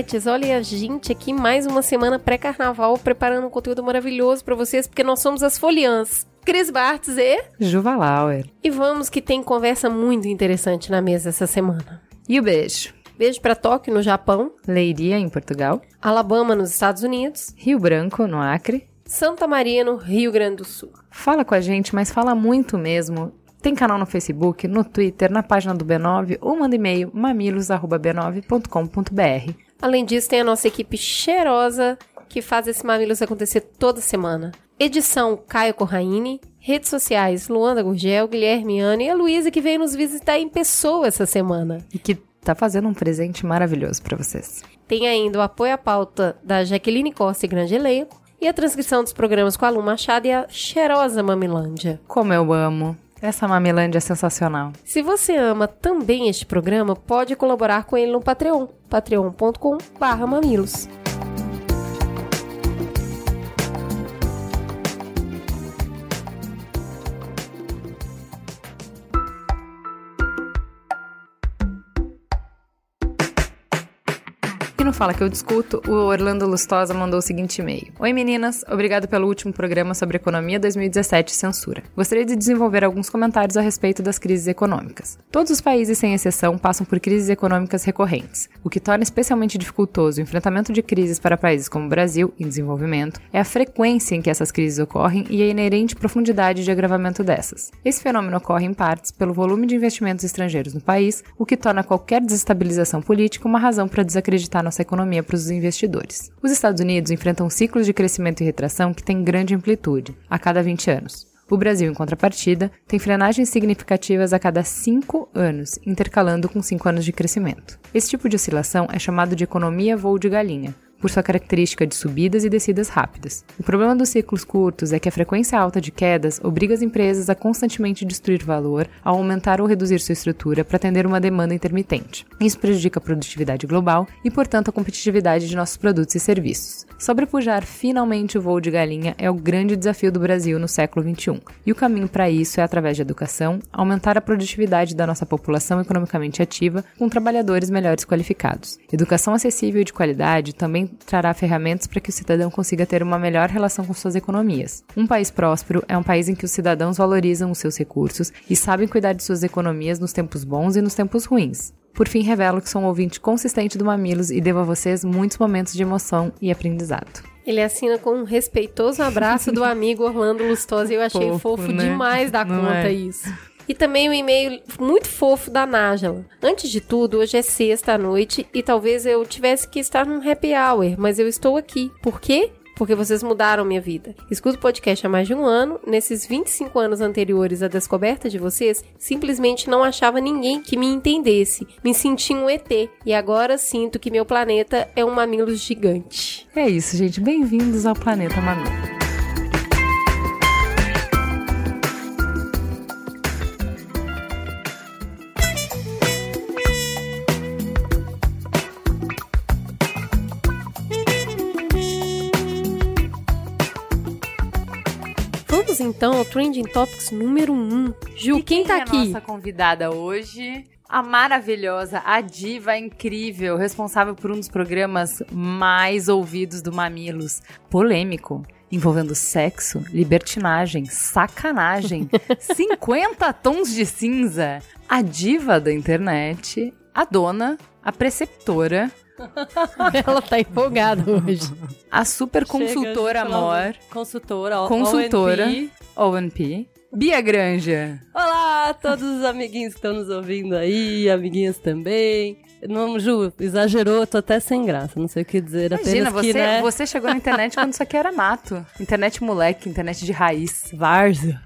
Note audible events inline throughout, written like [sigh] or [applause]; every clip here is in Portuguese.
mamiletes, olha a gente aqui mais uma semana pré-carnaval preparando um conteúdo maravilhoso para vocês, porque nós somos as foliãs. Cris Bartz e Juva Lauer. E vamos que tem conversa muito interessante na mesa essa semana. E o beijo? Beijo para Tóquio, no Japão. Leiria, em Portugal. Alabama, nos Estados Unidos. Rio Branco, no Acre. Santa Maria, no Rio Grande do Sul. Fala com a gente, mas fala muito mesmo. Tem canal no Facebook, no Twitter, na página do B9 ou manda e-mail mamilos@b9.com.br. Além disso, tem a nossa equipe cheirosa que faz esse Mamilos acontecer toda semana. Edição Caio Corraine, redes sociais Luanda Gurgel, Guilherme Ana e a Luísa que veio nos visitar em pessoa essa semana. E que tá fazendo um presente maravilhoso para vocês. Tem ainda o apoio à pauta da Jaqueline Costa e Grande Elenco e a transcrição dos programas com a Lu Machado e a cheirosa Mamilândia. Como eu amo! Essa Mamilândia é sensacional. Se você ama também este programa, pode colaborar com ele no Patreon, patreon.com/mamilos. Fala Que Eu Discuto, o Orlando Lustosa mandou o seguinte e-mail. Oi meninas, obrigado pelo último programa sobre economia 2017 e censura. Gostaria de desenvolver alguns comentários a respeito das crises econômicas. Todos os países, sem exceção, passam por crises econômicas recorrentes. O que torna especialmente dificultoso o enfrentamento de crises para países como o Brasil, em desenvolvimento, é a frequência em que essas crises ocorrem e a inerente profundidade de agravamento dessas. Esse fenômeno ocorre em partes pelo volume de investimentos estrangeiros no país, o que torna qualquer desestabilização política uma razão para desacreditar nossa economia para os investidores. Os Estados Unidos enfrentam ciclos de crescimento e retração que têm grande amplitude, a cada 20 anos. O Brasil, em contrapartida, tem frenagens significativas a cada 5 anos, intercalando com 5 anos de crescimento. Esse tipo de oscilação é chamado de economia voo de galinha, por sua característica de subidas e descidas rápidas. O problema dos ciclos curtos é que a frequência alta de quedas obriga as empresas a constantemente destruir valor ao aumentar ou reduzir sua estrutura para atender uma demanda intermitente. Isso prejudica a produtividade global e, portanto, a competitividade de nossos produtos e serviços. Sobrepujar finalmente o voo de galinha é o grande desafio do Brasil no século XXI, e o caminho para isso é através de educação, aumentar a produtividade da nossa população economicamente ativa com trabalhadores melhores qualificados. Educação acessível e de qualidade também trará ferramentas para que o cidadão consiga ter uma melhor relação com suas economias. Um país próspero é um país em que os cidadãos valorizam os seus recursos e sabem cuidar de suas economias nos tempos bons e nos tempos ruins. Por fim, revelo que sou um ouvinte consistente do Mamilos e devo a vocês muitos momentos de emoção e aprendizado. Ele assina com um respeitoso abraço do [laughs] amigo Orlando Lustosa e eu achei fofo, Fofo, né? demais da Não conta é? isso. E também um e-mail muito fofo da Nájela. Antes de tudo, hoje é sexta à noite e talvez eu tivesse que estar num happy hour, mas eu estou aqui. Por quê? Porque vocês mudaram minha vida. Escuto o podcast há mais de um ano. Nesses 25 anos anteriores à descoberta de vocês, simplesmente não achava ninguém que me entendesse. Me senti um ET. E agora sinto que meu planeta é um mamilo gigante. É isso, gente. Bem-vindos ao Planeta Mamilo. Vamos então ao Trending Topics número 1. Ju, E quem, tá é aqui? a nossa convidada hoje? A maravilhosa, a diva incrível, responsável por um dos programas mais ouvidos do Mamilos. Polêmico, envolvendo sexo, libertinagem, sacanagem, [laughs] 50 tons de cinza. A diva da internet, a dona, a preceptora, [laughs] Ela tá empolgada hoje. a super consultora amor, Consultora, consultora, ONP. Bia Granja. Olá, todos os amiguinhos que estão nos ouvindo aí, amiguinhas também. Não, Ju, exagerou, tô até sem graça, não sei o que dizer. Imagina, apenas que, você, né, você chegou na internet quando isso aqui era mato. Internet moleque, internet de raiz. Várzea.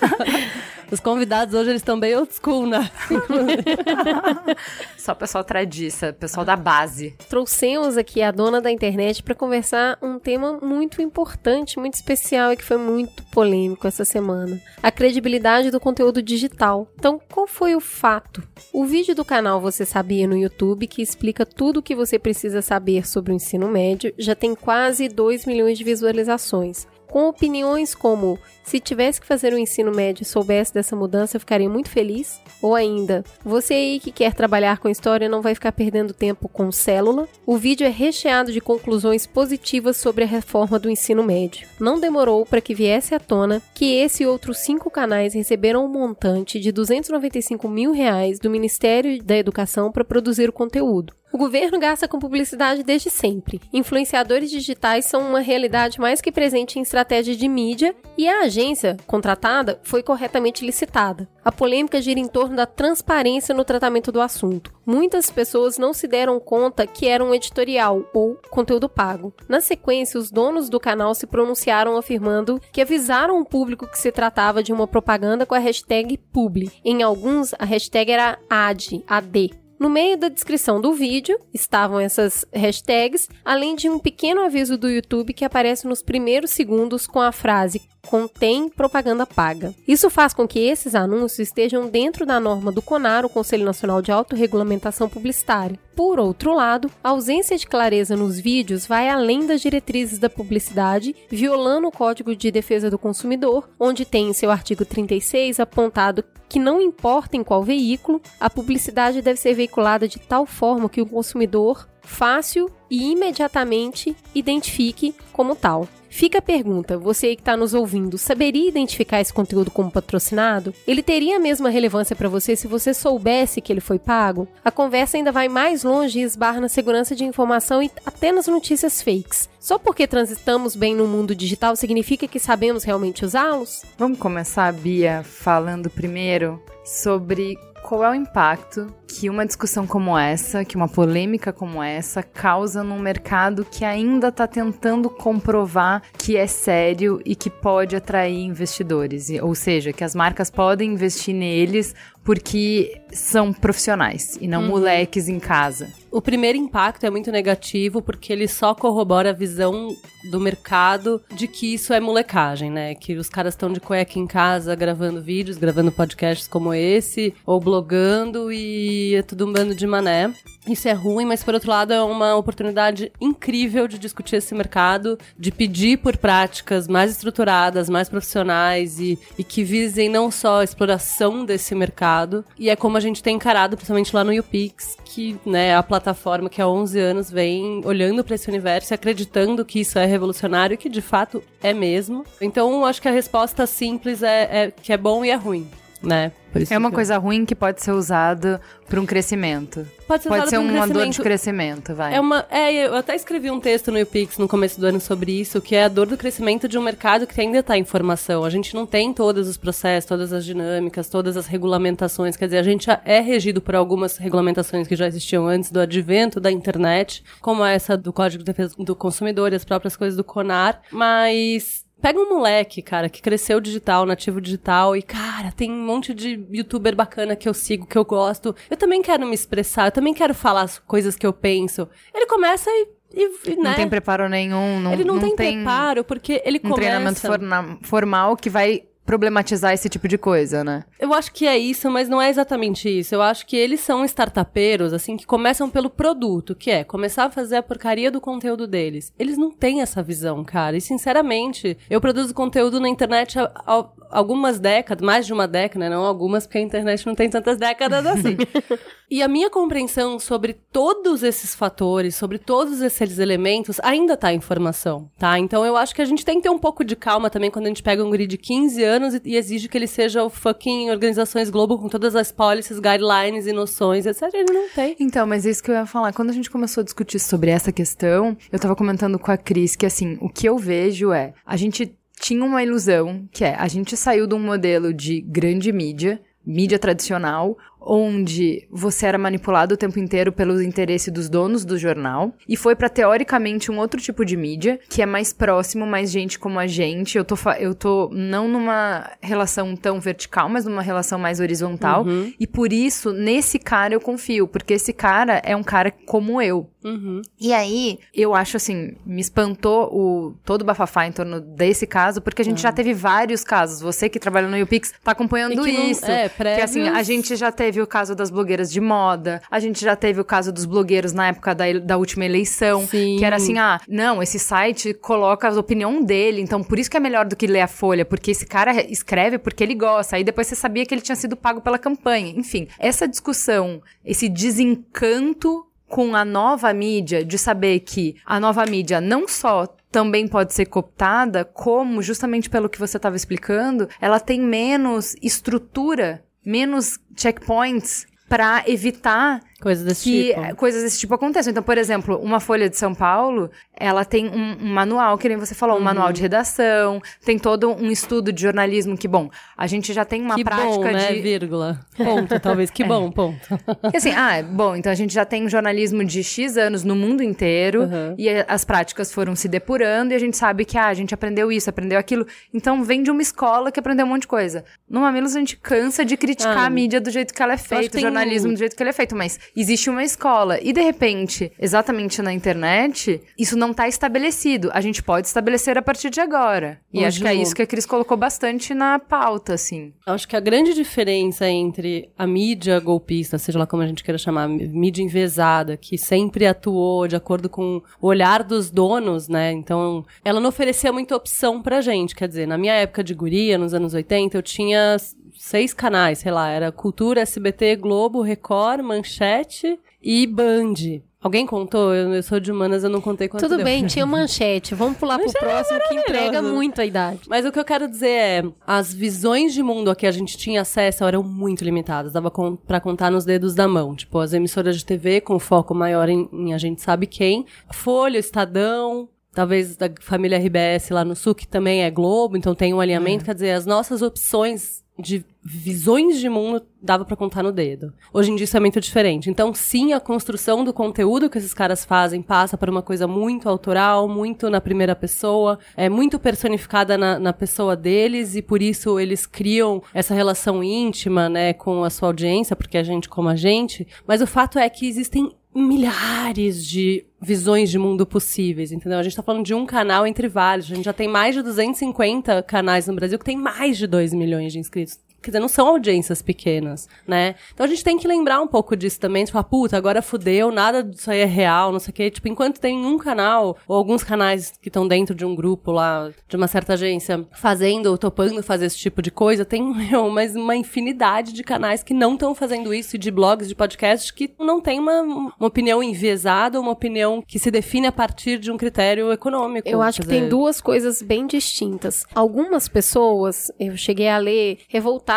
[laughs] Os convidados hoje, eles estão bem old school, né? [laughs] Só pessoal tradiça, pessoal da base. Trouxemos aqui a dona da internet para conversar um tema muito importante, muito especial e que foi muito polêmico essa semana: a credibilidade do conteúdo digital. Então, qual foi o fato? O vídeo do canal Você Sabia no YouTube, que explica tudo o que você precisa saber sobre o ensino médio, já tem quase 2 milhões de visualizações com opiniões como: se tivesse que fazer o um ensino médio e soubesse dessa mudança, eu ficaria muito feliz. Ou ainda, você aí que quer trabalhar com história não vai ficar perdendo tempo com célula. O vídeo é recheado de conclusões positivas sobre a reforma do ensino médio. Não demorou para que viesse à tona que esse e outros cinco canais receberam um montante de 295 mil reais do Ministério da Educação para produzir o conteúdo. O governo gasta com publicidade desde sempre. Influenciadores digitais são uma realidade mais que presente em estratégia de mídia e a agência contratada foi corretamente licitada. A polêmica gira em torno da transparência no tratamento do assunto. Muitas pessoas não se deram conta que era um editorial ou conteúdo pago. Na sequência, os donos do canal se pronunciaram afirmando que avisaram o público que se tratava de uma propaganda com a hashtag publi. Em alguns, a hashtag era AD, AD, no meio da descrição do vídeo estavam essas hashtags, além de um pequeno aviso do YouTube que aparece nos primeiros segundos com a frase contém propaganda paga. Isso faz com que esses anúncios estejam dentro da norma do CONAR, o Conselho Nacional de Autorregulamentação Publicitária. Por outro lado, a ausência de clareza nos vídeos vai além das diretrizes da publicidade, violando o Código de Defesa do Consumidor, onde tem em seu artigo 36 apontado que não importa em qual veículo, a publicidade deve ser veiculada de tal forma que o consumidor fácil e imediatamente identifique como tal. Fica a pergunta: você que está nos ouvindo, saberia identificar esse conteúdo como patrocinado? Ele teria a mesma relevância para você se você soubesse que ele foi pago? A conversa ainda vai mais longe e esbarra na segurança de informação e até nas notícias fakes. Só porque transitamos bem no mundo digital significa que sabemos realmente usá-los? Vamos começar, Bia, falando primeiro sobre qual é o impacto que uma discussão como essa, que uma polêmica como essa, causa num mercado que ainda está tentando comprovar que é sério e que pode atrair investidores. Ou seja, que as marcas podem investir neles porque são profissionais e não uhum. moleques em casa. O primeiro impacto é muito negativo porque ele só corrobora a visão do mercado de que isso é molecagem, né? Que os caras estão de cueca em casa gravando vídeos, gravando podcasts como esse, ou blogando e é tudo um bando de mané. Isso é ruim, mas por outro lado é uma oportunidade incrível de discutir esse mercado, de pedir por práticas mais estruturadas, mais profissionais e, e que visem não só a exploração desse mercado. E é como a gente tem encarado, principalmente lá no UPix, que né, a plataforma que há 11 anos vem olhando para esse universo e acreditando que isso é revolucionário e que de fato é mesmo. Então acho que a resposta simples é, é que é bom e é ruim né? é uma coisa ruim que pode ser usada para um crescimento. Pode ser, pode ser um uma dor de crescimento, vai. É uma, é, eu até escrevi um texto no UPix no começo do ano sobre isso, que é a dor do crescimento de um mercado que ainda está em formação. A gente não tem todos os processos, todas as dinâmicas, todas as regulamentações. Quer dizer, a gente é regido por algumas regulamentações que já existiam antes do advento da internet, como essa do Código de Defesa do Consumidor e as próprias coisas do CONAR, mas Pega um moleque, cara, que cresceu digital, nativo digital, e, cara, tem um monte de youtuber bacana que eu sigo, que eu gosto. Eu também quero me expressar, eu também quero falar as coisas que eu penso. Ele começa e. e né? Não tem preparo nenhum, não, ele não, não tem, tem, preparo, porque ele um começa... treinamento formal que vai problematizar esse tipo de coisa, né? Eu acho que é isso, mas não é exatamente isso. Eu acho que eles são startupeiros, assim, que começam pelo produto, que é começar a fazer a porcaria do conteúdo deles. Eles não têm essa visão, cara. E, sinceramente, eu produzo conteúdo na internet há, há algumas décadas, mais de uma década, não algumas, porque a internet não tem tantas décadas assim. [laughs] e a minha compreensão sobre todos esses fatores, sobre todos esses elementos, ainda tá em formação, tá? Então eu acho que a gente tem que ter um pouco de calma também quando a gente pega um grid de 15 anos e, e exige que ele seja o fucking Organizações Globo com todas as policies, guidelines e noções, etc. Ele não tem. Então, mas é isso que eu ia falar. Quando a gente começou a discutir sobre essa questão, eu tava comentando com a Cris que, assim, o que eu vejo é, a gente tinha uma ilusão, que é, a gente saiu de um modelo de grande mídia, mídia tradicional, onde você era manipulado o tempo inteiro pelos interesses dos donos do jornal, e foi para teoricamente um outro tipo de mídia, que é mais próximo, mais gente como a gente. Eu tô, eu tô não numa relação tão vertical, mas numa relação mais horizontal, uhum. e por isso, nesse cara eu confio, porque esse cara é um cara como eu. Uhum. E aí, eu acho assim, me espantou o todo o bafafá em torno desse caso, porque a gente uhum. já teve vários casos. Você que trabalha no YouPix tá acompanhando isso. Não, é, prévios... Que assim, a gente já teve o caso das blogueiras de moda, a gente já teve o caso dos blogueiros na época da, da última eleição, Sim. que era assim, ah, não, esse site coloca a opinião dele, então por isso que é melhor do que ler a Folha, porque esse cara escreve porque ele gosta. Aí depois você sabia que ele tinha sido pago pela campanha. Enfim, essa discussão, esse desencanto com a nova mídia, de saber que a nova mídia não só também pode ser cooptada, como justamente pelo que você estava explicando, ela tem menos estrutura, menos checkpoints para evitar Coisas desse que tipo. coisas desse tipo aconteçam. Então, por exemplo, uma Folha de São Paulo, ela tem um, um manual, que nem você falou, um uhum. manual de redação, tem todo um estudo de jornalismo que, bom, a gente já tem uma que prática bom, né? de... vírgula. [laughs] Ponto, talvez. Que é. bom, ponto. [laughs] E assim, ah, bom, então a gente já tem um jornalismo de X anos no mundo inteiro, uhum. e as práticas foram se depurando, e a gente sabe que, ah, a gente aprendeu isso, aprendeu aquilo. Então, vem de uma escola que aprendeu um monte de coisa. No Mamilos, a gente cansa de criticar ah, a mídia do jeito que ela é feita, o jornalismo um... do jeito que ele é feito, mas existe uma escola. E de repente, exatamente na internet, isso não está estabelecido. A gente pode estabelecer a partir de agora. E acho que é isso que a Cris colocou bastante na pauta, assim. Acho que a grande diferença entre a mídia golpista, seja lá como a gente queira chamar, mídia envezada, que sempre atuou de acordo com o olhar dos donos, né? Então, ela não oferecia muita opção pra gente. Quer dizer, na minha época de guria, nos anos 80, eu tinha seis canais, sei lá, era Cultura, SBT, Globo, Record, Manchete e Band. Alguém contou? Eu, eu, sou de humanas, eu não contei quanto Tudo deu. bem, tinha manchete. Vamos pular pro próximo que entrega muito a idade. Mas o que eu quero dizer é, as visões de mundo a que a gente tinha acesso eram muito limitadas. Dava com, pra contar nos dedos da mão. Tipo, as emissoras de TV com foco maior em, em a gente sabe quem. Folha, Estadão, talvez da família RBS lá no Sul, que também é Globo, então tem um alinhamento. É. Quer dizer, as nossas opções de visões de mundo dava para contar no dedo. Hoje em dia isso é muito diferente. Então, sim, a construção do conteúdo que esses caras fazem passa por uma coisa muito autoral, muito na primeira pessoa, é muito personificada na, na pessoa deles e por isso eles criam essa relação íntima, né, com a sua audiência, porque a gente como a gente. Mas o fato é que existem milhares de visões de mundo possíveis, entendeu? A gente tá falando de um canal entre vários. A gente já tem mais de 250 canais no Brasil que tem mais de 2 milhões de inscritos. Quer dizer, não são audiências pequenas, né? Então a gente tem que lembrar um pouco disso também. Tipo, ah, puta, agora fudeu, nada disso aí é real, não sei o quê. Tipo, enquanto tem um canal, ou alguns canais que estão dentro de um grupo lá, de uma certa agência, fazendo ou topando fazer esse tipo de coisa, tem [laughs] meu, mas uma infinidade de canais que não estão fazendo isso, de blogs, de podcasts, que não tem uma, uma opinião enviesada, uma opinião que se define a partir de um critério econômico. Eu acho que dizer... tem duas coisas bem distintas. Algumas pessoas, eu cheguei a ler, revoltadas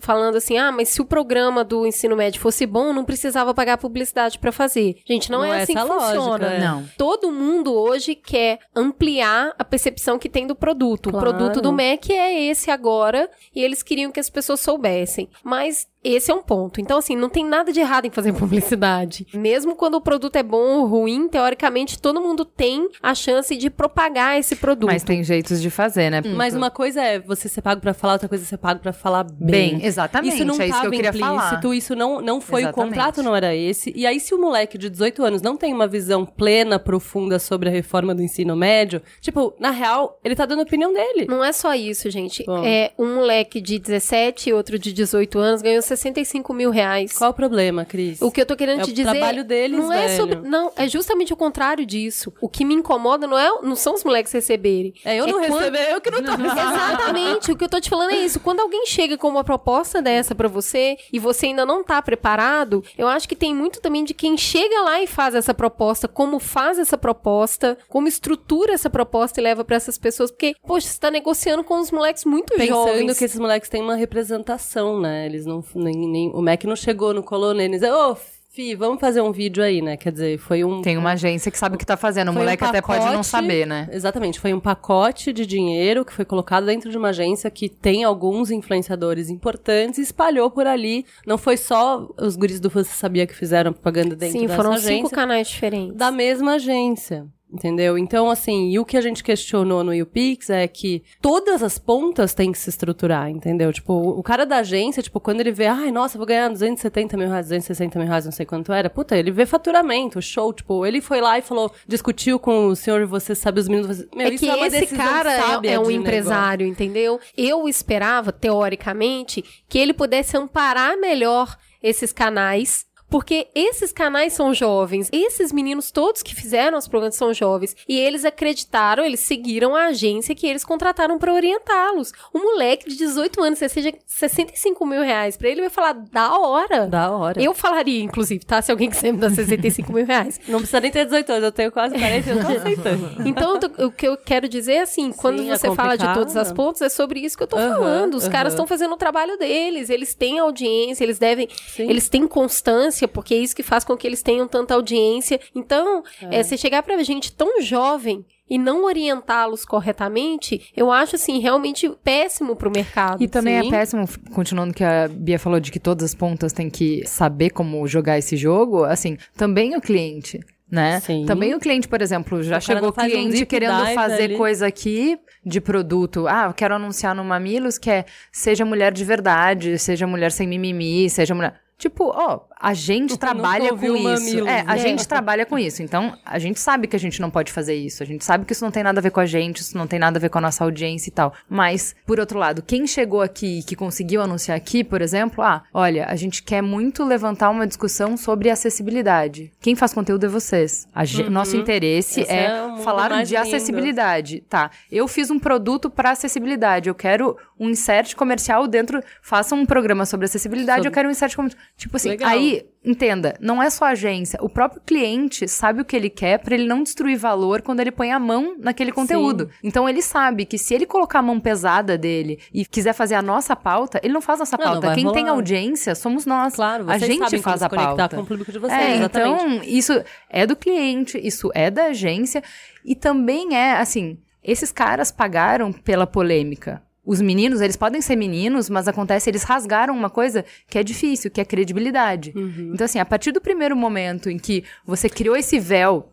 falando assim: ah, mas se o programa do ensino médio fosse bom, não precisava pagar publicidade para fazer. Gente, não, não é, é assim que lógica, funciona. É. Não. Todo mundo hoje quer ampliar a percepção que tem do produto. Claro. O produto do Mac é esse agora e eles queriam que as pessoas soubessem. Mas esse é um ponto. Então, assim, não tem nada de errado em fazer [laughs] publicidade. Mesmo quando o produto é bom ou ruim, teoricamente, todo mundo tem a chance de propagar esse produto. Mas tem jeitos de fazer, né? Hum. Mas uma coisa é você ser pago para falar, outra coisa é ser pago para falar bem. bem. Exatamente. Isso não é isso que eu queria implícito, falar. isso não, não foi exatamente. o contrato, não era esse. E aí, se o moleque de 18 anos não tem uma visão plena, profunda sobre a reforma do ensino médio, tipo, na real, ele tá dando a opinião dele. Não é só isso, gente. Bom. É um moleque de 17 e outro de 18 anos ganhou 65 mil reais. Qual o problema, Cris? O que eu tô querendo é te dizer. O trabalho deles, não velho. é sobre. Não, é justamente o contrário disso. O que me incomoda não, é, não são os moleques receberem. É eu é não quando... receber, eu que não tô [laughs] Exatamente. o que eu tô te falando é isso. Quando alguém chega com uma proposta dessa para você e você ainda não tá preparado, eu acho que tem muito também de quem chega lá e faz essa proposta, como faz essa proposta, como estrutura essa proposta e leva para essas pessoas. Porque, poxa, você tá negociando com os moleques muito Pensando jovens. Pensando que esses moleques têm uma representação, né? Eles não. Nem, nem, o Mac não chegou no colônia e disse, ô, Fi, vamos fazer um vídeo aí, né? Quer dizer, foi um. Tem uma agência que sabe o que tá fazendo. O Foi um moleque até pode não pacote- saber, né? Exatamente, foi um pacote de dinheiro que foi colocado dentro de uma agência que tem alguns influenciadores importantes e espalhou por ali. Não foi só os guris do Você Sabia que fizeram propaganda dentro Sim, dessa foram agência, cinco canais diferentes. da mesma agência. Entendeu? Então, assim, e o que a gente questionou no YouPix é que todas as pontas têm que se estruturar, entendeu? Tipo, o cara da agência, tipo, quando ele vê, ai, nossa, vou ganhar 270 mil reais, 260 mil reais, não sei quanto era, puta, ele vê faturamento, show, tipo, ele foi lá e falou, discutiu com o senhor, você sabe os meninos. Meu, é que é esse cara é- é, um empresário, entendeu? Eu esperava, teoricamente, que ele pudesse amparar melhor esses canais. Porque esses canais são jovens, esses meninos todos que fizeram as programas são jovens. E eles acreditaram, eles seguiram a agência que eles contrataram pra orientá-los. Um moleque de 18 anos, você seja 65 mil reais pra ele, vai falar da hora. Da hora. Eu falaria, inclusive, tá? Se alguém quiser me dar 65 mil reais. [laughs] Não precisa nem ter 18 anos, eu tenho quase 40 e eu tô aceitando. Então, o que eu quero dizer é assim, quando Sim, é você fala de todas as pontas, é sobre isso que eu tô Aham, falando. Os caras aham. estão fazendo o trabalho deles, eles têm audiência, eles devem, Sim. eles têm constância, porque é isso que faz com que eles tenham tanta audiência. Então, é. você chegar pra gente tão jovem e não orientá-los corretamente, eu acho assim realmente péssimo pro mercado. E também Sim. é péssimo, continuando que a Bia falou de que todas as pontas têm que saber como jogar esse jogo, assim, também o cliente. Né? Sim. Também o cliente, por exemplo, já O cara chegou um cliente deep querendo fazer ali. coisa aqui de produto. Ah, eu quero anunciar no Mamilos que é seja mulher de verdade, seja mulher sem mimimi, seja mulher. Tipo, ó, a gente trabalha com isso. É, a né? gente trabalha com isso. Então, a gente sabe que a gente não pode fazer isso. A gente sabe que isso não tem nada a ver com a gente, isso não tem nada a ver com a nossa audiência e tal. Mas, por outro lado, quem chegou aqui e que conseguiu anunciar aqui, por exemplo, ah, olha, a gente quer muito levantar uma discussão sobre acessibilidade. Quem faz conteúdo é vocês. Ge- Nosso interesse Esse é, é falar de lindo. acessibilidade. Tá, eu fiz um produto para acessibilidade. Eu quero um insert comercial dentro. Faça um programa sobre acessibilidade. Sobre- Eu quero um insert comercial. Tipo assim, Legal. aí, entenda, não é só a agência. O próprio cliente sabe o que ele quer para ele não destruir valor quando ele põe a mão naquele conteúdo. Então ele sabe que se ele colocar a mão pesada dele e quiser fazer a nossa pauta, ele não faz nossa Não, não pauta. vai Quem tem rolar. audiência somos nós. Claro, a vocês gente sabem faz a pauta. com o público de vocês, É, exatamente. então isso é do cliente, isso é da agência e também é assim, esses caras pagaram pela polêmica. Os meninos, eles podem ser meninos, mas acontece, eles rasgaram uma coisa que é difícil, que é credibilidade. Uhum. Então, assim, a partir do primeiro momento em que você criou esse véu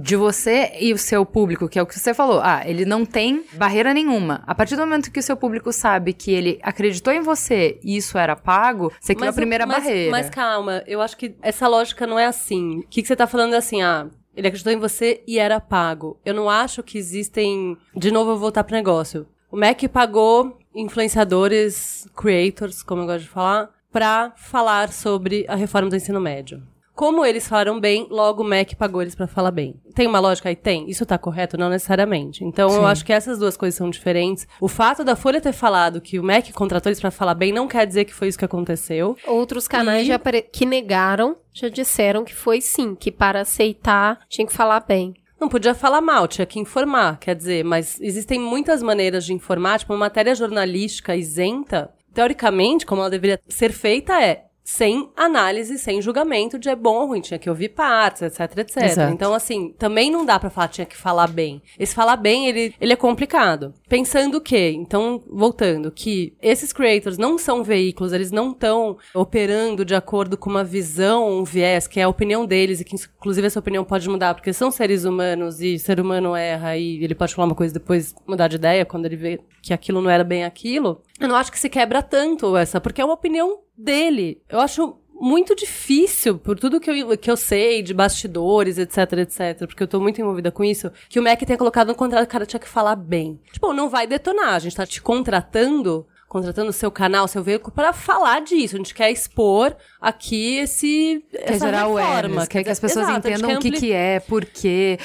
de você e o seu público, que é o que você falou, ah, ele não tem barreira nenhuma. A partir do momento que o seu público sabe que ele acreditou em você e isso era pago, você criou a o- primeira mas- barreira. Mas calma, eu acho que essa lógica não é assim. O que, que você tá falando é assim, ah, ele acreditou em você e era pago. Eu não acho que existem. De novo, eu vou voltar pro negócio. O Mac pagou influenciadores, creators, como eu gosto de falar, pra falar sobre a reforma do ensino médio. Como eles falaram bem, logo o Mac pagou eles pra falar bem. Tem uma lógica aí? Tem. Isso tá correto? Não necessariamente. Então eu acho que essas duas coisas são diferentes. O fato da Folha ter falado que o Mac contratou eles pra falar bem não quer dizer que foi isso que aconteceu. Outros canais E- que negaram já disseram que foi sim, que para aceitar tinha que falar bem. Não podia falar mal, tinha que informar, quer dizer, mas existem muitas maneiras de informar, tipo, uma matéria jornalística isenta, teoricamente, como ela deveria ser feita, é sem análise, sem julgamento de é bom ou ruim, tinha que ouvir partes, etc, etc. Exato. Então, assim, também não dá pra falar tinha que falar bem. Esse falar bem, ele, ele é complicado. Pensando que, então, voltando, que esses creators não são veículos, eles não estão operando de acordo com uma visão, um viés, que é a opinião deles, e que inclusive essa opinião pode mudar, porque são seres humanos e ser humano erra e ele pode falar uma coisa e depois mudar de ideia quando ele vê que aquilo não era bem aquilo. Eu não acho que se quebra tanto essa, porque é uma opinião dele. Eu acho muito difícil, por tudo que eu, que eu sei de bastidores, etc, etc, porque eu tô muito envolvida com isso, que o Mac tenha colocado no contrato que o cara tinha que falar bem. Tipo, não vai detonar, a gente tá te contratando, contratando o seu canal, seu veículo, para falar disso. A gente quer expor aqui esse. Quer essa gerar reforma. quer que as pessoas Exato, entendam o que, ampli- que é, por quê.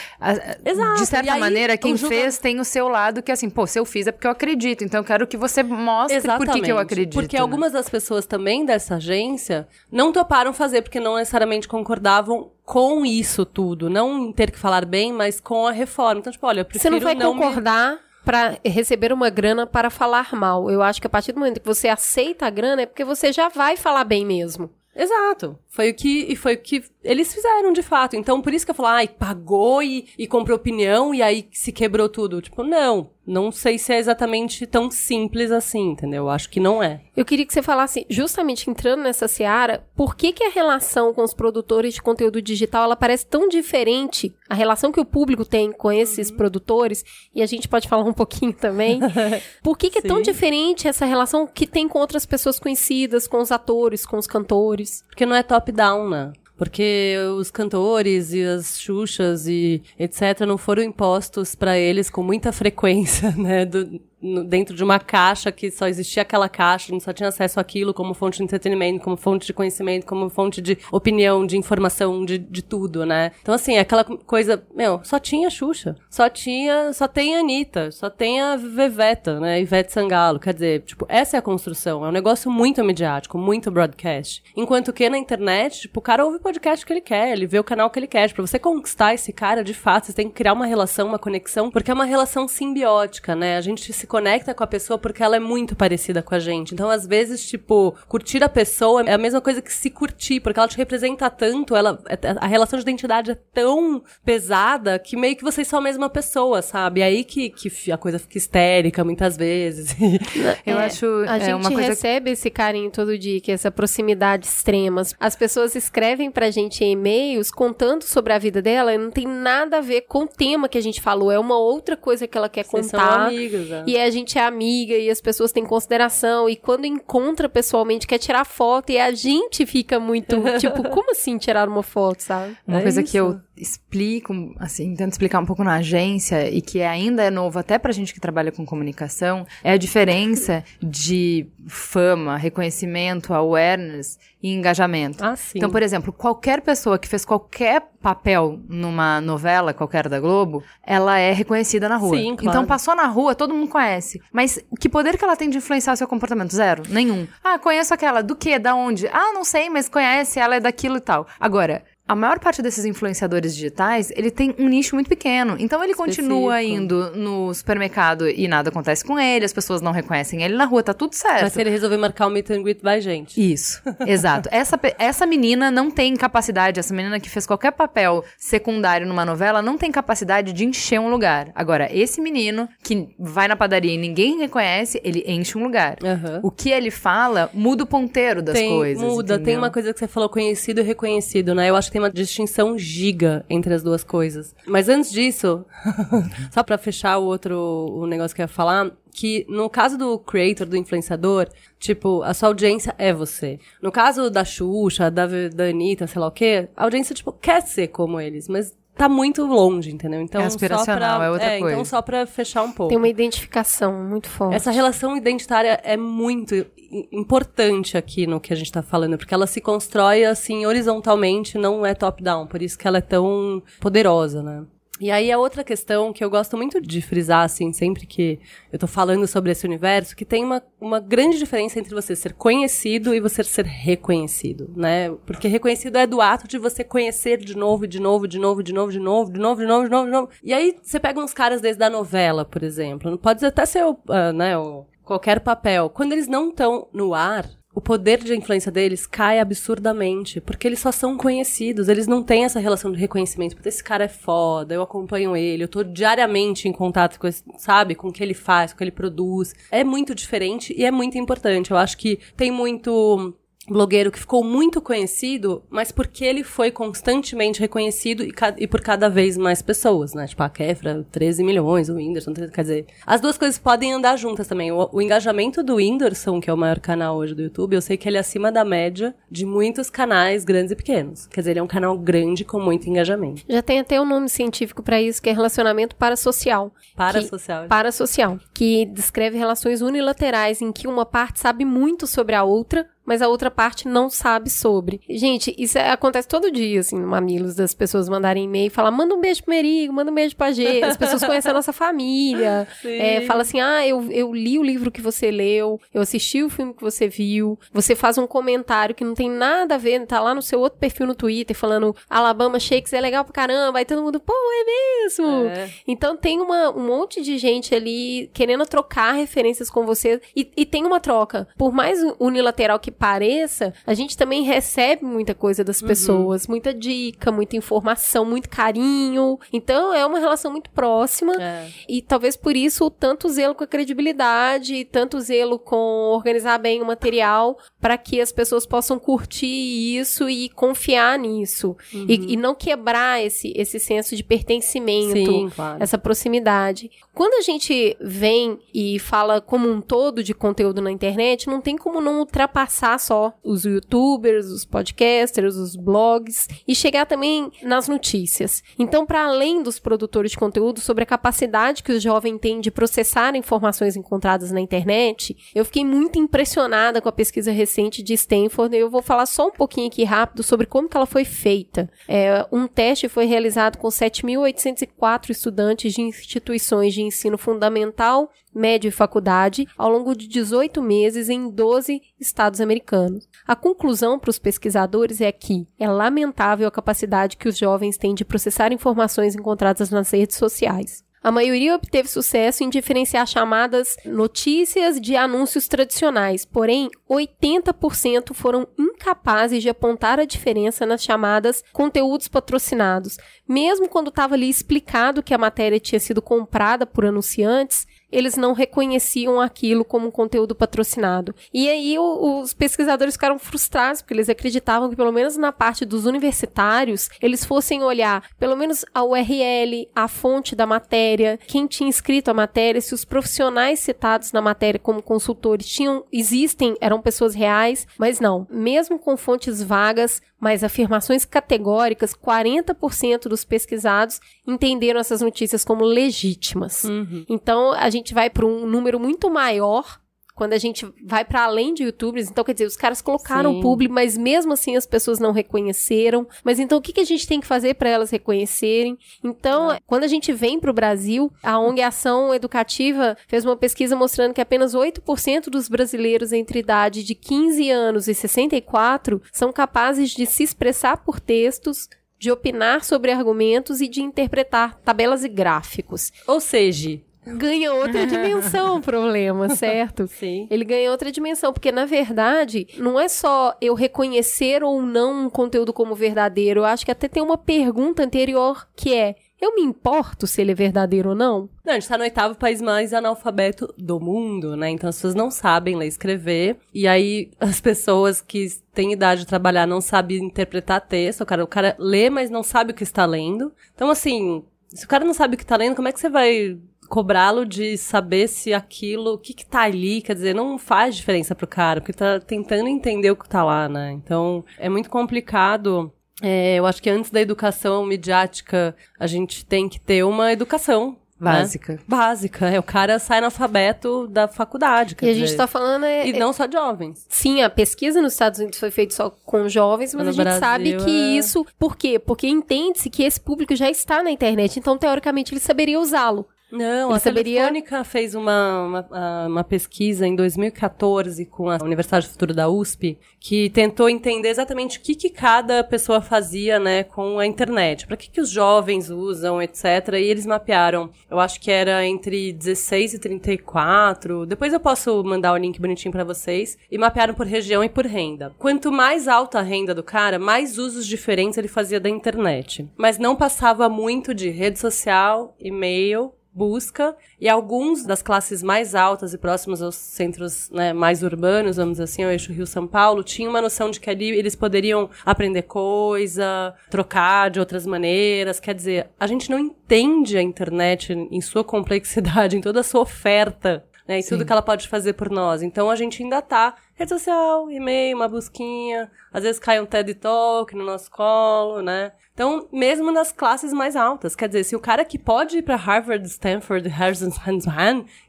Exato, De certa aí, maneira, quem julga- fez tem o seu lado que, assim, pô, se eu fiz é porque eu acredito. Então eu quero que você mostre por que, que eu acredito. Porque né? algumas das pessoas também dessa agência não toparam fazer porque não necessariamente concordavam com isso tudo. Não ter que falar bem, mas com a reforma. Então, tipo, olha, eu Você prefiro não vai me- concordar para receber uma grana para falar mal. Eu acho que a partir do momento que você aceita a grana é porque você já vai falar bem mesmo. Exato. Foi o que, e foi o que eles fizeram, de fato. Então, por isso que eu falo, ai, pagou e, e comprou opinião e aí se quebrou tudo. Tipo, não. Não sei se é exatamente tão simples assim, entendeu? Acho que não é. Eu queria que você falasse, justamente entrando nessa seara, por que, que a relação com os produtores de conteúdo digital ela parece tão diferente? A relação que o público tem com esses Uhum. produtores, e a gente pode falar um pouquinho também. [laughs] Por que, que é tão diferente essa relação que tem com outras pessoas conhecidas, com os atores, com os cantores? Porque não é top-down, né? Porque os cantores e as xuxas e etc. não foram impostos pra eles com muita frequência, [laughs] né? Do- dentro de uma caixa que só existia aquela caixa, gente só tinha acesso àquilo como fonte de entretenimento, como fonte de conhecimento, como fonte de opinião, de informação, de, de tudo, né? Então, assim, é aquela coisa, meu, só tinha Xuxa, só tinha, só tem a Anitta, só tem a Veveta, né? Ivete Sangalo, quer dizer, tipo, essa é a construção, é um negócio muito midiático, muito broadcast. Enquanto que na internet, tipo, o cara ouve o podcast que ele quer, ele vê o canal que ele quer. Pra você conquistar esse cara, de fato, você tem que criar uma relação, uma conexão, porque é uma relação simbiótica, né? A gente se conecta com a pessoa porque ela é muito parecida com a gente. Então, às vezes, tipo, curtir a pessoa é a mesma coisa que se curtir, porque ela te representa tanto, ela, a relação de identidade é tão pesada que meio que vocês são a mesma pessoa, sabe? E aí que, que a coisa fica histérica muitas vezes. [laughs] Eu É, acho A é, gente uma coisa recebe esse carinho todo dia, que é essa proximidade extrema. As pessoas escrevem pra gente em e-mails contando sobre a vida dela e não tem nada a ver com o tema que a gente falou. É uma outra coisa que ela quer Vocês são contar. amigos, né? E a gente é amiga e as pessoas têm consideração. E quando encontra pessoalmente, quer tirar foto e a gente fica muito, [laughs] tipo, como assim tirar uma foto, sabe? Uma É coisa isso. que eu explico, assim, tento explicar um pouco na agência e que ainda é novo até pra gente que trabalha com comunicação, é a diferença de fama, reconhecimento, awareness e engajamento. Ah, sim. Então, por exemplo, qualquer pessoa que fez qualquer papel numa novela qualquer da Globo, ela é reconhecida na rua. Sim, claro. Então, passou na rua, todo mundo conhece. Mas que poder que ela tem de influenciar seu comportamento? Zero. Nenhum. Ah, conheço aquela. Do quê? Da onde? Ah, não sei, mas conhece, ela é daquilo e tal. Agora, a maior parte desses influenciadores digitais, ele tem um nicho muito pequeno. Então ele continua Específico. indo no supermercado e nada acontece com ele, as pessoas não reconhecem ele na rua, tá tudo certo. Mas se ele resolver marcar o meet and greet, vai gente. Isso, [laughs] exato. Essa, essa menina não tem capacidade, essa menina que fez qualquer papel secundário numa novela, não tem capacidade de encher um lugar. Agora, esse menino que vai na padaria e ninguém reconhece, ele enche um lugar. Aham. O que ele fala muda o ponteiro das tem, coisas. Muda, tem entendeu? uma coisa que você falou, conhecido e reconhecido, né? Eu acho que tem uma distinção giga entre as duas coisas. Mas antes disso, [laughs] só pra fechar o outro o negócio que eu ia falar, que no caso do creator, do influenciador, tipo, a sua audiência é você. No caso da Xuxa, da, da Anitta, sei lá o quê, a audiência, tipo, quer ser como eles, mas tá muito longe, entendeu? Então, É aspiracional, só pra, é outra Então, coisa. só pra fechar um pouco. Tem uma identificação muito forte. Essa relação identitária é muito importante aqui no que a gente tá falando, porque ela se constrói assim horizontalmente, não é top-down, por isso que ela é tão poderosa, né? E aí a outra questão que eu gosto muito de frisar, assim, sempre que eu tô falando sobre esse universo, que tem uma, uma grande diferença entre você ser conhecido e você ser reconhecido, né? Porque reconhecido é do ato de você conhecer de novo, de novo, de novo, de novo, de novo, de novo, de novo, de novo, de novo. E aí você pega uns caras desde a novela, por exemplo, pode até ser o, ah, né, o, qualquer papel. Quando eles não estão no ar, o poder de influência deles cai absurdamente, porque eles só são conhecidos, eles não têm essa relação de reconhecimento, porque esse cara é foda, eu acompanho ele, eu tô diariamente em contato com esse, sabe, com o que ele faz, com o que ele produz. É muito diferente e é muito importante. Eu acho que tem muito blogueiro que ficou muito conhecido, mas porque ele foi constantemente reconhecido e, ca- e por cada vez mais pessoas, né? Tipo, a Kefra, 13 milhões, o Whindersson, quer dizer... As duas coisas podem andar juntas também. O, o engajamento do Whindersson, que é o maior canal hoje do YouTube, eu sei que ele é acima da média de muitos canais grandes e pequenos. Quer dizer, ele é um canal grande com muito engajamento. Já tem até um nome científico pra isso, que é relacionamento parasocial. Parasocial. Parasocial, que descreve relações unilaterais em que uma parte sabe muito sobre a outra, mas a outra parte não sabe sobre. Gente, isso é- acontece todo dia, assim, no Mamilos, das pessoas mandarem e-mail e falar, manda um beijo pro Merigo, manda um beijo pra G. As pessoas [laughs] conhecem a nossa família. É, fala assim, ah, eu, eu li o livro que você leu, eu assisti o filme que você viu, você faz um comentário que não tem nada a ver, tá lá no seu outro perfil no Twitter falando Alabama Shakes é legal pra caramba, aí todo mundo, pô, é mesmo? É. Então tem uma, um monte de gente ali querendo trocar referências com você e, e tem uma troca. Por mais unilateral que pareça, a gente também recebe muita coisa das Uhum. pessoas, muita dica, muita informação, muito carinho. Então é uma relação muito próxima. É. E talvez por isso tanto zelo com a credibilidade, tanto zelo com organizar bem o material, para que as pessoas possam curtir isso e confiar nisso. E, e não quebrar esse, esse senso de pertencimento, Sim, claro. essa proximidade. Quando a gente vem e fala como um todo de conteúdo na internet, não tem como não ultrapassar só os youtubers, os podcasters, os blogs e chegar também nas notícias. Então, para além dos produtores de conteúdo, sobre a capacidade que o jovem tem de processar informações encontradas na internet, eu fiquei muito impressionada com a pesquisa recente de Stanford. Eu vou falar só um pouquinho aqui rápido sobre como que ela foi feita. É, um teste foi realizado com 7.804 estudantes de instituições de ensino fundamental, médio e faculdade ao longo de 18 meses em 12 estados americanos. A conclusão para os pesquisadores é que é lamentável a capacidade que os jovens têm de processar informações encontradas nas redes sociais. A maioria obteve sucesso em diferenciar chamadas notícias de anúncios tradicionais, porém, 80% foram incapazes de apontar a diferença nas chamadas conteúdos patrocinados. Mesmo quando estava ali explicado que a matéria tinha sido comprada por anunciantes, eles não reconheciam aquilo como conteúdo patrocinado. E aí o- os pesquisadores ficaram frustrados, porque eles acreditavam que, pelo menos na parte dos universitários, eles fossem olhar pelo menos a URL, a fonte da matéria, quem tinha escrito a matéria, se os profissionais citados na matéria como consultores tinham, existem, eram pessoas reais, mas não. Mesmo com fontes vagas, mas afirmações categóricas, 40% dos pesquisados entenderam essas notícias como legítimas. Uhum. Então, a gente vai para um número muito maior quando a gente vai para além de youtubers. Então, quer dizer, os caras colocaram Sim. publi, mas mesmo assim as pessoas não reconheceram. Mas então, o que, que a gente tem que fazer para elas reconhecerem? Então, quando a gente vem para o Brasil, a ONG Ação Educativa fez uma pesquisa mostrando que apenas 8% dos brasileiros entre idade de 15 anos e 64 são capazes de se expressar por textos de opinar sobre argumentos e de interpretar tabelas e gráficos Ou seja, ganha outra [laughs] dimensão o problema, certo? sim. Ele ganha outra dimensão, porque na verdade, não é só eu reconhecer ou não um conteúdo como verdadeiro, eu acho que até tem uma pergunta anterior que é: eu me importo se ele é verdadeiro ou não? Não, a gente tá no oitavo país mais analfabeto do mundo, né? Então as pessoas não sabem ler e escrever. E aí as pessoas que têm idade de trabalhar não sabem interpretar texto. O cara, o cara lê, mas não sabe o que está lendo. Então, assim, se o cara não sabe o que está lendo, como é que você vai cobrá-lo de saber se aquilo, o que que tá ali, quer dizer, não faz diferença pro cara, porque tá tentando entender o que tá lá, né? Então, é muito complicado é, eu acho que antes da educação midiática, a gente tem que ter uma educação. né? Básica. Básica. É, o cara sai analfabeto da faculdade. E a dizer, gente tá falando é, E não só de jovens. Sim, a pesquisa nos Estados Unidos foi feita só com jovens, mas No a gente Brasil, sabe que é. isso. Por quê? Porque entende-se que esse público já está na internet, então teoricamente ele saberia usá-lo. Não, Ele a saberia- Telefônica fez uma, uma, uma pesquisa em 2014 com a Universidade do Futuro da USP, que tentou entender exatamente o que, que cada pessoa fazia, né, com a internet. Para que, que os jovens usam, etc. E eles mapearam, eu acho que era entre 16 e 34. Depois eu posso mandar o link bonitinho para vocês. E mapearam por região e por renda. Quanto mais alta a renda do cara, mais usos diferentes ele fazia da internet. Mas não passava muito de rede social, e-mail, busca e alguns das classes mais altas e próximas aos centros né, mais urbanos, vamos assim, ao eixo Rio-São Paulo, tinham uma noção de que ali eles poderiam aprender coisa, trocar de outras maneiras. Quer dizer, a gente não entende a internet em sua complexidade, em toda a sua oferta. Né, e tudo que ela pode fazer por nós. Então a gente ainda tá rede social, e-mail, uma busquinha, às vezes cai um TED Talk no nosso colo, né? Então, mesmo nas classes mais altas, quer dizer, se o cara que pode ir pra Harvard, Stanford, Harrison, Hands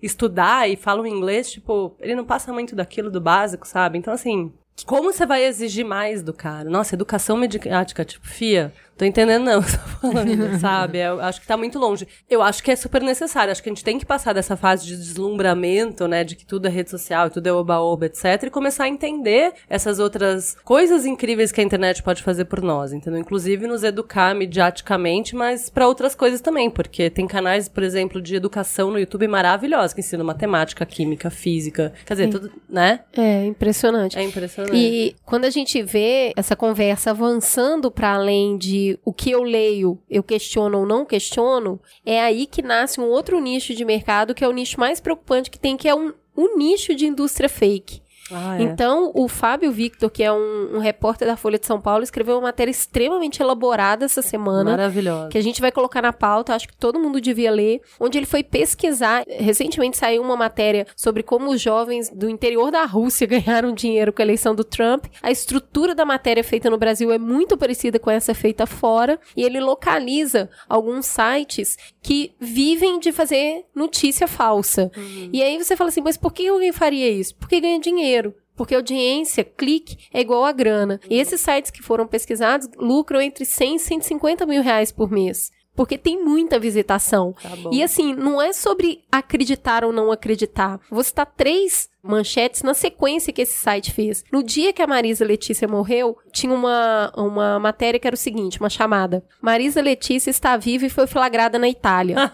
estudar e fala um inglês, tipo, ele não passa muito daquilo do básico, sabe? Então, assim, como você vai exigir mais do cara? Nossa, educação mediática, tipo, fia, tô entendendo não [laughs] tá falando, [laughs] sabe? Eu acho que tá muito longe. Eu acho que é super necessário. Acho que a gente tem que passar dessa fase de deslumbramento, né? De que tudo é rede social, tudo é oba-oba, etc. E começar a entender essas outras coisas incríveis que a internet pode fazer por nós, entendeu? Inclusive nos educar mediaticamente, mas para outras coisas também. Porque tem canais, por exemplo, de educação no YouTube maravilhosos, que ensinam matemática, química, física. Quer dizer, tudo, né? É impressionante. É impressionante. E quando a gente vê essa conversa avançando para além de o que eu leio, eu questiono ou não questiono, é aí que nasce um outro nicho de mercado que é o nicho mais preocupante que tem, que é um, um nicho de indústria fake. Ah, é. Então, o Fábio Victor, que é um, um repórter da Folha de São Paulo, escreveu uma matéria extremamente elaborada essa semana. Maravilhosa. Que a gente vai colocar na pauta, acho que todo mundo devia ler, onde ele foi pesquisar. Recentemente saiu uma matéria sobre como os jovens do interior da Rússia [laughs] ganharam dinheiro com a eleição do Trump. A estrutura da matéria feita no Brasil é muito parecida com essa feita fora, e ele localiza alguns sites que vivem de fazer notícia falsa. E aí você fala assim, mas por que alguém faria isso? Porque ganha dinheiro. Porque audiência, clique, é igual a grana. E esses sites que foram pesquisados lucram entre 100 e 150 mil reais por mês. Porque tem muita visitação. Tá. E assim, não é sobre acreditar ou não acreditar. Vou citar três manchetes na sequência que esse site fez. No dia que a Marisa Letícia morreu, tinha uma, uma matéria que era o seguinte, uma chamada. Marisa Letícia está viva e foi flagrada na Itália. [laughs]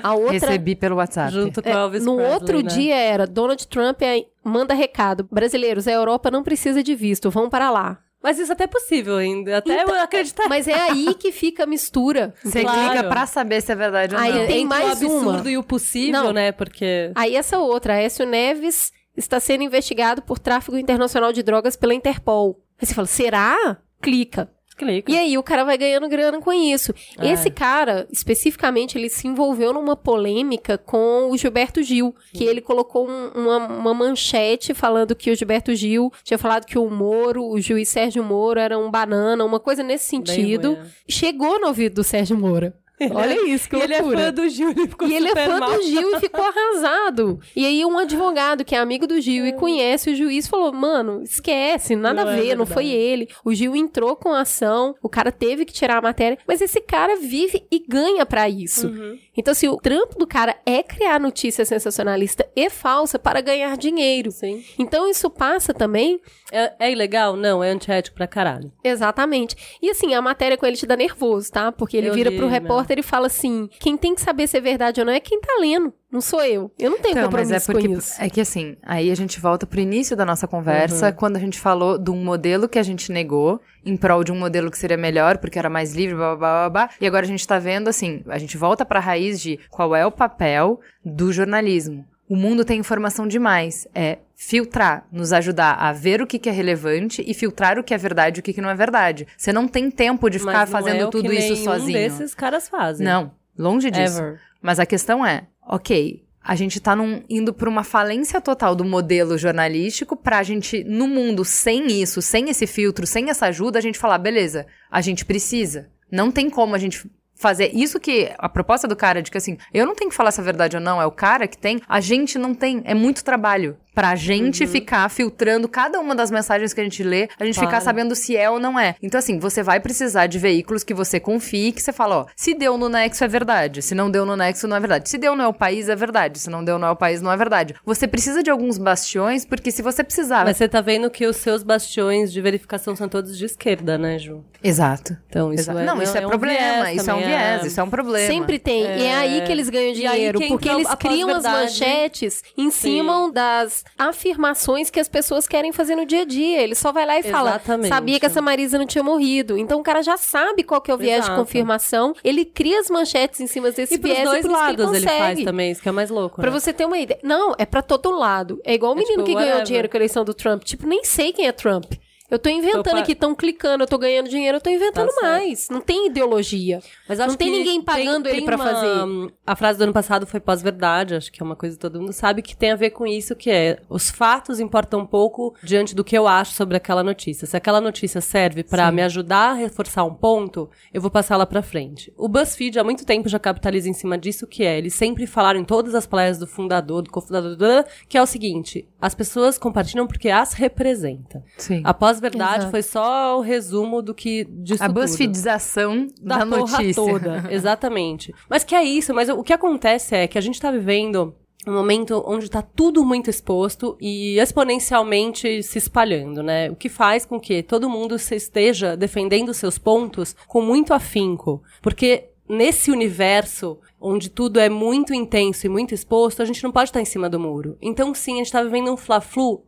A outra... Recebi pelo WhatsApp. Junto com É, Elvis no Presley, outro né? dia era Donald Trump é, manda recado. Brasileiros, a Europa não precisa de visto, vão para lá. Mas isso até é possível ainda. Até eu acreditar. Mas é aí que fica a mistura. Você Claro. clica pra saber se é verdade ou Aí não. tem Entre mais o absurdo uma. e o possível, Não. né? Porque... Aí essa outra, Aécio Neves está sendo investigado por tráfico internacional de drogas pela Interpol. Aí você fala, será? Clica. Clica. E aí o cara vai ganhando grana com isso. É. Esse cara, especificamente, ele se envolveu numa polêmica com o Gilberto Gil, que ele colocou um- uma, uma manchete falando que o Gilberto Gil tinha falado que o Moro, o juiz Sérgio Moro, era um banana, uma coisa nesse sentido. é. Chegou no ouvido do Sérgio Moro. Olha isso, que E ele é loucura. fã do Gil, ele ficou E ele é fã mal. do Gil e ficou arrasado. E aí um advogado que é amigo do Gil e conhece o juiz falou, mano, esquece, nada Não a é ver, não verdade. foi ele. O Gil entrou com a ação, o cara teve que tirar a matéria, mas esse cara vive e ganha pra isso. Uhum. Então, assim, o trampo do cara é criar notícia sensacionalista e falsa para ganhar dinheiro. Sim. Então, isso passa também É, é ilegal? Não, é antiético pra caralho. Exatamente. E assim, a matéria com ele te dá nervoso, tá? Porque ele Eu vira li, pro né? Repórter e fala assim: quem tem que saber se é verdade ou não é quem tá lendo. Não sou eu. Eu não tenho Então, mas compromisso é porque com isso. é que assim, aí a gente volta pro início da nossa conversa, Uhum. quando a gente falou de um modelo que a gente negou em prol de um modelo que seria melhor, porque era mais livre, blá blá blá, blá, blá. E agora a gente tá vendo assim, a gente volta pra raiz de qual é o papel do jornalismo. O mundo tem informação demais. É filtrar, nos ajudar a ver o que, que é relevante e filtrar o que é verdade e o que, que não é verdade. Você não tem tempo de ficar Mas fazendo é tudo isso sozinho. desses caras fazem. Não, longe disso. Ever. Mas a questão é, ok, a gente tá num- indo pra uma falência total do modelo jornalístico pra gente, no mundo, sem isso, sem esse filtro, sem essa ajuda, a gente falar, beleza, a gente precisa. Não tem como a gente fazer isso que a proposta do cara de que assim, eu não tenho que falar se é verdade ou não, é o cara que tem, a gente não tem, é muito trabalho pra gente ficar filtrando cada uma das mensagens que a gente lê, a gente ficar Claro. sabendo se é ou não é. Então assim, você vai precisar de veículos que você confie, que você fala, ó, se deu no Nexo é verdade, se não deu no Nexo não é verdade, se deu no É o País é verdade, se não deu no É o País não é verdade. Você precisa de alguns bastiões, porque se você precisar... Mas você tá vendo que os seus bastiões de verificação são todos de esquerda, né, Ju? Exato. Então, isso Exato. é não, isso é, um problema, viés isso é um também, viés, isso é um problema. Sempre tem. E é aí que eles ganham dinheiro. que Porque eles criam as manchetes em cima das afirmações que as pessoas querem fazer no dia a dia. Ele só vai lá e fala: Exatamente. sabia que essa Marisa não tinha morrido. Então o cara já sabe qual que é o viés de Exato. confirmação. Ele cria as manchetes em cima desse E pros viés dois e lados ele ele, faz também, isso que é mais louco, Pra né? você ter uma ideia. Não, é pra todo lado. É igual o É menino tipo, que ganhou whatever. dinheiro com a eleição do Trump. Tipo, nem sei quem é Trump. Eu tô inventando Tô pa- aqui, tão clicando, eu tô ganhando dinheiro, eu tô inventando Tá mais. Não tem ideologia. Mas acho não tem ninguém pagando tem- ele uma- fazer. A frase do ano passado foi pós-verdade, acho que é uma coisa que todo mundo sabe, que tem a ver com isso, que é os fatos importam um pouco diante do que eu acho sobre aquela notícia. Se aquela notícia serve pra me ajudar a reforçar um ponto, eu vou passar ela pra frente. O BuzzFeed há muito tempo já capitaliza em cima disso, que é, eles sempre falaram em todas as palestras do fundador, do cofundador, que é o seguinte, as pessoas compartilham porque as representa. Sim. A pós-verdade Exato. foi só o resumo do que disso A. BuzzFeedização da, da, notícia. toda. [laughs] Exatamente. Mas que é isso, mas o que acontece é que a gente tá vivendo um momento onde tá tudo muito exposto e exponencialmente se espalhando, né? O que faz com que todo mundo se esteja defendendo seus pontos com muito afinco. Porque nesse universo onde tudo é muito intenso e muito exposto, a gente não pode estar em cima do muro. Então, sim, a gente tá vivendo um fla-flu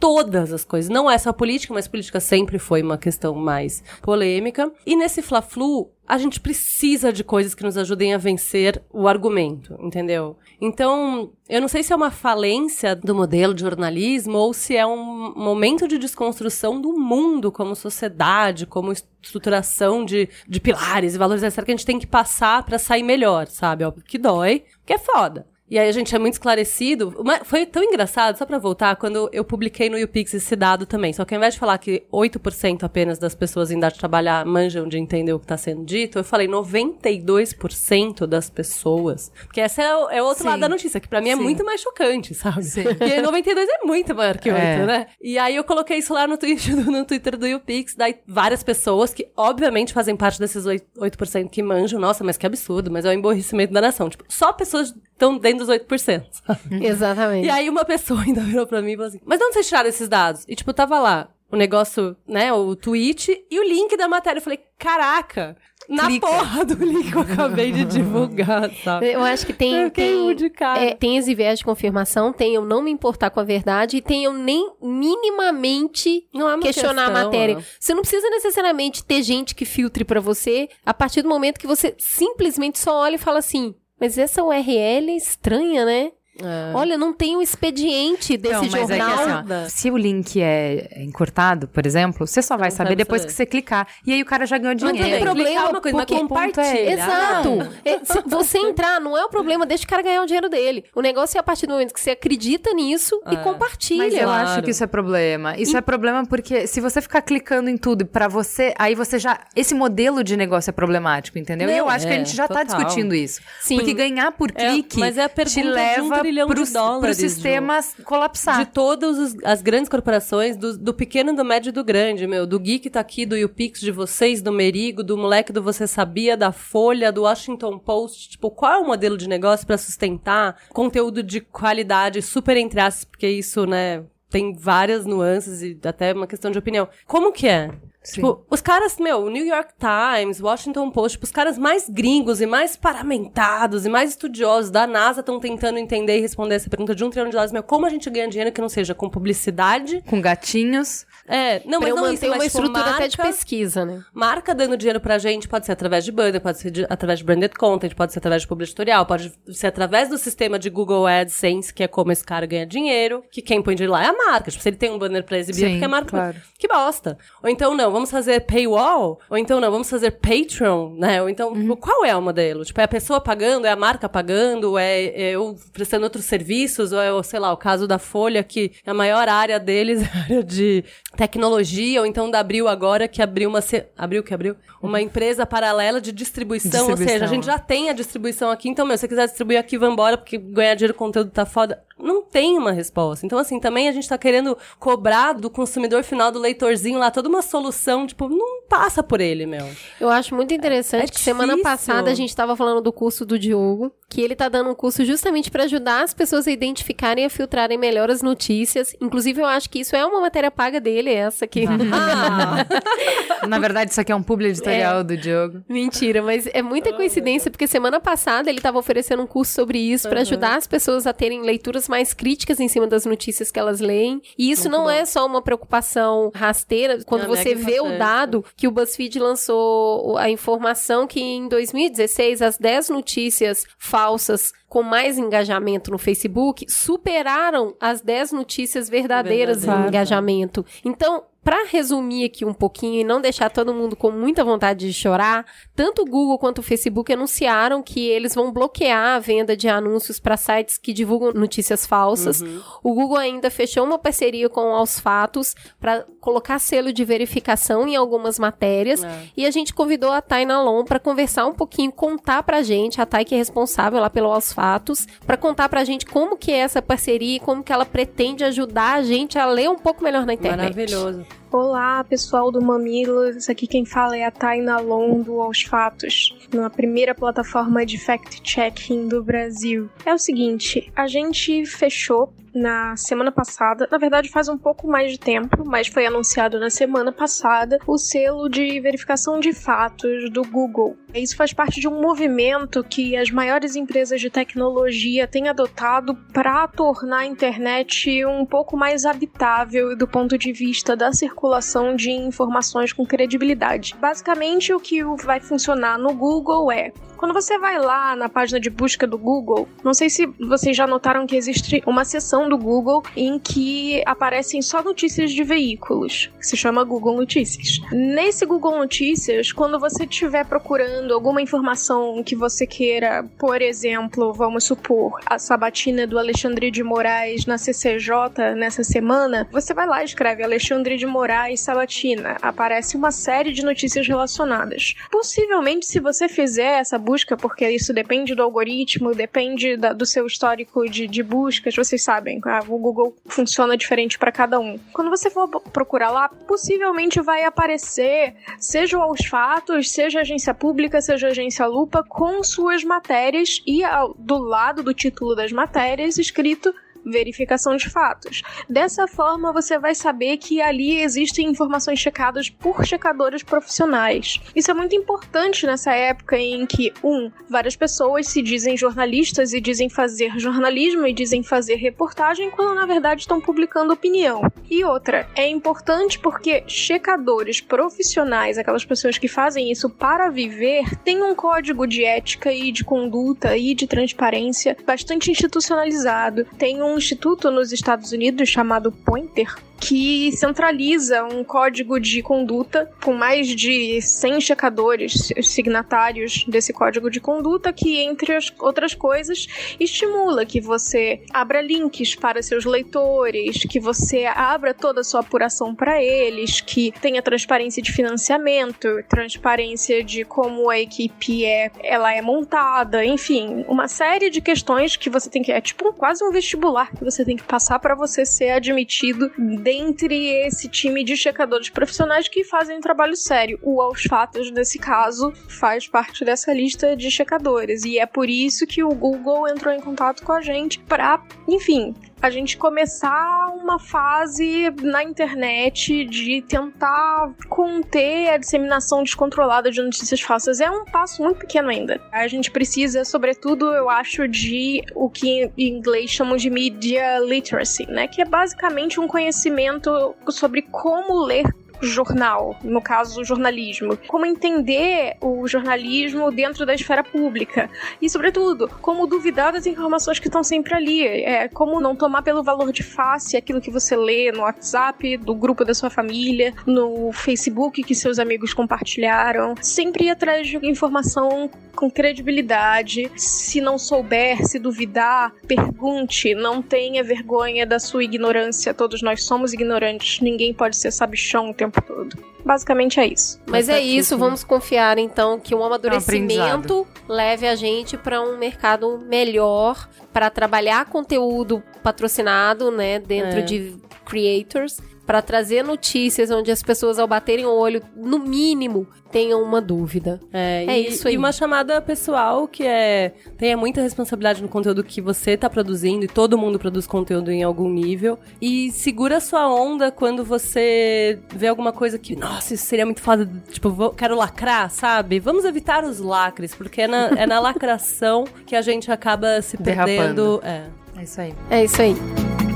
todas as coisas. Não é só política, mas política sempre foi uma questão mais polêmica. E nesse fla-flu, a gente precisa de coisas que nos ajudem a vencer o argumento, entendeu? Então, eu não sei se é uma falência do modelo de jornalismo ou se é um momento de desconstrução do mundo como sociedade, como estruturação de, de pilares e valores, etc., que a gente tem que passar pra sair melhor, sabe? Óbvio que dói, que é foda. E aí a gente é muito esclarecido. Uma- foi tão engraçado, só pra voltar, quando eu publiquei no YouPix esse dado também. Só que ao invés de falar que 8% apenas das pessoas em idade de trabalhar manjam de entender o que tá sendo dito, eu falei 92% das pessoas. Porque essa é o, é o outro Sim. lado da notícia, que pra mim é Sim. muito mais chocante, sabe? Sim. [laughs] Porque 92 é muito maior que 8, É. né? E aí eu coloquei isso lá no Twitter, [laughs] no Twitter do YouPix, daí várias pessoas que obviamente fazem parte desses 8%, 8% que manjam, nossa, mas que absurdo, mas é o emborrecimento da nação. Tipo, só pessoas estão dentro dos 8%. sabe? [laughs] Exatamente. E aí uma pessoa [laughs] ainda virou pra mim e falou assim, mas de onde vocês tiraram esses dados? E tipo, tava lá o negócio, né, o tweet e o link da matéria. Eu falei, caraca, na Clica. porra do link que eu acabei de divulgar, sabe? Eu acho que tem, tem, muito de cara. é, tem esse viés de confirmação, tem eu não me importar com a verdade e tem eu nem minimamente Não é questionar a questão, matéria. ó. Você não precisa necessariamente ter gente que filtre pra você a partir do momento que você simplesmente só olha e fala assim: mas essa URL é estranha, né? É. Olha, não tem um expediente desse Não, mas é que jornal. assim, ó, se o link é encurtado, por exemplo, você só vai Não saber sabe depois saber. que você clicar. E aí o cara já ganhou Não dinheiro. tem problema, é uma coisa, mas porque compartilhar. Exato. [laughs] É, se você entrar, não é o problema, deixa o cara ganhar o dinheiro dele. O negócio é a partir do momento que você acredita nisso e É. compartilha. Mas eu Claro. acho que isso é problema. Isso é problema porque se você ficar clicando em tudo pra você, aí você já. Esse modelo de negócio é problemático, entendeu? e Não, eu acho que a é, gente já tá total. discutindo isso. Sim. Porque ganhar por É, clique mas é a te leva trilhão de pro, dólares, pro sistema colapsar. De todas as grandes corporações, do, do pequeno, do médio e do grande, meu. Do Geek tá aqui, do YouPix, de vocês, do Merigo, do moleque do Você Sabia, da Folha, do Washington Post. Tipo, qual é o modelo de negócio pra sustentar conteúdo de qualidade, super entre aspas, porque isso, né, tem várias nuances e até uma questão de opinião. Como que é? Sim. Tipo, os caras, meu, New York Times, Washington Post, tipo, os caras mais gringos e mais paramentados e mais estudiosos da NASA estão tentando entender e responder essa pergunta de um trilhão de dólares. Meu, como a gente ganha dinheiro que não seja com publicidade? Com gatinhos. É, não, pra mas eu não manter isso, uma tipo, estrutura até de marca- pesquisa, né? Marca dando dinheiro pra gente, pode ser através de banner, pode ser de- através de branded content, pode ser através de publicidade editorial, pode ser através do sistema de Google AdSense, que é como esse cara ganha dinheiro, que quem põe dinheiro lá é a marca. Tipo, se ele tem um banner pra exibir, é Sim, porque a marca... claro. Que bosta. Ou então, não, vamos fazer paywall, ou então, não, vamos fazer Patreon, né? Ou então, Uhum. qual é o modelo? Tipo, é a pessoa pagando, é a marca pagando, é, é eu prestando outros serviços, ou é, sei lá, o caso da Folha, que a maior área deles é [laughs] a área de tecnologia, ou então da Abril agora, que abriu uma... Abril que abriu? Uma empresa paralela de distribuição, ou seja, a Distribuição. gente já tem a distribuição aqui, então, meu, se você quiser distribuir aqui, vambora, porque ganhar dinheiro com conteúdo tá foda. Não tem uma resposta. Então, assim, também a gente tá querendo cobrar do consumidor final, do leitorzinho lá, toda uma solução, tipo, não passa por ele, meu. Eu acho muito interessante É que semana difícil. passada a gente tava falando do curso do Diogo, que ele tá dando um curso justamente pra ajudar as pessoas a identificarem e a filtrarem melhor as notícias. Inclusive, eu acho que isso é uma matéria paga dele, essa aqui. [laughs] Na verdade, isso aqui é um publi editorial do Diogo. Mentira, mas é muita coincidência, porque semana passada ele estava oferecendo um curso sobre isso pra ajudar as pessoas a terem leituras mais críticas em cima das notícias que elas leem. E isso Muito não bom. é só uma preocupação rasteira. Quando É você vê o dado que o BuzzFeed lançou a informação que em 2016 as 10 notícias falsas com mais engajamento no Facebook superaram as 10 notícias verdadeiras em engajamento. Então, Pra resumir aqui um pouquinho e não deixar todo mundo com muita vontade de chorar, tanto o Google quanto o Facebook anunciaram que eles vão bloquear a venda de anúncios para sites que divulgam notícias falsas. O Google ainda fechou uma parceria com Aos Fatos para colocar selo de verificação em algumas matérias. É. E a gente convidou a Thay Nalon para conversar um pouquinho, contar pra gente, a Thay que é responsável lá pelo Aos Fatos, para contar pra gente como que é essa parceria e como que ela pretende ajudar a gente a ler um pouco melhor na internet. Maravilhoso. Olá, pessoal do Mamilos. Aqui quem fala é a Taina Lon do Aos Fatos, na primeira plataforma de fact-checking do Brasil. É o seguinte, a gente fechou na semana passada, na verdade faz um pouco mais de tempo, mas foi anunciado na semana passada, o selo de verificação de fatos do Google. Isso faz parte de um movimento que as maiores empresas de tecnologia têm adotado para tornar a internet um pouco mais habitável do ponto de vista da circulação de informações com credibilidade. Basicamente, o que vai funcionar no Google é quando você vai lá na página de busca do Google, não sei se vocês já notaram que existe uma seção do Google em que aparecem só notícias de veículos, que se chama Google Notícias. Nesse Google Notícias, quando você estiver procurando alguma informação que você queira, por exemplo, vamos supor, a sabatina do Alexandre de Moraes na CCJ nessa semana, você vai lá e escreve Alexandre de Moraes sabatina. Aparece uma série de notícias relacionadas. Possivelmente, se você fizer essa busca, porque isso depende do algoritmo, depende da- do seu histórico de, de buscas, vocês sabem, ah, o Google funciona diferente para cada um. Quando você for procurar lá, possivelmente vai aparecer, seja aos fatos, seja agência pública, seja agência lupa, com suas matérias e ao- do lado do título das matérias escrito verificação de fatos. Dessa forma, você vai saber que ali existem informações checadas por checadores profissionais. Isso é muito importante nessa época em que, um, várias pessoas se dizem jornalistas e dizem fazer jornalismo e dizem fazer reportagem, quando na verdade estão publicando opinião. E outra, é importante porque checadores profissionais, aquelas pessoas que fazem isso para viver, têm um código de ética e de conduta e de transparência bastante institucionalizado. Tem um instituto nos Estados Unidos chamado Pointer que centraliza um código de conduta com mais de 100 checadores signatários desse código de conduta que, entre as outras coisas, estimula que você abra links para seus leitores, que você abra toda a sua apuração para eles, que tenha transparência de financiamento, transparência de como a equipe é, ela é montada, enfim, uma série de questões que você tem que é tipo quase um vestibular que você tem que passar para você ser admitido dentre esse time de checadores profissionais que fazem um trabalho sério. O Aos Fatos, nesse caso, faz parte dessa lista de checadores. E é por isso que o Google entrou em contato com a gente para, enfim, a gente começar uma fase na internet de tentar conter a disseminação descontrolada de notícias falsas. É um passo muito pequeno ainda. A gente precisa, sobretudo, eu acho, de o que em inglês chamam de media literacy, né? Que é basicamente um conhecimento sobre como ler jornal, no caso, jornalismo. Como entender o jornalismo dentro da esfera pública. E, sobretudo, como duvidar das informações que estão sempre ali. É, como não tomar pelo valor de face aquilo que você lê no WhatsApp, do grupo da sua família, no Facebook que seus amigos compartilharam. Sempre ir atrás de informação com credibilidade. Se não souber, se duvidar, pergunte. Não tenha vergonha da sua ignorância. Todos nós somos ignorantes. Ninguém pode ser sabichão o tempo todo. Basicamente é isso. Mas é isso, vamos confiar então que o um amadurecimento leve a gente para um mercado melhor, para trabalhar conteúdo patrocinado, né, dentro É. de creators, para trazer notícias onde as pessoas ao baterem o olho, no mínimo, tenham uma dúvida. É, É e, isso aí. E uma chamada pessoal que é tenha muita responsabilidade no conteúdo que você tá produzindo e todo mundo produz conteúdo em algum nível. E segura a sua onda quando você vê alguma coisa que, nossa, isso seria muito foda, tipo, vou, quero lacrar, sabe? Vamos evitar os lacres, porque é na, é na lacração que a gente acaba se Derrapando. perdendo. É. É isso aí. É isso aí.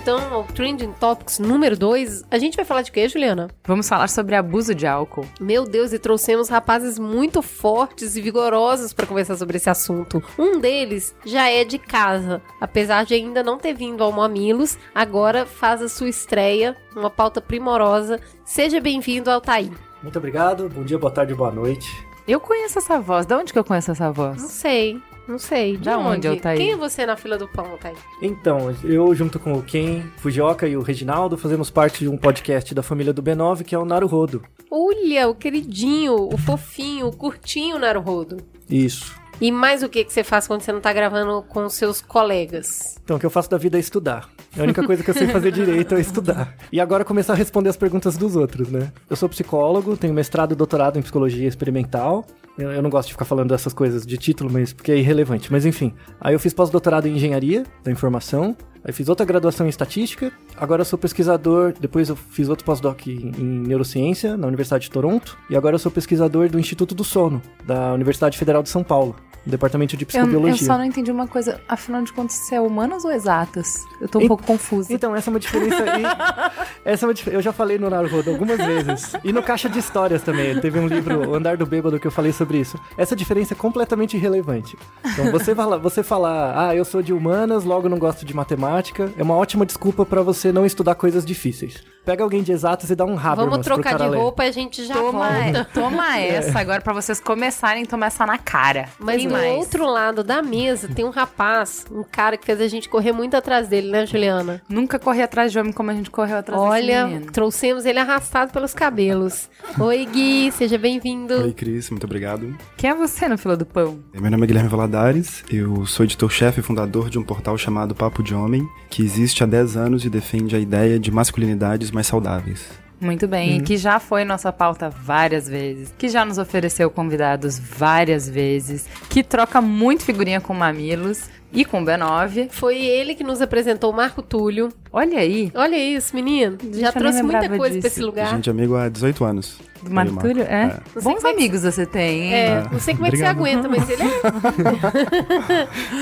Então ao Trending Topics número 2. A gente vai falar de quê, Juliana? Vamos falar sobre abuso de álcool. Meu Deus, e trouxemos rapazes muito fortes e vigorosos para conversar sobre esse assunto. Um deles já é de casa, apesar de ainda não ter vindo ao Mamilos, agora faz a sua estreia, uma pauta primorosa. Seja bem-vindo, Altair. Muito obrigado, bom dia, boa tarde, boa noite. Eu conheço essa voz. De onde que eu conheço essa Não voz? sei, não sei. De Da onde, Altair? Quem é você na fila do pão, Altair? Então, eu junto com o Ken, Fujioka e o Reginaldo fazemos parte de um podcast da família do B9 que é o Naruhodo. Olha, o queridinho, o fofinho, o curtinho Naruhodo. Isso. E mais o que, que você faz quando você não tá gravando com seus colegas? Então, o que eu faço da vida é estudar. A única coisa que eu sei fazer direito é estudar. E agora começar a responder as perguntas dos outros, né? Eu sou psicólogo, tenho mestrado e doutorado em psicologia experimental. Eu, eu não gosto de ficar falando dessas coisas de título, mas porque é irrelevante. Mas enfim. Aí eu fiz pós-doutorado em engenharia da informação. Aí fiz outra graduação em estatística. Agora eu sou pesquisador. Depois eu fiz outro pós-doc em, em neurociência na Universidade de Toronto. E agora eu sou pesquisador do Instituto do Sono da Universidade Federal de São Paulo, no departamento de Eu, psicobiologia. eu só não entendi uma coisa. Afinal de contas, você é humanas ou exatas? Eu tô um En- pouco confusa. Então, essa é uma diferença aí. [laughs] essa é uma Eu já falei no Naruhodo algumas vezes. E no Caixa de Histórias também. Teve um livro, O Andar do Bêbado, que eu falei sobre isso. Essa diferença é completamente irrelevante. Então, você, fala, você falar, ah, eu sou de humanas, logo não gosto de matemática, é uma ótima desculpa pra você não estudar coisas difíceis. Pega alguém de exatas e dá um Habermas Vamos pro trocar cara de ler. roupa e a gente já Toma, volta. toma essa agora pra vocês começarem a tomar essa na cara. Mas Tem do outro lado da mesa tem um rapaz, um cara que fez a gente correr muito atrás dele, né, Juliana? Nunca corri atrás de homem como a gente correu atrás desse Olha, trouxemos ele arrastado pelos cabelos. Oi, Gui, seja Oi, bem-vindo. Cris, muito obrigado. Quem é você no fila do pão? Meu nome é Guilherme Valadares, eu sou editor-chefe e fundador de um portal chamado Papo de Homem, que existe há 10 anos e defende a ideia de masculinidades mais saudáveis. Muito bem, e que já foi nossa pauta várias vezes, que já nos ofereceu convidados várias vezes, que troca muito figurinha com Mamilos e com o B9. Foi ele que nos apresentou o Marco Túlio. Olha aí, Olha isso, menino. Já trouxe muita coisa pra disso. esse A lugar. gente é amigo há 18 anos. do Marco Marco. Túlio, é? Sei Bons é que- amigos você tem, hein? É, não sei como é que você aguenta, mas ele é.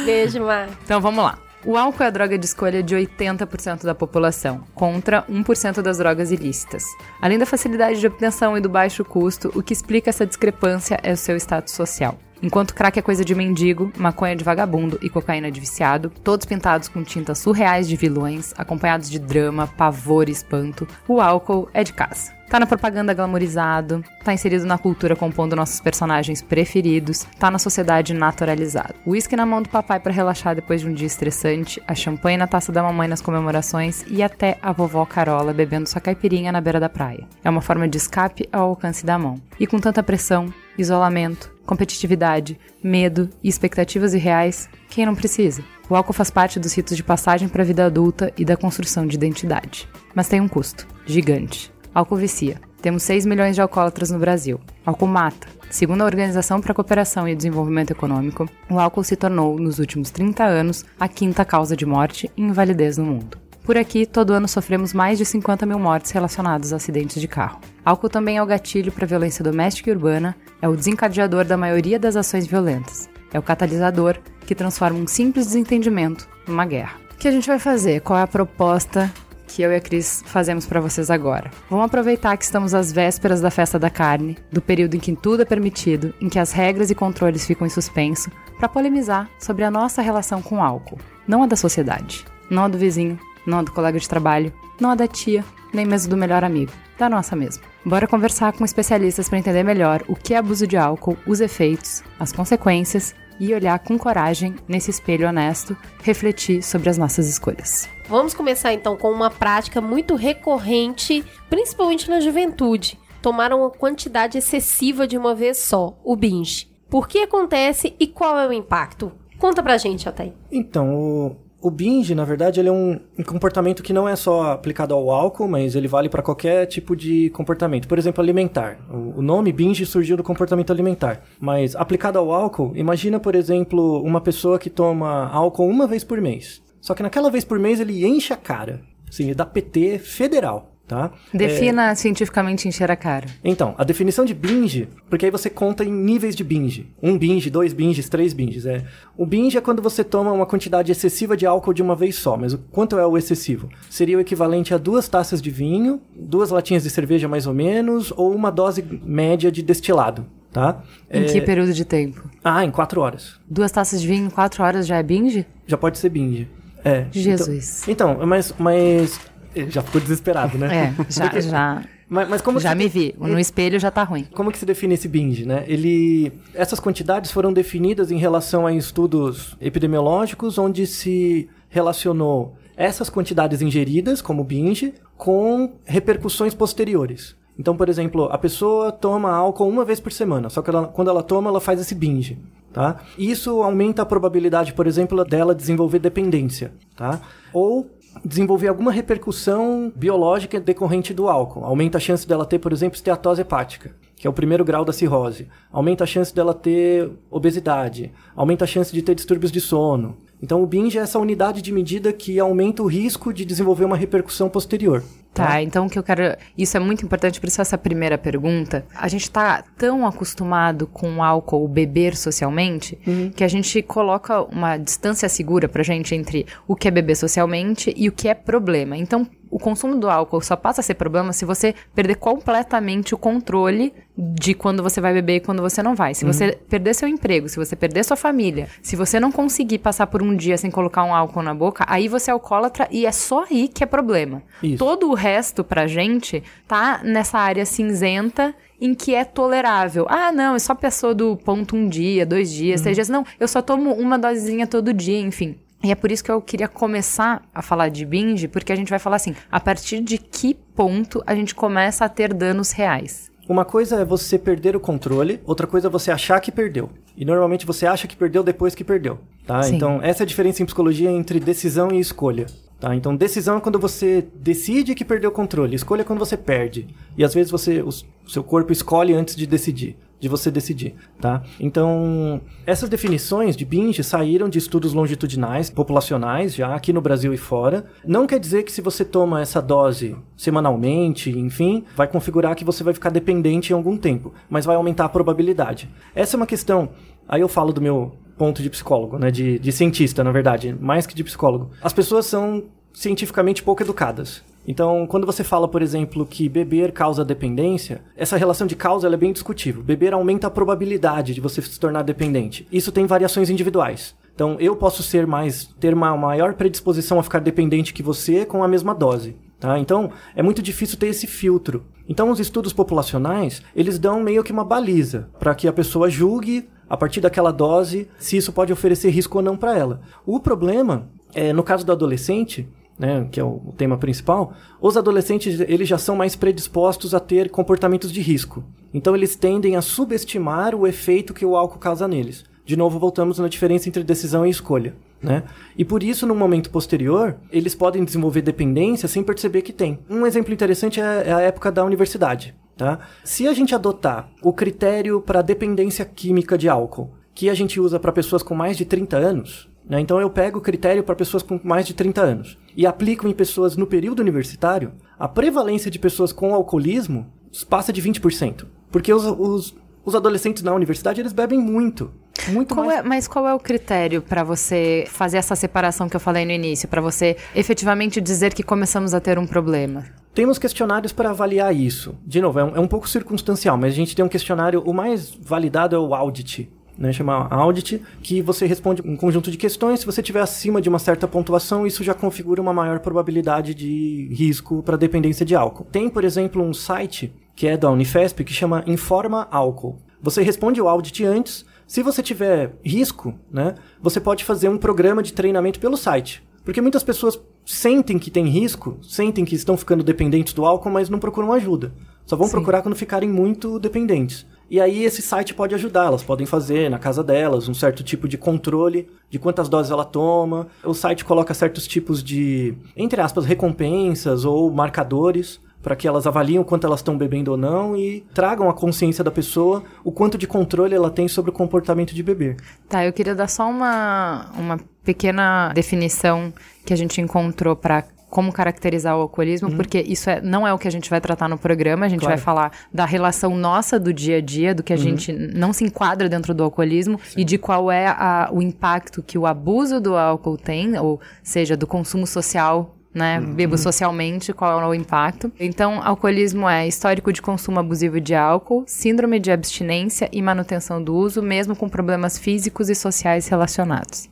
[laughs] Beijo, Marco. Então vamos lá. O álcool é a droga de escolha de 80% da população, contra 1% das drogas ilícitas. Além da facilidade de obtenção e do baixo custo, o que explica essa discrepância é o seu status social. Enquanto crack é coisa de mendigo, maconha de vagabundo e cocaína de viciado, todos pintados com tintas surreais de vilões, acompanhados de drama, pavor e espanto, o álcool é de casa. Tá na propaganda glamourizado, tá inserido na cultura compondo nossos personagens preferidos, tá na sociedade naturalizado. Uísque na mão do papai para relaxar depois de um dia estressante, a champanhe na taça da mamãe nas comemorações e até a vovó Carola bebendo sua caipirinha na beira da praia. É uma forma de escape ao alcance da mão. E com tanta pressão, isolamento, competitividade, medo e expectativas irreais, quem não precisa? O álcool faz parte dos ritos de passagem para a vida adulta e da construção de identidade. Mas tem um custo gigante. Álcool vicia. Temos 6 milhões de alcoólatras no Brasil. Álcool mata. Segundo a Organização para a Cooperação e Desenvolvimento Econômico, o álcool se tornou, nos últimos 30 anos, a quinta causa de morte e invalidez no mundo. Por aqui, todo ano sofremos mais de 50 mil mortes relacionadas a acidentes de carro. Álcool também é o gatilho para a violência doméstica e urbana, é o desencadeador da maioria das ações violentas, é o catalisador que transforma um simples desentendimento numa guerra. O que a gente vai fazer? Qual é a proposta que eu e a Cris fazemos para vocês agora? Vamos aproveitar que estamos às vésperas da festa da carne, do período em que tudo é permitido, em que as regras e controles ficam em suspenso, para polemizar sobre a nossa relação com o álcool. Não a da sociedade, não a do vizinho, não a do colega de trabalho, não a da tia, nem mesmo do melhor amigo, da nossa mesmo. Bora conversar com especialistas para entender melhor o que é abuso de álcool, os efeitos, as consequências e olhar com coragem nesse espelho honesto, refletir sobre as nossas escolhas. Vamos começar então com uma prática muito recorrente, principalmente na juventude. Tomar uma quantidade excessiva de uma vez só, o binge. Por que acontece e qual é o impacto? Conta pra gente, Altair. Então, o, o binge, na verdade, ele é um, um comportamento que não é só aplicado ao álcool, mas ele vale para qualquer tipo de comportamento. Por exemplo, alimentar. O, o nome binge surgiu do comportamento alimentar. Mas aplicado ao álcool, imagina, por exemplo, uma pessoa que toma álcool uma vez por mês. Só que naquela vez por mês ele enche a cara. Assim, ele dá PT federal. Tá? Defina cientificamente encher a cara. Então, a definição de binge, porque aí você conta em níveis de binge. Um binge, dois binges, três binges. É. O binge é quando você toma uma quantidade excessiva de álcool de uma vez só. Mas o quanto é o excessivo? Seria o equivalente a duas taças de vinho, duas latinhas de cerveja mais ou menos, ou uma dose média de destilado. Tá? Em que período de tempo? Ah, em quatro horas. Duas taças de vinho em quatro horas já é binge? Já pode ser binge. É. Jesus. Então, então mas, mas já ficou desesperado, né? É, já, [laughs] já. Mas, mas como já me vi. No espelho já tá ruim. Como que se define esse binge, né? Ele, essas quantidades foram definidas em relação a estudos epidemiológicos, onde se relacionou essas quantidades ingeridas, como binge, com repercussões posteriores. Então, por exemplo, a pessoa toma álcool uma vez por semana, só que ela, quando ela toma, ela faz esse binge. Tá? Isso aumenta a probabilidade, por exemplo, dela desenvolver dependência, tá? Ou desenvolver alguma repercussão biológica decorrente do álcool. Aumenta a chance dela ter, por exemplo, esteatose hepática, que é o primeiro grau da cirrose. Aumenta a chance dela ter obesidade. Aumenta a chance de ter distúrbios de sono. Então, o binge é essa unidade de medida que aumenta o risco de desenvolver uma repercussão posterior. Tá, tá, então o que eu quero. Isso é muito importante, por isso essa primeira pergunta. A gente tá tão acostumado com álcool beber socialmente uhum. que a gente coloca uma distância segura pra gente entre o que é beber socialmente e o que é problema. Então, o consumo do álcool só passa a ser problema se você perder completamente o controle de quando você vai beber e quando você não vai. Se uhum. você perder seu emprego, se você perder sua família, se você não conseguir passar por um dia sem colocar um álcool na boca, aí você é alcoólatra e é só aí que é problema. Isso. Todo o resto pra gente tá nessa área cinzenta em que é tolerável. Ah, não, eu só pessoa do ponto um dia, dois dias, uhum. três dias. Não, eu só tomo uma dosezinha todo dia, enfim. E é por isso que eu queria começar a falar de binge, porque a gente vai falar assim, a partir de que ponto a gente começa a ter danos reais? Uma coisa é você perder o controle, outra coisa é você achar que perdeu. E normalmente você acha que perdeu depois que perdeu, tá? Sim. Então, essa é a diferença em psicologia entre decisão e escolha. Tá? Então, decisão é quando você decide que perdeu o controle. Escolha é quando você perde. E às vezes você, o seu corpo escolhe antes de decidir de você decidir, tá? Então, essas definições de binge saíram de estudos longitudinais, populacionais, já aqui no Brasil e fora. Não quer dizer que se você toma essa dose semanalmente, enfim, vai configurar que você vai ficar dependente em algum tempo, mas vai aumentar a probabilidade. Essa é uma questão. Aí eu falo do meu ponto de psicólogo, né? De, de cientista, na verdade, mais que de psicólogo. As pessoas são cientificamente pouco educadas. Então, quando você fala, por exemplo, que beber causa dependência, essa relação de causa é bem discutível. Beber aumenta a probabilidade de você se tornar dependente. Isso tem variações individuais. Então, eu posso ser mais ter uma maior predisposição a ficar dependente que você com a mesma dose. Tá? Então, é muito difícil ter esse filtro. Então, os estudos populacionais, eles dão meio que uma baliza para que a pessoa julgue a partir daquela dose se isso pode oferecer risco ou não para ela. O problema é, no caso do adolescente, né, que é o tema principal, os adolescentes eles já são mais predispostos a ter comportamentos de risco. Então eles tendem a subestimar o efeito que o álcool causa neles. De novo, voltamos na diferença entre decisão e escolha. Né? E por isso, no momento posterior, eles podem desenvolver dependência sem perceber que tem. Um exemplo interessante é, é a época da universidade. Tá? Se a gente adotar o critério para dependência química de álcool, que a gente usa para pessoas com mais de 30 anos, né? Então eu pego o critério para pessoas com mais de 30 anos e aplico em pessoas no período universitário, a prevalência de pessoas com alcoolismo passa de 20%. Porque os, os, os adolescentes na universidade, eles bebem muito. Muito qual mais... É, mas qual é o critério para você fazer essa separação que eu falei no início? Para você efetivamente dizer que começamos a ter um problema? Temos questionários para avaliar isso. De novo, é um, é um pouco circunstancial, mas a gente tem um questionário, o mais validado é o audit, né, chama audit, que você responde um conjunto de questões. Se você tiver acima de uma certa pontuação, isso já configura uma maior probabilidade de risco para dependência de álcool. Tem, por exemplo, um site que é da Unifesp que chama Informa Álcool. Você responde o audit antes. Se você tiver risco, né, você pode fazer um programa de treinamento pelo site. Porque muitas pessoas sentem que tem risco, sentem que estão ficando dependentes do álcool, mas não procuram ajuda. Só vão Sim. procurar quando ficarem muito dependentes. E aí esse site pode ajudar, elas podem fazer na casa delas um certo tipo de controle de quantas doses ela toma. O site coloca certos tipos de, entre aspas, recompensas ou marcadores para que elas avaliem o quanto elas estão bebendo ou não e tragam a consciência da pessoa o quanto de controle ela tem sobre o comportamento de beber. Tá, eu queria dar só uma, uma pequena definição que a gente encontrou para como caracterizar o alcoolismo, porque isso é, não é o que a gente vai tratar no programa. A gente Claro. vai falar da relação nossa do dia a dia, do que a gente não se enquadra dentro do alcoolismo e de qual é a- o impacto que o abuso do álcool tem, ou seja, do consumo social. Né? Bebo socialmente, qual é o impacto. Então, alcoolismo é histórico de consumo abusivo de álcool, síndrome de abstinência e manutenção do uso, mesmo com problemas físicos e sociais relacionados.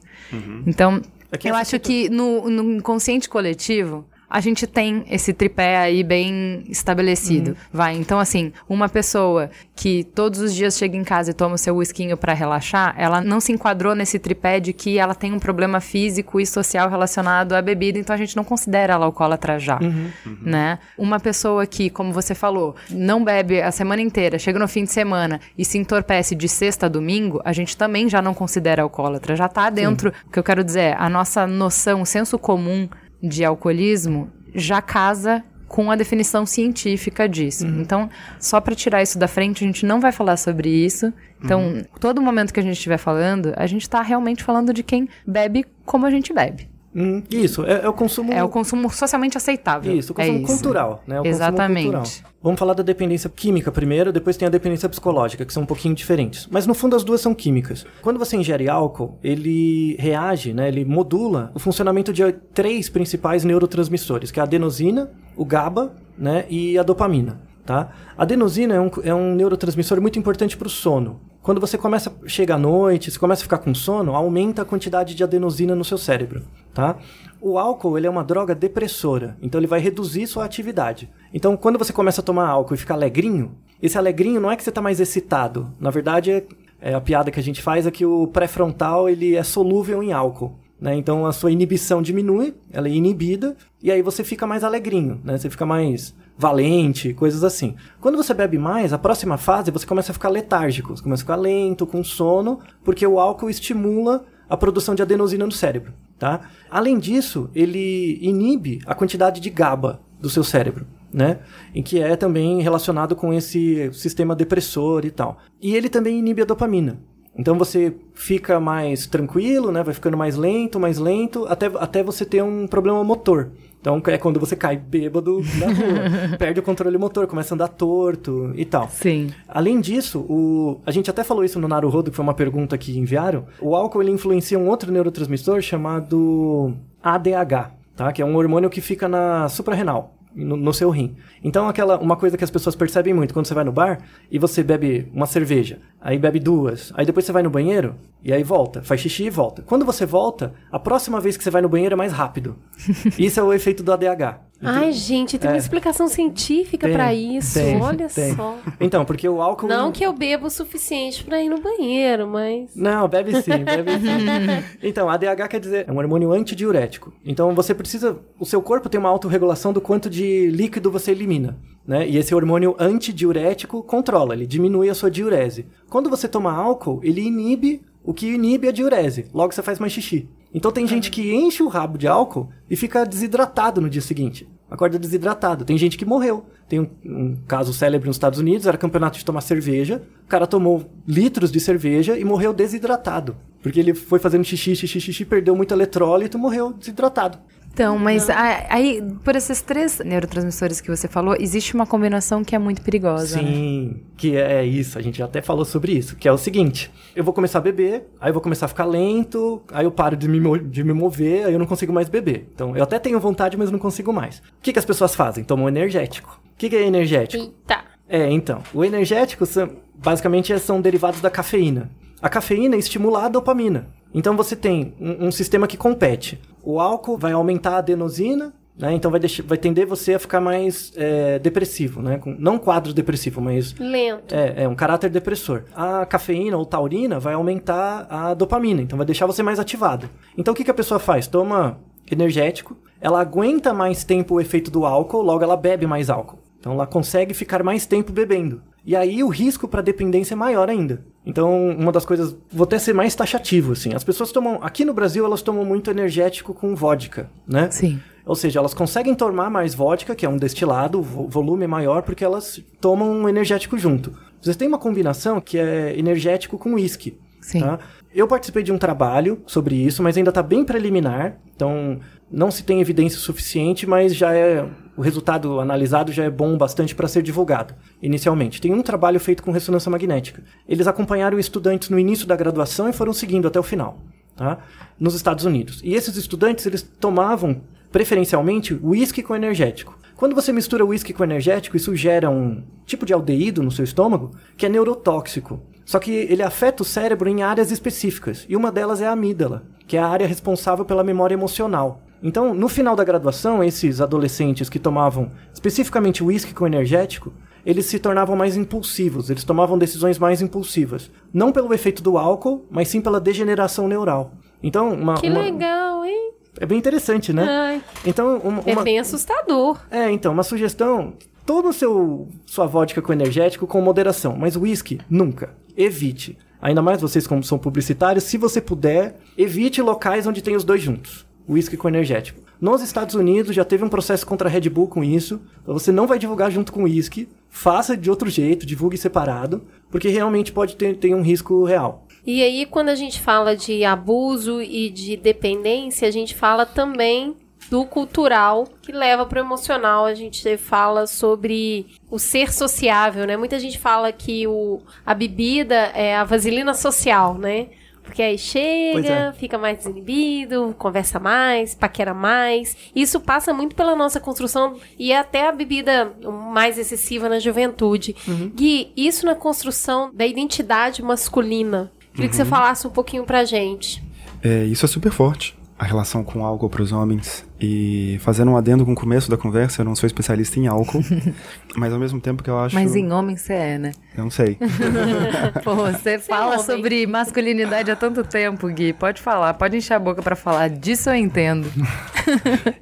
Então, É que eu essa acho que no, no inconsciente coletivo, a gente tem esse tripé aí bem estabelecido. Uhum. Vai, então assim, uma pessoa que todos os dias chega em casa e toma o seu whiskinho pra relaxar, ela não se enquadrou nesse tripé de que ela tem um problema físico e social relacionado à bebida, então a gente não considera ela alcoólatra já, Uhum. né? Uma pessoa que, como você falou, não bebe a semana inteira, chega no fim de semana e se entorpece de sexta a domingo, a gente também já não considera alcoólatra, já tá dentro, o que eu quero dizer, é, a nossa noção, o senso comum de alcoolismo já casa com a definição científica disso. Então, só para tirar isso da frente, a gente não vai falar sobre isso. Então, todo momento que a gente estiver falando, a gente tá realmente falando de quem bebe como a gente bebe. Hum, isso, é, é o consumo. É o consumo socialmente aceitável. Isso, o é consumo isso. cultural, né? O consumo Exatamente. cultural. Vamos falar da dependência química primeiro, depois tem a dependência psicológica, que são um pouquinho diferentes. Mas no fundo as duas são químicas. Quando você ingere álcool, ele reage, né? Ele modula o funcionamento de três principais neurotransmissores, que é a adenosina, o GABA, né? E a dopamina. Tá? A adenosina é um, é um neurotransmissor muito importante para o sono. Quando você começa chega à noite, você começa a ficar com sono, aumenta a quantidade de adenosina no seu cérebro, tá? O álcool, ele é uma droga depressora, então ele vai reduzir sua atividade. Então, quando você começa a tomar álcool e fica alegrinho, esse alegrinho não é que você está mais excitado. Na verdade, é, é a piada que a gente faz é que o pré-frontal, ele é solúvel em álcool. Né? Então a sua inibição diminui, ela é inibida, e aí você fica mais alegrinho, né? Você fica mais valente, coisas assim. Quando você bebe mais, a próxima fase você começa a ficar letárgico, você começa a ficar lento, com sono, porque o álcool estimula a produção de adenosina no cérebro, tá? Além disso, ele inibe a quantidade de GABA do seu cérebro, né? Em que é também relacionado com esse sistema depressor e tal. E ele também inibe a dopamina. Então você fica mais tranquilo, né? Vai ficando mais lento, mais lento, até, até você ter um problema motor. Então é quando você cai bêbado na rua, [laughs] perde o controle motor, começa a andar torto e tal. Sim. Além disso, o... a gente até falou isso no Naruhodo, que foi uma pergunta que enviaram. O álcool ele influencia um outro neurotransmissor chamado ADH, tá? Que é um hormônio que fica na suprarrenal. No, no seu rim. Então, aquela uma coisa que as pessoas percebem muito, quando você vai no bar e você bebe uma cerveja, aí bebe duas, aí depois você vai no banheiro e aí volta, faz xixi e volta. Quando você volta, a próxima vez que você vai no banheiro é mais rápido. [laughs] Isso é o efeito do ADH. Ai, gente, tem uma explicação científica pra isso. tem, Olha tem. só. Então, porque o álcool. Não que eu bebo o suficiente pra ir no banheiro, mas. Não, bebe sim, bebe sim. [laughs] Então, ADH quer dizer é um hormônio antidiurético. Então, você precisa. O seu corpo tem uma autorregulação do quanto de líquido você elimina. Né? E esse hormônio antidiurético controla, ele diminui a sua diurese. Quando você toma álcool, ele inibe o que inibe a diurese. Logo você faz mais xixi. Então tem gente que enche o rabo de álcool e fica desidratado no dia seguinte. Acorda desidratado. Tem gente que morreu. Tem um, um caso célebre nos Estados Unidos, era campeonato de tomar cerveja. O cara tomou litros de cerveja e morreu desidratado. Porque ele foi fazendo xixi, xixi, xixi, perdeu muito eletrólito morreu desidratado. Então, mas aí, por esses três neurotransmissores que você falou, existe uma combinação que é muito perigosa. né? Sim, que é isso, a gente até falou sobre isso, que é o seguinte, eu vou começar a beber, aí eu vou começar a ficar lento, aí eu paro de me, de me mover, aí eu não consigo mais beber. Então, eu até tenho vontade, mas não consigo mais. O que, que as pessoas fazem? Tomam energético. O que, que é energético? Eita. É, então, o energético são, basicamente são derivados da cafeína. A cafeína estimula a dopamina. Então você tem um, um sistema que compete. O álcool vai aumentar a adenosina, né? Então vai, deixar, vai tender você a ficar mais é, depressivo, né? Com, não quadro depressivo, mas Lento. é, é um caráter depressor. A cafeína ou taurina vai aumentar a dopamina, então vai deixar você mais ativado. Então o que, que a pessoa faz? Toma energético, ela aguenta mais tempo o efeito do álcool, logo ela bebe mais álcool. Então ela consegue ficar mais tempo bebendo. E aí o risco para dependência é maior ainda. Então, uma das coisas, vou até ser mais taxativo assim. As pessoas tomam, aqui no Brasil elas tomam muito energético com vodka, né? Sim. Ou seja, elas conseguem tomar mais vodka, que é um destilado, volume é maior, porque elas tomam um energético junto. Vocês têm uma combinação que é energético com uísque. Sim. Tá? Eu participei de um trabalho sobre isso, mas ainda está bem preliminar. Então, não se tem evidência suficiente, mas já é o resultado analisado já é bom bastante para ser divulgado. Inicialmente, tem um trabalho feito com ressonância magnética. Eles acompanharam estudantes no início da graduação e foram seguindo até o final, tá? Nos Estados Unidos. E esses estudantes eles tomavam preferencialmente uísque com energético. Quando você mistura uísque com energético, isso gera um tipo de aldeído no seu estômago que é neurotóxico. Só que ele afeta o cérebro em áreas específicas, e uma delas é a amígdala, que é a área responsável pela memória emocional. Então, no final da graduação, esses adolescentes que tomavam especificamente uísque com energético, eles se tornavam mais impulsivos, eles tomavam decisões mais impulsivas. Não pelo efeito do álcool, mas sim pela degeneração neural. Então, uma. Que uma... legal, hein? É bem interessante, né? Ai, Então, uma, é uma- bem assustador. é, então, uma sugestão: toma o seu sua vodka com energético com moderação, mas whisky nunca. Evite. Ainda mais vocês como são publicitários, se você puder, evite locais onde tem os dois juntos. Whisky com energético. Nos Estados Unidos já teve um processo contra a Red Bull com isso. Então você não vai divulgar junto com whisky. Faça de outro jeito, divulgue separado, porque realmente pode ter, ter um risco real. E aí, quando a gente fala de abuso e de dependência, a gente fala também do cultural que leva para o emocional. A gente fala sobre o ser sociável, né? Muita gente fala que o, a bebida é a vaselina social, né? Porque aí chega, é. fica mais desinibido, conversa mais, paquera mais. Isso passa muito pela nossa construção e até a bebida mais excessiva na juventude. Gui, isso na construção da identidade masculina. Queria que você falasse um pouquinho pra gente. É, isso é super forte, a relação com álcool para os homens. E fazendo um adendo com o começo da conversa, eu não sou especialista em álcool, [laughs] mas ao mesmo tempo que eu acho. Mas em homem você é, né? Eu não sei. [laughs] Pô, você fala homem. sobre masculinidade há tanto tempo, Gui. Pode falar, pode encher a boca pra falar. Disso eu entendo. [laughs]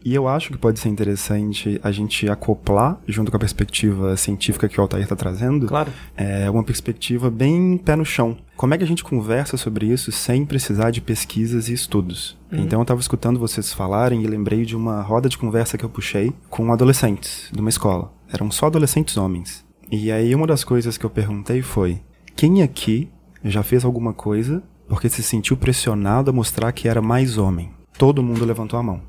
E eu acho que pode ser interessante a gente acoplar, junto com a perspectiva científica que o Altair está trazendo, Claro. é uma perspectiva bem pé no chão. Como é que a gente conversa sobre isso sem precisar de pesquisas e estudos? Então eu estava escutando vocês falarem e lembrei de uma roda de conversa que eu puxei com adolescentes de uma escola. Eram só adolescentes homens. E aí uma das coisas que eu perguntei foi: quem aqui já fez alguma coisa porque se sentiu pressionado a mostrar que era mais homem? Todo mundo levantou a mão.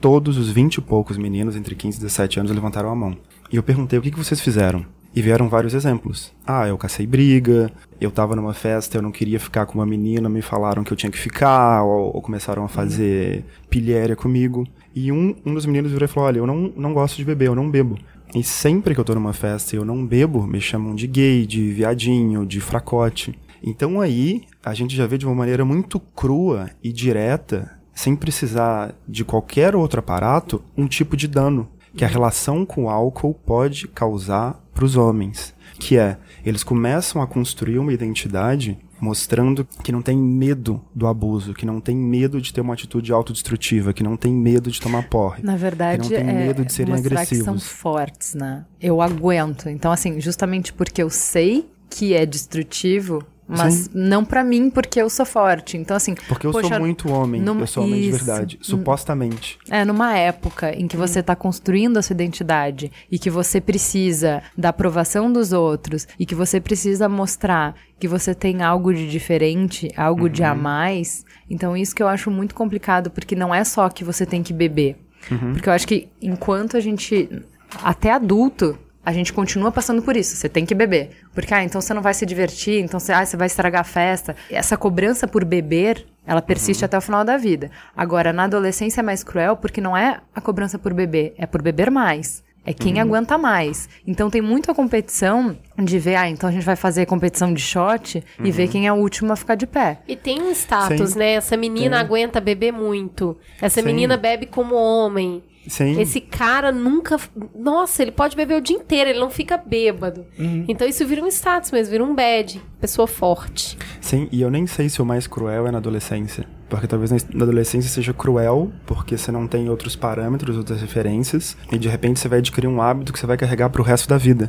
Todos os vinte e poucos meninos entre 15 e 17 anos levantaram a mão. E eu perguntei o que, que vocês fizeram. E vieram vários exemplos. Ah, eu cacei briga, eu tava numa festa, eu não queria ficar com uma menina, me falaram que eu tinha que ficar, ou, ou começaram a fazer pilhéria comigo. E um, um dos meninos virou e falou: Olha, eu não, não gosto de beber, eu não bebo. E sempre que eu tô numa festa e eu não bebo, me chamam de gay, de viadinho, de fracote. Então aí a gente já vê de uma maneira muito crua e direta, sem precisar de qualquer outro aparato, um tipo de dano que a relação com o álcool pode causar para os homens, que é eles começam a construir uma identidade mostrando que não tem medo do abuso, que não tem medo de ter uma atitude autodestrutiva, que não tem medo de tomar porre. Na verdade, que não tem é medo de serem mostrar agressivos. que são fortes, né? Eu aguento. Então, assim, justamente porque eu sei que é destrutivo, mas Sim. não pra mim, porque eu sou forte. Então, assim, Porque eu poxa, sou muito homem, numa- eu sou homem de Isso. verdade, supostamente. É, numa época em que você tá construindo a sua identidade e que você precisa da aprovação dos outros e que você precisa mostrar que você tem algo de diferente, algo de a mais. Então, isso que eu acho muito complicado, porque não é só que você tem que beber. Porque eu acho que enquanto a gente, até adulto, a gente continua passando por isso. Você tem que beber. Porque, ah, então você não vai se divertir, então você, ah, você vai estragar a festa. Essa cobrança por beber, ela persiste até o final da vida. Agora, na adolescência é mais cruel porque não é a cobrança por beber, é por beber mais. É quem aguenta mais. Então tem muita competição de ver, ah, então a gente vai fazer competição de shot e ver quem é o último a ficar de pé. E tem um status, Sim. né? Essa menina Tem. aguenta beber muito. Essa Sim. menina bebe como homem. Sim. Esse cara nunca. Nossa, ele pode beber o dia inteiro, ele não fica bêbado. Então isso vira um status mesmo, vira um bad. Pessoa forte. Sim, e eu nem sei se o mais cruel é na adolescência. Porque talvez na adolescência seja cruel, porque você não tem outros parâmetros, outras referências, e de repente você vai adquirir um hábito que você vai carregar pro resto da vida.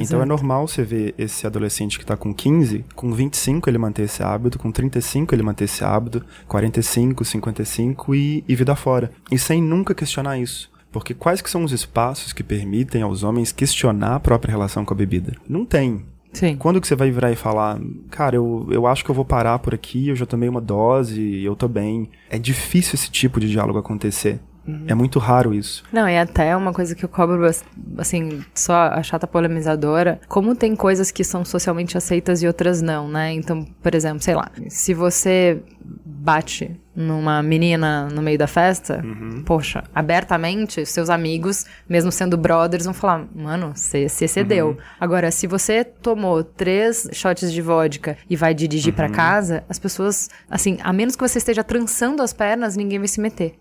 então é normal você ver esse adolescente que tá com 15, com 25 ele manter esse hábito, com 35 ele manter esse hábito, 45, 55 e, e vida fora. E sem nunca questionar isso. Porque quais que são os espaços que permitem aos homens questionar a própria relação com a bebida? Não tem. Sim. Quando que você vai virar e falar, cara, eu, eu acho que eu vou parar por aqui, eu já tomei uma dose, eu tô bem. É difícil esse tipo de diálogo acontecer. É muito raro isso. Não, e até uma coisa que eu cobro, assim, só a chata polemizadora, como tem coisas que são socialmente aceitas e outras não, né? Então, por exemplo, sei lá, se você bate numa menina no meio da festa, poxa, abertamente, seus amigos, mesmo sendo brothers, vão falar, mano, você se excedeu. Agora, se você tomou três shots de vodka e vai dirigir pra casa, as pessoas, assim, a menos que você esteja trançando as pernas, ninguém vai se meter.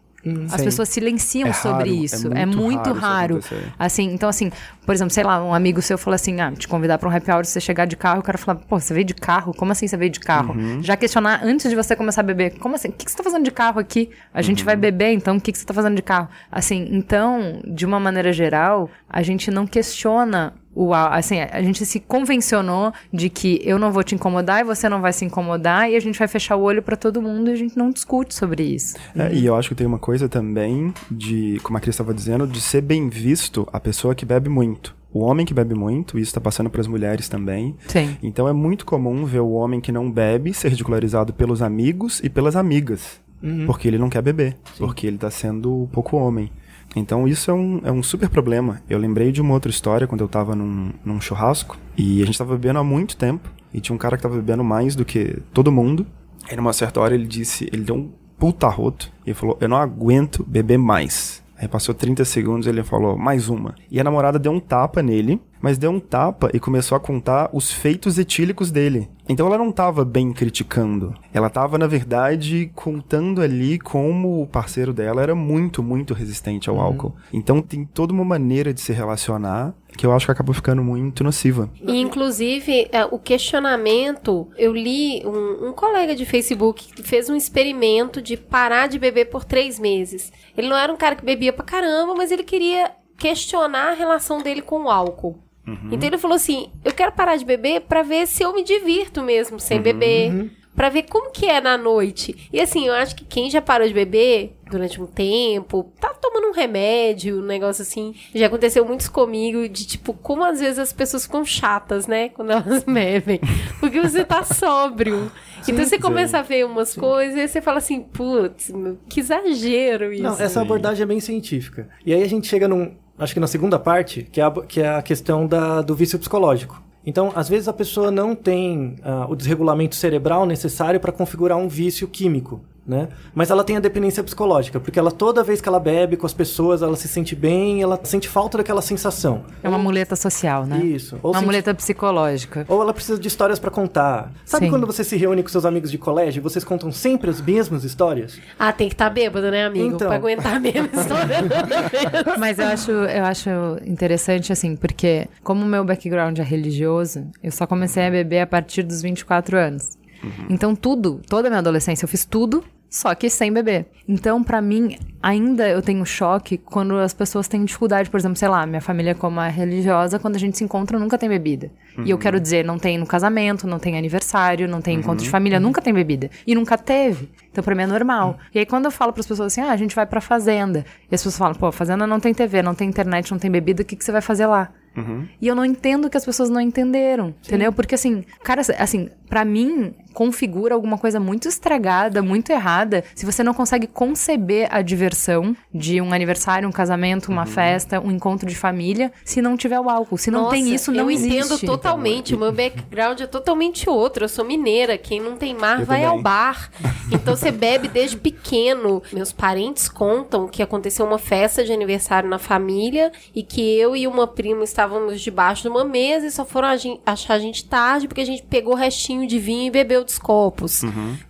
As Sim. pessoas silenciam É sobre raro, é isso. É muito muito, raro raro. Assim, então assim, por exemplo, sei lá, um amigo seu fala assim, ah, te convidar pra um happy hour, você chegar de carro, o cara fala, pô, você veio de carro? Como assim você veio de carro? Uhum. Já questionar antes de você começar a beber, como assim? O que, que você tá fazendo de carro aqui? A gente Uhum. vai beber, então o que, que você tá fazendo de carro? Assim, então, de uma maneira geral, a gente não questiona o assim, a gente se convencionou de que eu não vou te incomodar e você não vai se incomodar e a gente vai fechar o olho pra todo mundo e a gente não discute sobre isso. É, e eu acho que tem uma coisa também de, como a Cris estava dizendo, de ser bem visto a pessoa que bebe muito. O homem que bebe muito, isso está passando para as mulheres também. Sim. Então é muito comum ver o homem que não bebe ser ridicularizado pelos amigos e pelas amigas. Porque ele não quer beber. Porque ele está sendo pouco homem. Então isso é um, é um super problema. Eu lembrei de uma outra história quando eu tava num, num churrasco e a gente tava bebendo há muito tempo e tinha um cara que tava bebendo mais do que todo mundo. Aí numa certa hora ele disse, ele deu um puta roto e falou: Eu não aguento beber mais. Aí passou 30 segundos ele falou, mais uma. E a namorada deu um tapa nele, mas deu um tapa e começou a contar os feitos etílicos dele. Então ela não tava bem criticando. Ela tava, na verdade, contando ali como o parceiro dela era muito, muito resistente ao álcool. Então tem toda uma maneira de se relacionar que eu acho que acaba ficando muito nociva. E, inclusive, é, o questionamento, eu li um, um colega de Facebook que fez um experimento de parar de beber por três meses. Ele não era um cara que bebia pra caramba, mas ele queria questionar a relação dele com o álcool. Então ele falou assim: eu quero parar de beber pra ver se eu me divirto mesmo sem beber. Pra ver como que é na noite. E assim, eu acho que quem já parou de beber durante um tempo, tá tomando um remédio, um negócio assim. Já aconteceu muito comigo de tipo, como às vezes as pessoas ficam chatas, né? Quando elas [laughs] bebem. Porque você tá sóbrio. então você começa a ver umas coisas e você fala assim, putz, que exagero isso. Não, essa abordagem é bem científica. E aí a gente chega num. Acho que na segunda parte, que é a, que é a questão da, do vício psicológico. Então, às vezes a pessoa não tem ah, o desregulamento cerebral necessário para configurar um vício químico, né? Mas ela tem a dependência psicológica, porque ela toda vez que ela bebe com as pessoas, ela se sente bem, ela sente falta daquela sensação. É uma muleta social, né? Isso. Ou Uma sente- muleta psicológica. Ou ela precisa de histórias para contar. Sabe Sim. quando você se reúne com seus amigos de colégio e vocês contam sempre as mesmas histórias? Ah, tem que estar bêbado, né, amigo? Então. Pra aguentar a mesma história. Mas eu acho, eu acho interessante, assim, porque como o meu background é religioso, eu só comecei a beber a partir dos 24 anos. Então tudo, toda a minha adolescência eu fiz tudo, só que sem beber. Então, pra mim, ainda eu tenho choque quando as pessoas têm dificuldade, por exemplo, sei lá, minha família como é religiosa, quando a gente se encontra nunca tem bebida. E eu quero dizer, não tem no casamento, não tem aniversário, não tem encontro de família, nunca tem bebida. E nunca teve. Então, pra mim é normal. E aí, quando eu falo pras pessoas assim, ah, a gente vai pra fazenda. E as pessoas falam, pô, fazenda não tem TV, não tem internet, não tem bebida, o que, que você vai fazer lá? E eu não entendo que as pessoas não entenderam, entendeu? Porque assim, cara, assim, pra mim configura alguma coisa muito estragada, muito errada, se você não consegue conceber a diversão de um aniversário, um casamento, uma festa, um encontro de família, se não tiver o álcool. Se não tem Nossa, isso, não eu existe. entendo totalmente. O meu background é totalmente outro. Eu sou mineira. Quem não tem mar Eu vai também. ao bar. [laughs] Então você bebe desde pequeno. Meus parentes contam que aconteceu uma festa de aniversário na família e que eu e uma prima estávamos debaixo de uma mesa e só foram a achar a gente tarde porque a gente pegou restinho de vinho e bebeu dos copos.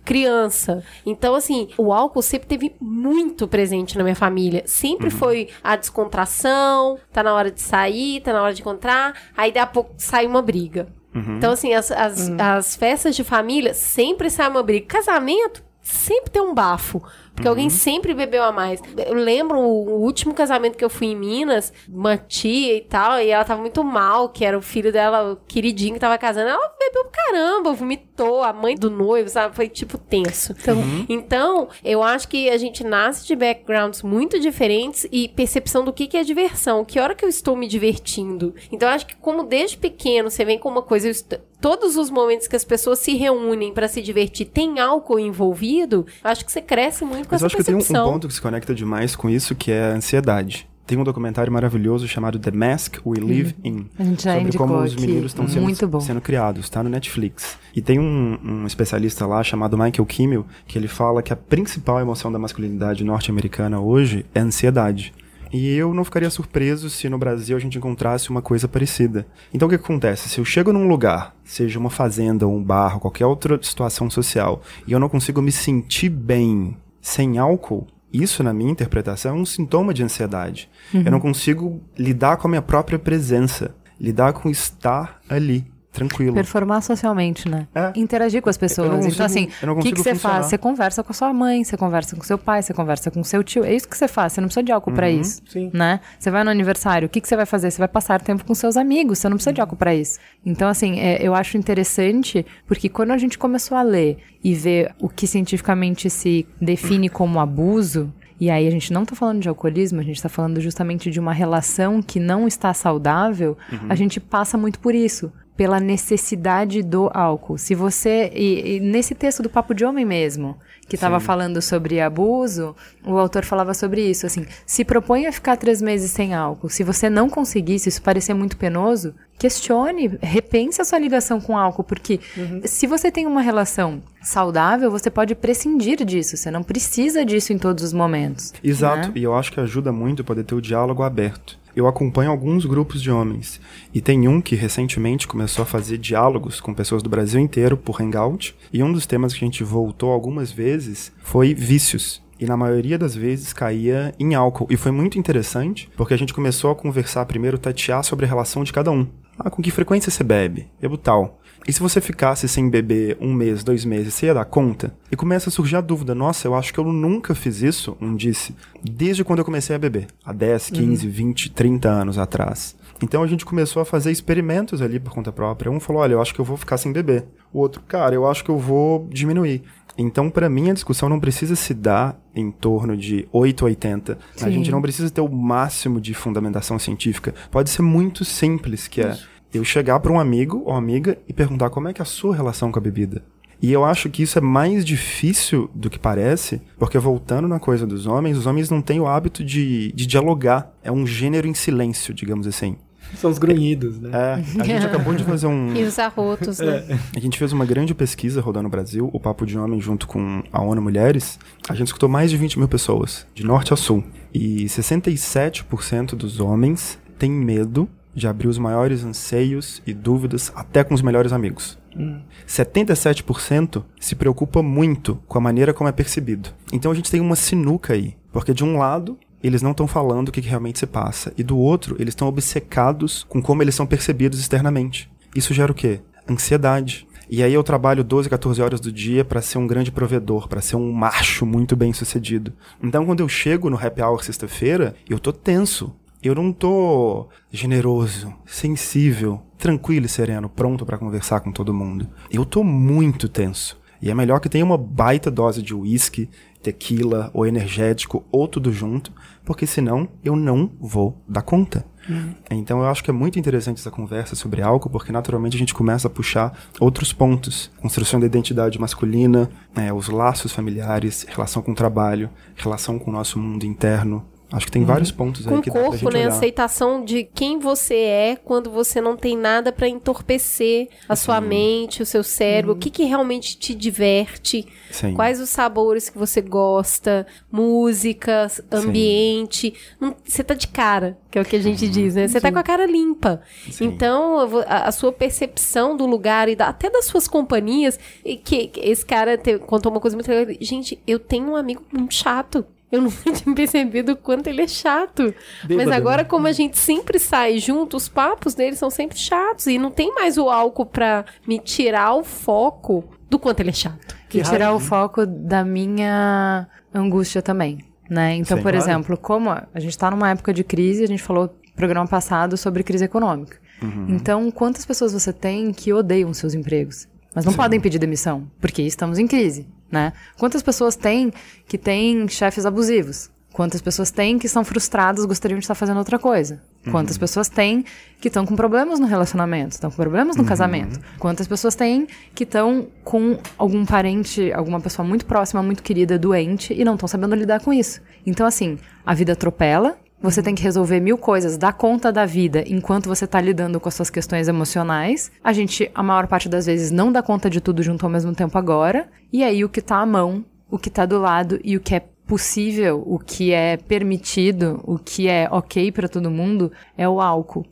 Criança. Então, assim, o álcool sempre teve muito presente na minha família. Sempre foi a descontração, tá na hora de sair, tá na hora de encontrar, aí daqui a pouco sai uma briga. Então, assim, as, as, as festas de família sempre sai uma briga. Casamento sempre tem um bafo. Porque alguém sempre bebeu a mais. Eu lembro o último casamento que eu fui em Minas, uma tia e tal, e ela tava muito mal, que era o filho dela, o queridinho que tava casando. Ela bebeu pra caramba, vomitou, a mãe do noivo, sabe? Foi tipo tenso. Então, então eu acho que a gente nasce de backgrounds muito diferentes e percepção do que, que é diversão. Que hora que eu estou me divertindo? Então, eu acho que como desde pequeno você vem com uma coisa. eu est- Todos os momentos que as pessoas se reúnem pra se divertir tem álcool envolvido, eu acho que você cresce muito com Mas eu essa acho que tem um, um ponto que se conecta demais com isso, que é a ansiedade. Tem um documentário maravilhoso chamado The Mask We Live In. A gente já sobre como os meninos estão sendo, Muito bom. sendo criados, tá no Netflix. E tem um, um especialista lá chamado Michael Kimmel, que ele fala que a principal emoção da masculinidade norte-americana hoje é a ansiedade. E eu não ficaria surpreso se no Brasil a gente encontrasse uma coisa parecida. Então o que acontece? Se eu chego num lugar, seja uma fazenda um bar, qualquer outra situação social, e eu não consigo me sentir bem sem álcool, isso, na minha interpretação, é um sintoma de ansiedade. Eu não consigo lidar com a minha própria presença, lidar com estar ali, tranquilo. Performar socialmente, né? É. Interagir com as pessoas. Então, consigo- assim, eu não o que, que você funcionar. faz? Você conversa com a sua mãe, você conversa com seu pai, você conversa com seu tio. É isso que você faz. Você não precisa de álcool pra Uhum. isso. sim. Né? Você vai no aniversário, o que, que você vai fazer? Você vai passar tempo com seus amigos, você não precisa de álcool pra isso. Então, assim, é, eu acho interessante, porque quando a gente começou a ler e ver o que cientificamente se define como abuso, e aí a gente não tá falando de alcoolismo, a gente tá falando justamente de uma relação que não está saudável, a gente passa muito por isso. Pela necessidade do álcool. Se você. E, e nesse texto do Papo de Homem mesmo, que estava falando sobre abuso, o autor falava sobre isso. Assim, se propõe a ficar três meses sem álcool. Se você não conseguir, se isso parecer muito penoso, questione, repense a sua ligação com álcool, porque se você tem uma relação saudável, você pode prescindir disso. Você não precisa disso em todos os momentos. Exato, né? e eu acho que ajuda muito poder ter o diálogo aberto. Eu acompanho alguns grupos de homens, e tem um que recentemente começou a fazer diálogos com pessoas do Brasil inteiro por Hangout, e um dos temas que a gente voltou algumas vezes foi vícios. E na maioria das vezes caía em álcool. E foi muito interessante, porque a gente começou a conversar primeiro, tatear sobre a relação de cada um. Ah, com que frequência você bebe? Bebo tal. E se você ficasse sem beber um mês, dois meses, você ia dar conta? E começa a surgir a dúvida: nossa, eu acho que eu nunca fiz isso, um disse, desde quando eu comecei a beber, há 10, 15, 20, 30 anos atrás. Então a gente começou a fazer experimentos ali por conta própria. Um falou: olha, eu acho que eu vou ficar sem beber. O outro, cara, eu acho que eu vou diminuir. Então, para mim, a discussão não precisa se dar em torno de 8 ou 80. A Sim. gente não precisa ter o máximo de fundamentação científica. Pode ser muito simples, que é eu chegar para um amigo ou amiga e perguntar como é que é a sua relação com a bebida. E eu acho que isso é mais difícil do que parece, porque voltando na coisa dos homens, os homens não têm o hábito de, de dialogar. É um gênero em silêncio, digamos assim. São os grunhidos, né? É, a gente [laughs] acabou de fazer um. E os arrotos, né? A gente fez uma grande pesquisa rodando no Brasil, o Papo de Homem, junto com a ONU Mulheres. A gente escutou mais de 20 mil pessoas, de norte a sul. E 67% dos homens têm medo de abrir os maiores anseios e dúvidas até com os melhores amigos. 77% se preocupa muito com a maneira como é percebido. Então a gente tem uma sinuca aí, porque de um lado eles não estão falando o que que realmente se passa, e do outro eles estão obcecados com como eles são percebidos externamente. Isso gera o quê? Ansiedade. E aí eu trabalho 12, 14 horas do dia para ser um grande provedor, para ser um macho muito bem sucedido. Então quando eu chego no happy hour sexta-feira, eu tô tenso. Eu não tô generoso, sensível, tranquilo e sereno, pronto para conversar com todo mundo. Eu tô muito tenso. E é melhor que tenha uma baita dose de uísque, tequila ou energético ou tudo junto, porque senão eu não vou dar conta. Então eu acho que é muito interessante essa conversa sobre álcool, porque naturalmente a gente começa a puxar outros pontos. Construção da identidade masculina, né, os laços familiares, relação com o trabalho, relação com o nosso mundo interno. Acho que tem vários pontos aí Com que dá pra corpo, né? olhar. Aceitação de quem você é quando você não tem nada pra entorpecer a sua mente, o seu cérebro. O que, que realmente te diverte? Sim. Quais os sabores que você gosta? Música, ambiente. Não- Você tá de cara, que é o que a gente diz, né? Você tá com a cara limpa. Então, a, a sua percepção do lugar e da- até das suas companhias. E que que esse cara te- contou uma coisa muito legal. Gente, eu tenho um amigo muito chato. Eu nunca [laughs] tinha percebido o quanto ele é chato. Mas Bêbado, agora, né? como a gente sempre sai junto, os papos dele são sempre chatos. E não tem mais o álcool pra me tirar o foco do quanto ele é chato. E tirar raiva, o foco da minha angústia também, né? Então, Sim, por claro. exemplo, como a gente está numa época de crise, a gente falou no programa passado sobre crise econômica. Então, quantas pessoas você tem que odeiam seus empregos? Mas não podem pedir demissão, porque estamos em crise, né? Quantas pessoas tem que têm chefes abusivos? Quantas pessoas têm que são frustradas, gostariam de estar fazendo outra coisa, Quantas pessoas têm que estão com problemas no relacionamento, estão com problemas no casamento? Quantas pessoas têm que estão com algum parente, alguma pessoa muito próxima, muito querida, doente e não estão sabendo lidar com isso? Então, assim, a vida atropela. Você tem que resolver mil coisas, dar conta da vida enquanto você tá lidando com as suas questões emocionais. A gente, a maior parte das vezes, não dá conta de tudo junto ao mesmo tempo agora. E aí, o que tá à mão, o que tá do lado e o que é possível, o que é permitido, o que é ok pra todo mundo, é o álcool.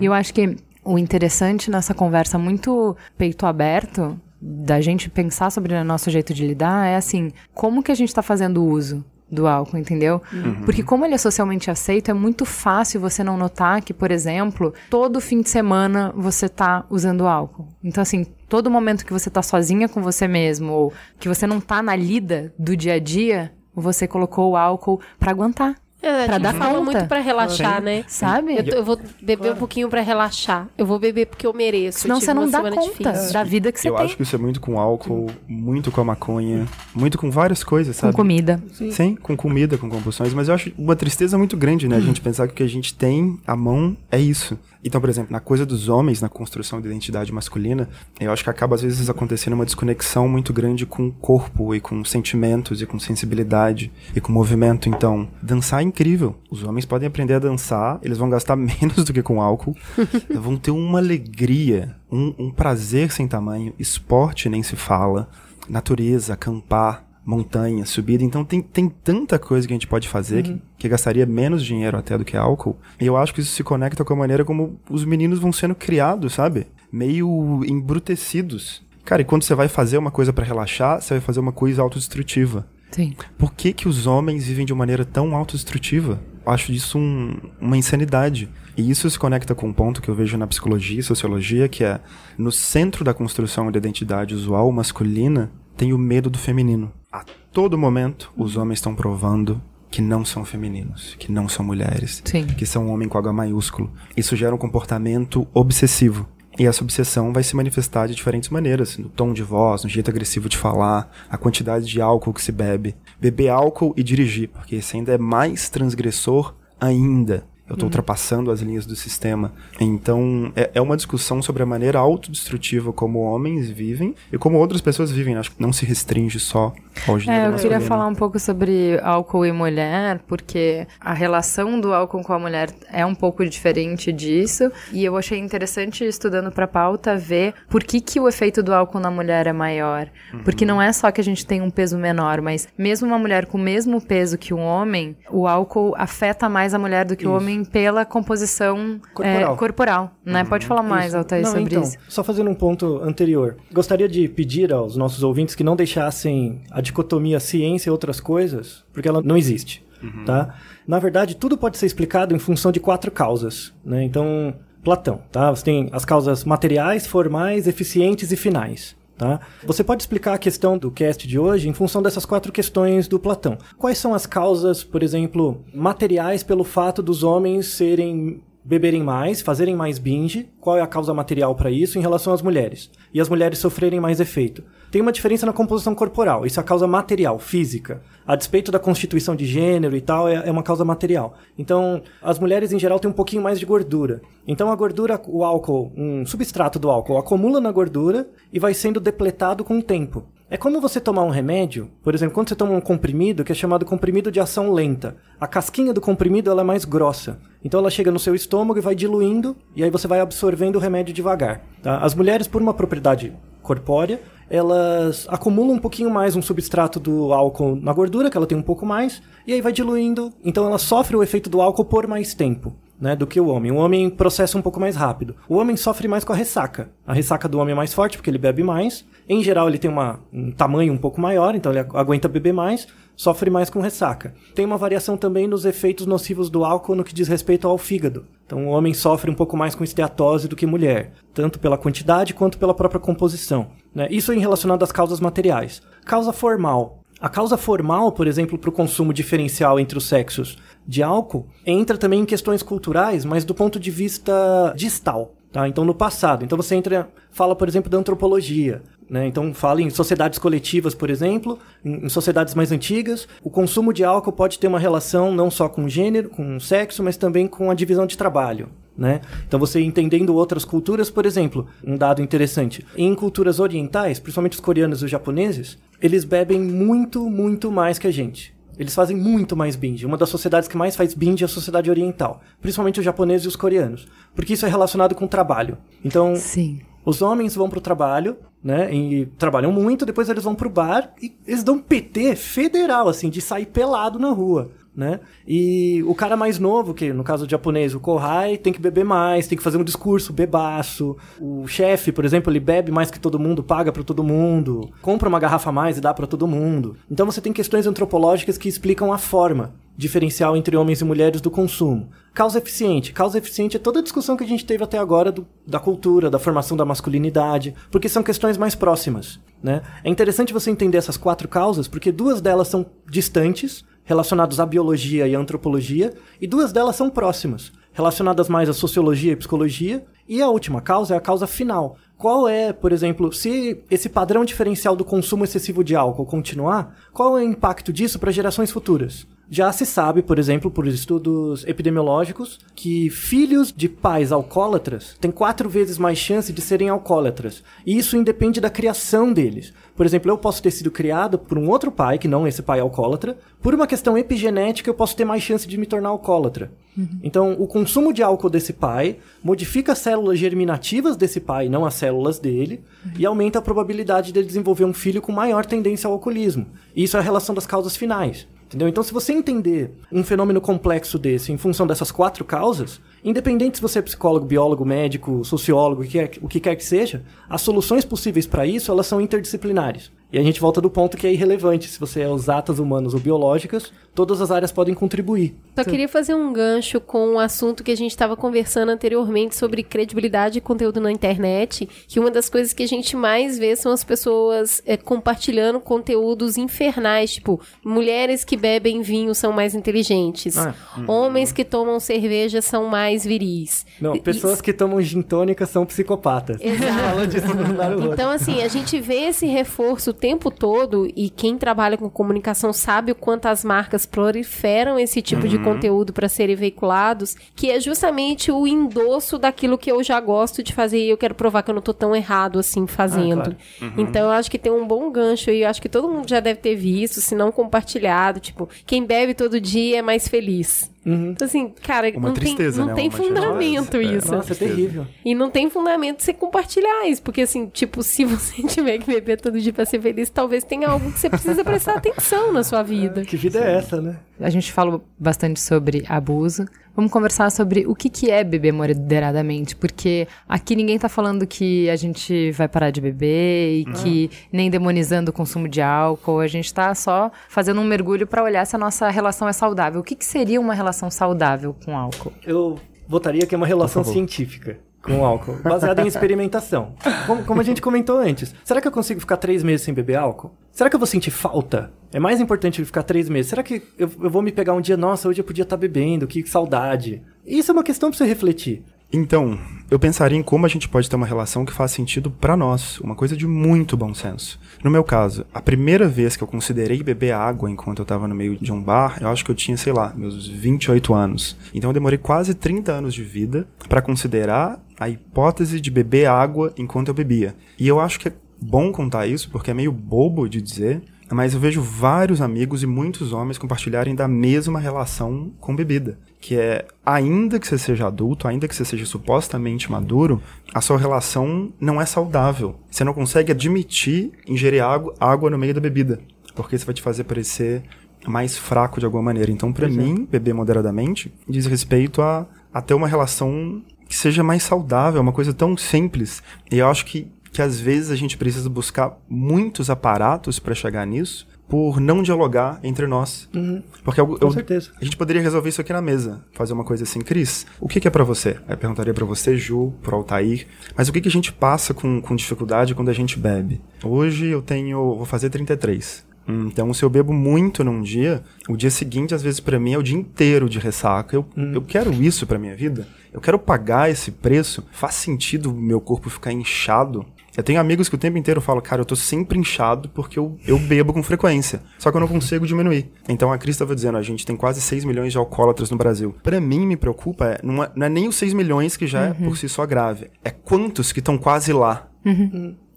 E eu acho que o interessante nessa conversa muito peito aberto da gente pensar sobre o nosso jeito de lidar é assim, como que a gente tá fazendo uso do álcool, entendeu? Porque como ele é socialmente aceito, é muito fácil você não notar que, por exemplo, todo fim de semana você tá usando álcool. Então, assim, todo momento que você tá sozinha com você mesmo, ou que você não tá na lida do dia a dia, você colocou o álcool pra aguentar. É, Pra gente dar fala conta. muito pra relaxar, Sim. né? Sabe? Eu, tô- eu vou beber um pouquinho pra relaxar. Eu vou beber porque eu mereço. Senão eu tive você não dá conta difícil. da vida que você eu tem. acho que isso é muito com álcool, muito com a maconha, muito com várias coisas, Com sabe? comida. Sim, com comida, com compulsões, mas eu acho uma tristeza muito grande, né? A gente pensar que o que a gente tem à mão é isso. Então, por exemplo, na coisa dos homens, na construção da identidade masculina, eu acho que acaba às vezes acontecendo uma desconexão muito grande com o corpo e com sentimentos e com sensibilidade e com movimento. Então, dançar é incrível. Os homens podem aprender a dançar, eles vão gastar [laughs] menos do que com álcool, [laughs] vão ter uma alegria, um, um prazer sem tamanho. Esporte nem se fala, natureza, acampar, montanha, subida. Então tem, tem tanta coisa que a gente pode fazer que, que gastaria menos dinheiro até do que álcool. E eu acho que isso se conecta com a maneira como os meninos vão sendo criados, sabe? Meio embrutecidos. Cara, e quando você vai fazer uma coisa pra relaxar, você vai fazer uma coisa autodestrutiva. Sim. Por que, que os homens vivem de uma maneira tão autodestrutiva? Eu acho isso um- uma insanidade. E isso se conecta com um ponto que eu vejo na psicologia e sociologia, que é no centro da construção da identidade usual masculina tem o medo do feminino. A todo momento, os homens estão provando que não são femininos, que não são mulheres, Sim. que são um homem com H maiúsculo. Isso gera um comportamento obsessivo. E essa obsessão vai se manifestar de diferentes maneiras, no tom de voz, no jeito agressivo de falar, a quantidade de álcool que se bebe. Beber álcool e dirigir, porque esse ainda é mais transgressor ainda. Eu estou ultrapassando as linhas do sistema. Então, é, é uma discussão sobre a maneira autodestrutiva como homens vivem e como outras pessoas vivem. Acho que não se restringe só ao gênero É, eu queria falar um pouco sobre álcool e mulher, porque a relação do álcool com a mulher é um pouco diferente disso, e eu achei interessante estudando pra pauta ver por que que o efeito do álcool na mulher é maior. Porque não é só que a gente tem um peso menor, mas mesmo uma mulher com o mesmo peso que um homem, o álcool afeta mais a mulher do que o Isso. Pela composição Corporal. é, corporal, né? Pode falar mais, Isso. Altair, Não, sobre então, isso. Só fazendo um ponto anterior. Gostaria de pedir aos nossos ouvintes que não deixassem a dicotomia ciência e outras coisas, porque ela não existe, tá? Na verdade, tudo pode ser explicado em função de quatro causas, né? Então, Platão, tá? Você tem as causas materiais, formais, eficientes e finais. Tá? Você pode explicar a questão do cast de hoje em função dessas quatro questões do Platão. Quais são as causas, por exemplo, materiais pelo fato dos homens serem beberem mais, fazerem mais binge? Qual é a causa material para isso em relação às mulheres? E as mulheres sofrerem mais efeito? Tem uma diferença na composição corporal, isso é a causa material, física. A despeito da constituição de gênero e tal, é, é uma causa material. Então, as mulheres em geral têm um pouquinho mais de gordura. Então, a gordura, o álcool, um substrato do álcool, acumula na gordura e vai sendo depletado com o tempo. É como você tomar um remédio, por exemplo, quando você toma um comprimido, que é chamado comprimido de ação lenta. A casquinha do comprimido ela é mais grossa. Então ela chega no seu estômago e vai diluindo, e aí você vai absorvendo o remédio devagar. tá? As mulheres, por uma propriedade corpórea, elas acumulam um pouquinho mais um substrato do álcool na gordura, que ela tem um pouco mais, e aí vai diluindo. Então ela sofre o efeito do álcool por mais tempo. Né, do que o homem. O homem processa um pouco mais rápido. O homem sofre mais com a ressaca. A ressaca do homem é mais forte porque ele bebe mais. Em geral, ele tem uma, um tamanho um pouco maior, então ele agu- aguenta beber mais, sofre mais com ressaca. Tem uma variação também nos efeitos nocivos do álcool no que diz respeito ao fígado. Então, o homem sofre um pouco mais com esteatose do que mulher, tanto pela quantidade quanto pela própria composição. né? Isso em relacionado às causas materiais. Causa formal. A causa formal, por exemplo, para o consumo diferencial entre os sexos de álcool, entra também em questões culturais, mas do ponto de vista distal. Tá? Então, no passado. Então, você entra, fala, por exemplo, da antropologia. Né? Então, fala em sociedades coletivas, por exemplo, em, em sociedades mais antigas. O consumo de álcool pode ter uma relação não só com gênero, com sexo, mas também com a divisão de trabalho. Né? Então, você entendendo outras culturas, por exemplo, um dado interessante: em culturas orientais, principalmente os coreanos e os japoneses, eles bebem muito, muito mais que a gente. Eles fazem muito mais binge. Uma das sociedades que mais faz binge é a sociedade oriental, principalmente os japoneses e os coreanos, porque isso é relacionado com o trabalho. Então, Sim. os homens vão pro trabalho, né? E trabalham muito, depois eles vão pro bar e eles dão PT federal, assim, de sair pelado na rua. Né? E o cara mais novo, que no caso do japonês, o Kohai, tem que beber mais, tem que fazer um discurso bebaço. O chefe, por exemplo, ele bebe mais que todo mundo, paga para todo mundo, compra uma garrafa a mais e dá para todo mundo. Então você tem questões antropológicas que explicam a forma diferencial entre homens e mulheres do consumo. Causa eficiente. Causa eficiente é toda a discussão que a gente teve até agora do, da cultura, da formação da masculinidade, porque são questões mais próximas. Né? É interessante você entender essas quatro causas, porque duas delas são distantes, relacionadas à biologia e à antropologia, e duas delas são próximas, relacionadas mais à sociologia e psicologia, e a última causa é a causa final. Qual é, por exemplo, se esse padrão diferencial do consumo excessivo de álcool continuar, qual é o impacto disso para gerações futuras? Já se sabe, por exemplo, por estudos epidemiológicos, que filhos de pais alcoólatras têm quatro vezes mais chance de serem alcoólatras. E isso independe da criação deles. Por exemplo, eu posso ter sido criado por um outro pai, que não esse pai alcoólatra. Por uma questão epigenética, eu posso ter mais chance de me tornar alcoólatra. Uhum. Então, o consumo de álcool desse pai modifica as células germinativas desse pai, não as células dele, uhum. e aumenta a probabilidade de ele desenvolver um filho com maior tendência ao alcoolismo. Isso é a relação das causas finais. Entendeu? Então, se você entender um fenômeno complexo desse em função dessas quatro causas, independente se você é psicólogo, biólogo, médico, sociólogo, o que quer, o que, quer que seja, as soluções possíveis para isso elas são interdisciplinares. E a gente volta do ponto que é irrelevante se você é usatas humanas ou biológicas, todas as áreas podem contribuir. Só queria fazer um gancho com o um assunto que a gente estava conversando anteriormente sobre credibilidade de conteúdo na internet, que uma das coisas que a gente mais vê são as pessoas é, compartilhando conteúdos infernais, tipo, mulheres que bebem vinho são mais inteligentes, ah, homens que tomam cerveja são mais viris. Não, pessoas que tomam gin tônica são psicopatas. Exato. disso no então, assim, a gente vê esse reforço tempo todo, e quem trabalha com comunicação sabe o quanto as marcas proliferam esse tipo uhum. de conteúdo para serem veiculados, que é justamente o endosso daquilo que eu já gosto de fazer e eu quero provar que eu não tô tão errado assim fazendo. Ah, claro. uhum. Então eu acho que tem um bom gancho e eu acho que todo mundo já deve ter visto, se não compartilhado, tipo, quem bebe todo dia é mais feliz. Uhum. Então, assim, cara, Uma não tristeza, tem, não né? tem fundamento é. isso. Nossa, é terrível. E não tem fundamento você compartilhar isso, porque assim, tipo, se você [laughs] tiver que beber todo dia pra ser feliz, talvez tenha algo que você precisa prestar atenção na sua vida. que vida é essa, né? A gente falou bastante sobre abuso. Vamos conversar sobre o que, que é beber moderadamente, porque aqui ninguém tá falando que a gente vai parar de beber e que nem demonizando o consumo de álcool, a gente tá só fazendo um mergulho para olhar se a nossa relação é saudável. O que, que seria uma relação saudável com álcool? Eu votaria que é uma relação científica com álcool, baseada em experimentação. Como, como, a gente comentou antes, será que eu consigo ficar três meses sem beber álcool? Será que eu vou sentir falta? É mais importante ficar três meses. Será que eu, eu vou me pegar um dia, nossa, hoje eu podia estar bebendo, que saudade? Isso é uma questão para você refletir. Então, eu pensaria em como a gente pode ter uma relação que faz sentido para nós, uma coisa de muito bom senso. No meu caso, a primeira vez que eu considerei beber água enquanto eu estava no meio de um bar, eu acho que eu tinha, sei lá, meus 28 anos. Então eu demorei quase 30 anos de vida para considerar a hipótese de beber água enquanto eu bebia. E eu acho que é bom contar isso porque é meio bobo de dizer, mas eu vejo vários amigos e muitos homens compartilharem da mesma relação com bebida. Que é, ainda que você seja adulto, ainda que você seja supostamente maduro, a sua relação não é saudável. Você não consegue admitir ingerir água, água no meio da bebida. Porque isso vai te fazer parecer mais fraco de alguma maneira. Então, para mim, beber moderadamente diz respeito a, a ter uma relação que seja mais saudável, uma coisa tão simples. E eu acho que que às vezes a gente precisa buscar muitos aparatos para chegar nisso, por não dialogar entre nós. Uhum. Porque eu, Com eu, certeza. a gente poderia resolver isso aqui na mesa, fazer uma coisa assim, Cris, o que, que é para você? Eu perguntaria para você, Ju, pro Altair, mas o que, que a gente passa com, com dificuldade quando a gente bebe? Hoje eu tenho, vou fazer 33. Então, se eu bebo muito num dia, o dia seguinte, às vezes, pra mim, é o dia inteiro de ressaca. Eu, eu quero isso pra minha vida? Eu quero pagar esse preço? Faz sentido o meu corpo ficar inchado? Eu tenho amigos que o tempo inteiro falam, cara, eu tô sempre inchado porque eu, eu bebo com frequência. Só que eu não consigo diminuir. Então a Cris estava dizendo, a gente tem quase 6 milhões de alcoólatras no Brasil. Pra mim, me preocupa, é, não, é, não é nem os 6 milhões que já é por si só grave. É quantos que estão quase lá.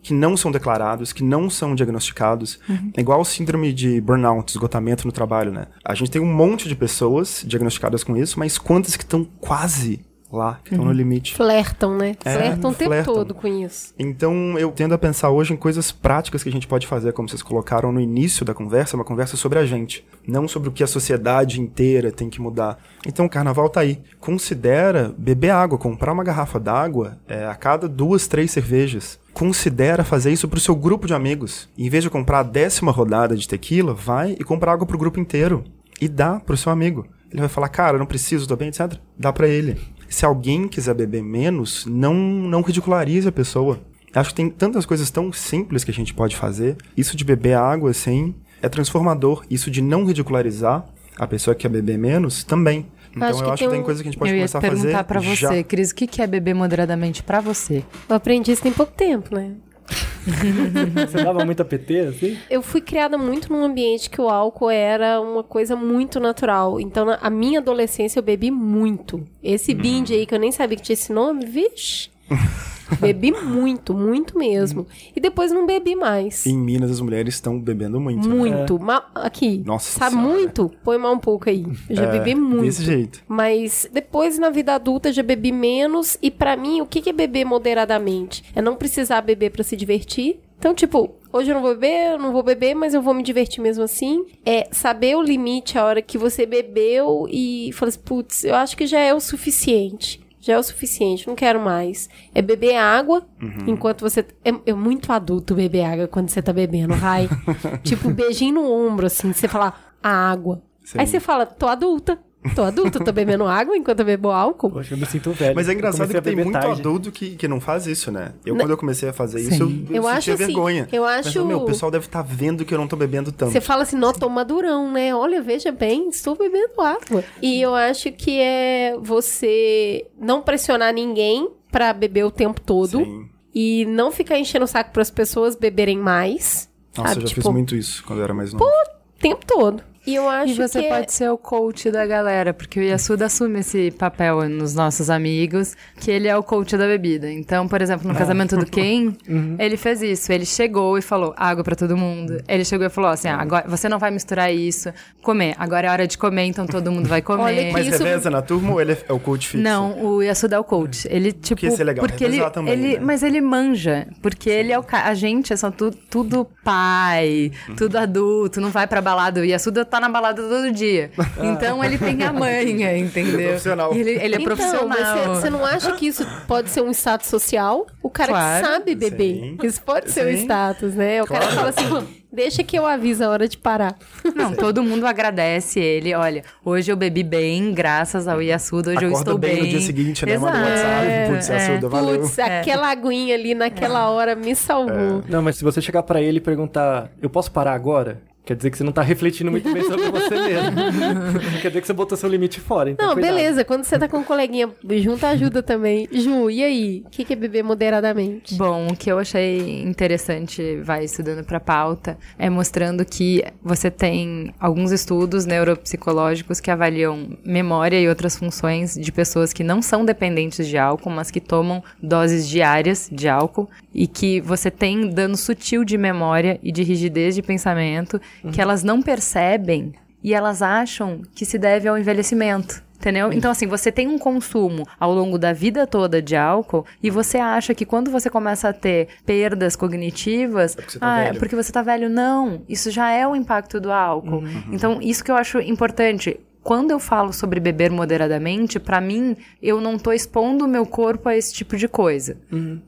Que não são declarados, que não são diagnosticados. É igual síndrome de burnout, esgotamento no trabalho, né? A gente tem um monte de pessoas diagnosticadas com isso, mas quantas que estão quase lá, que estão no limite? Flertam, né? É, flertam o tempo flertam. todo com isso. Então, eu tendo a pensar hoje em coisas práticas que a gente pode fazer, como vocês colocaram no início da conversa, uma conversa sobre a gente, não sobre o que a sociedade inteira tem que mudar. Então, o carnaval tá aí. Considera beber água, comprar uma garrafa d'água é, a cada duas, três cervejas. Considera fazer isso pro seu grupo de amigos. Em vez de comprar a décima rodada de tequila, vai e compra água pro grupo inteiro. E dá pro seu amigo. Ele vai falar, cara, eu não preciso, tô bem, etc. Dá pra ele. Se alguém quiser beber menos, não, não ridicularize a pessoa. Acho que tem tantas coisas tão simples que a gente pode fazer. Isso de beber água, assim, é transformador. Isso de não ridicularizar a pessoa que quer beber menos, também. Então acho eu que acho tem que tem um- coisas que a gente pode eu ia começar a fazer perguntar pra já. você, Cris, o que que é beber moderadamente pra você? Eu aprendi isso tem pouco tempo, né? [laughs] Você dava muita PT, assim? Eu fui criada muito num ambiente que o álcool era uma coisa muito natural. Então, na a minha adolescência, eu bebi muito. Esse binge aí, que eu nem sabia que tinha esse nome, vixe. [laughs] bebi muito, muito mesmo. E depois não bebi mais. Em Minas, as mulheres estão bebendo muito. né? Muito. Ma- aqui. Nossa Sabe Senhora. muito? Põe mais um pouco aí. Eu já É, bebi muito. Desse jeito. Mas depois, na vida adulta, já bebi menos. E pra mim, o que é beber moderadamente? É não precisar beber pra se divertir. Então, tipo, hoje eu não vou beber, eu não vou beber, mas eu vou me divertir mesmo assim. É saber o limite, a hora que você bebeu e fala assim, putz, eu acho que já é o suficiente. Já é o suficiente, não quero mais. É beber água enquanto você. É, é muito adulto beber água quando você tá bebendo, vai. [laughs] tipo, beijinho no ombro, assim, você falar, a água. Sim. Aí você fala, tô adulta. Tô adulta, tô bebendo água enquanto eu bebo álcool. Poxa, eu me sinto velho. Mas é engraçado que tem muito tarde. adulto que, que não faz isso, né? Eu, quando eu comecei a fazer isso, Sim. eu, Eu sentia acho assim, vergonha. eu Mas, acho- meu, o pessoal deve estar vendo que eu não tô bebendo tanto. Você fala assim, não, tô madurão, né? Olha, veja bem, estou bebendo água. E eu acho que é você não pressionar ninguém pra beber o tempo todo. Sim. E não ficar enchendo o saco para as pessoas beberem mais. Nossa, sabe? eu já tipo, fiz muito isso quando eu era mais novo. o tempo todo. E eu acho E você que é- pode ser o coach da galera, porque o Yasuda assume esse papel nos nossos amigos, que ele é o coach da bebida. Então, por exemplo, no casamento do Ken, [laughs] ele fez isso. Ele chegou e falou água pra todo mundo. Ele chegou e falou assim: ah, agora você não vai misturar isso, comer. Agora é hora de comer, então todo mundo vai [laughs] comer. Olha que Mas isso- reveza na turma ou ele é, é o coach fixo? Não, o Yasuda é o coach. Ele, tipo. isso é legal, porque ele, também, ele né? Mas ele manja. Porque ele é o cara. A gente é só tu, tudo pai, Uhum. tudo adulto, não vai pra balada. O Yasuda tá na balada todo dia. [laughs] Então ele tem a manha, entendeu? Profissional. Ele, ele é Então, profissional. mas você- você não acha que isso pode ser um status social? O cara Claro. que sabe beber. Sim. Isso pode ser um Sim. status, né? O cara Claro. fala assim, deixa que eu aviso a hora de parar. [laughs] Não, todo mundo agradece ele. Olha, hoje eu bebi bem, graças ao Yasuda. Hoje eu Acorda estou bem bem. no dia seguinte, né? Manda um. WhatsApp, putz, É. Yasuda, valeu. Putz, aquela aguinha ali naquela hora me salvou. Não, mas se você chegar pra ele e perguntar, eu posso parar agora? Quer dizer que você não tá refletindo muito bem sobre você mesmo. [laughs] Quer dizer que você botou seu limite fora. Então Não, cuidado. beleza. Quando você tá com um coleguinha junto, ajuda também. Ju, e aí? O que que é beber moderadamente? Bom, o que eu achei interessante, vai estudando pra pauta, é mostrando que você tem alguns estudos neuropsicológicos que avaliam memória e outras funções de pessoas que não são dependentes de álcool, mas que tomam doses diárias de álcool e que você tem dano sutil de memória e de rigidez de pensamento que elas não percebem e elas acham que se deve ao envelhecimento. Entendeu? Então, assim, você tem um consumo ao longo da vida toda de álcool e você acha que quando você começa a ter perdas cognitivas, porque você tá ah, é velho. porque você tá velho. Não, isso já é o impacto do álcool. Então, isso que eu acho importante. Quando eu falo sobre beber moderadamente, pra mim, eu não tô expondo o meu corpo a esse tipo de coisa,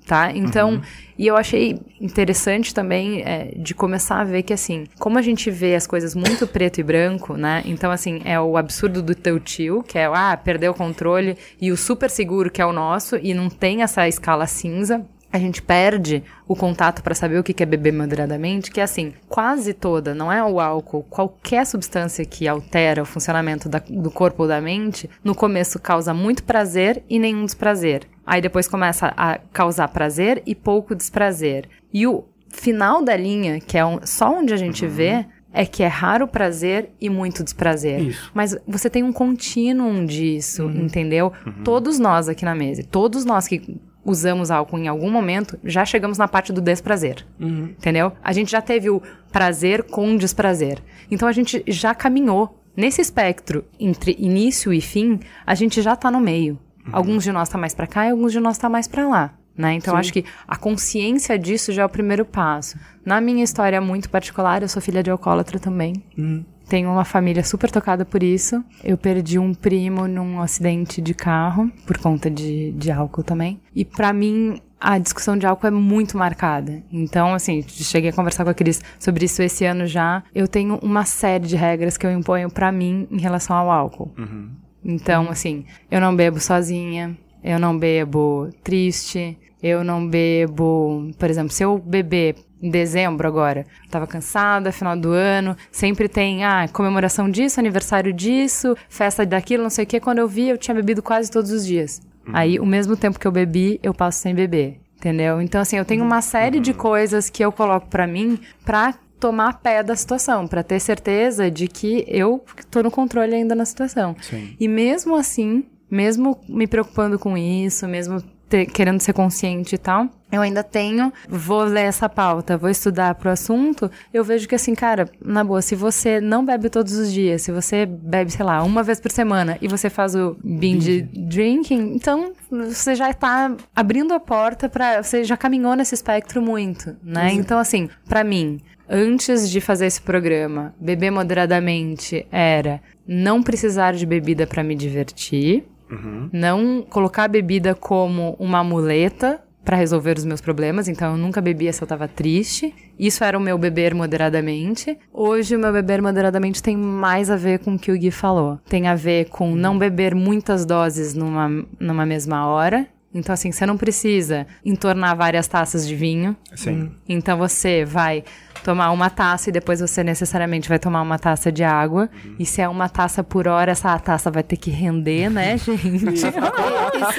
tá? Então, e eu achei interessante também é, de começar a ver que, assim, como a gente vê as coisas muito preto e branco, né? Então, assim, é o absurdo do teu tio, que é, ah, perdeu o controle, e o super seguro, que é o nosso, e não tem essa escala cinza. A gente perde o contato para saber o que é beber moderadamente, que é assim, quase toda, não é o álcool, qualquer substância que altera o funcionamento da- do corpo ou da mente, no começo causa muito prazer e nenhum desprazer. Aí depois começa a causar prazer e pouco desprazer. E o final da linha, que é um- só onde a gente vê, é que é raro prazer e muito desprazer. Isso. Mas você tem um contínuo disso, entendeu? Todos nós aqui na mesa, todos nós que usamos álcool em algum momento, já chegamos na parte do desprazer. Entendeu? A gente já teve o prazer com desprazer. Então a gente já caminhou. Nesse espectro entre início e fim, a gente já tá no meio. Alguns de nós tá mais pra cá e alguns de nós tá mais pra lá. Né? Então, acho que a consciência disso já é o primeiro passo. Na minha história muito particular, eu sou filha de alcoólatra também. Tenho uma família super tocada por isso. Eu perdi um primo num acidente de carro, por conta de, de álcool também. E pra mim, a discussão de álcool é muito marcada. Então, assim, cheguei a conversar com a Cris sobre isso esse ano já. Eu tenho uma série de regras que eu imponho pra mim em relação ao álcool. Então, assim, eu não bebo sozinha, eu não bebo triste, eu não bebo. Por exemplo, se eu beber em dezembro agora, tava cansada, final do ano, sempre tem, ah, comemoração disso, aniversário disso, festa daquilo, não sei o que. Quando eu vi, eu tinha bebido quase todos os dias. Aí, o mesmo tempo que eu bebi, eu passo sem beber. Entendeu? Então, assim, eu tenho uma série de coisas que eu coloco pra mim pra tomar pé da situação, pra ter certeza de que eu tô no controle ainda na situação. Sim. E mesmo assim, mesmo me preocupando com isso, mesmo ter- querendo ser consciente e tal, eu ainda tenho, vou ler essa pauta, vou estudar pro assunto, eu vejo que assim, cara, na boa, se você não bebe todos os dias, se você bebe, sei lá, uma vez por semana e você faz o binge drinking, então você já tá abrindo a porta pra. você já caminhou nesse espectro muito, né? Então assim, pra mim, antes de fazer esse programa, beber moderadamente era não precisar de bebida pra me divertir, não colocar a bebida como uma muleta pra resolver os meus problemas, então eu nunca bebia se eu tava triste. Isso era o meu beber moderadamente. Hoje o meu beber moderadamente tem mais a ver com o que o Gui falou. Tem a ver com não beber muitas doses numa, numa mesma hora. Então, assim, você não precisa entornar várias taças de vinho. Sim. Então você vai tomar uma taça e depois você necessariamente vai tomar uma taça de água. E se é uma taça por hora, essa taça vai ter que render, né, [laughs] gente?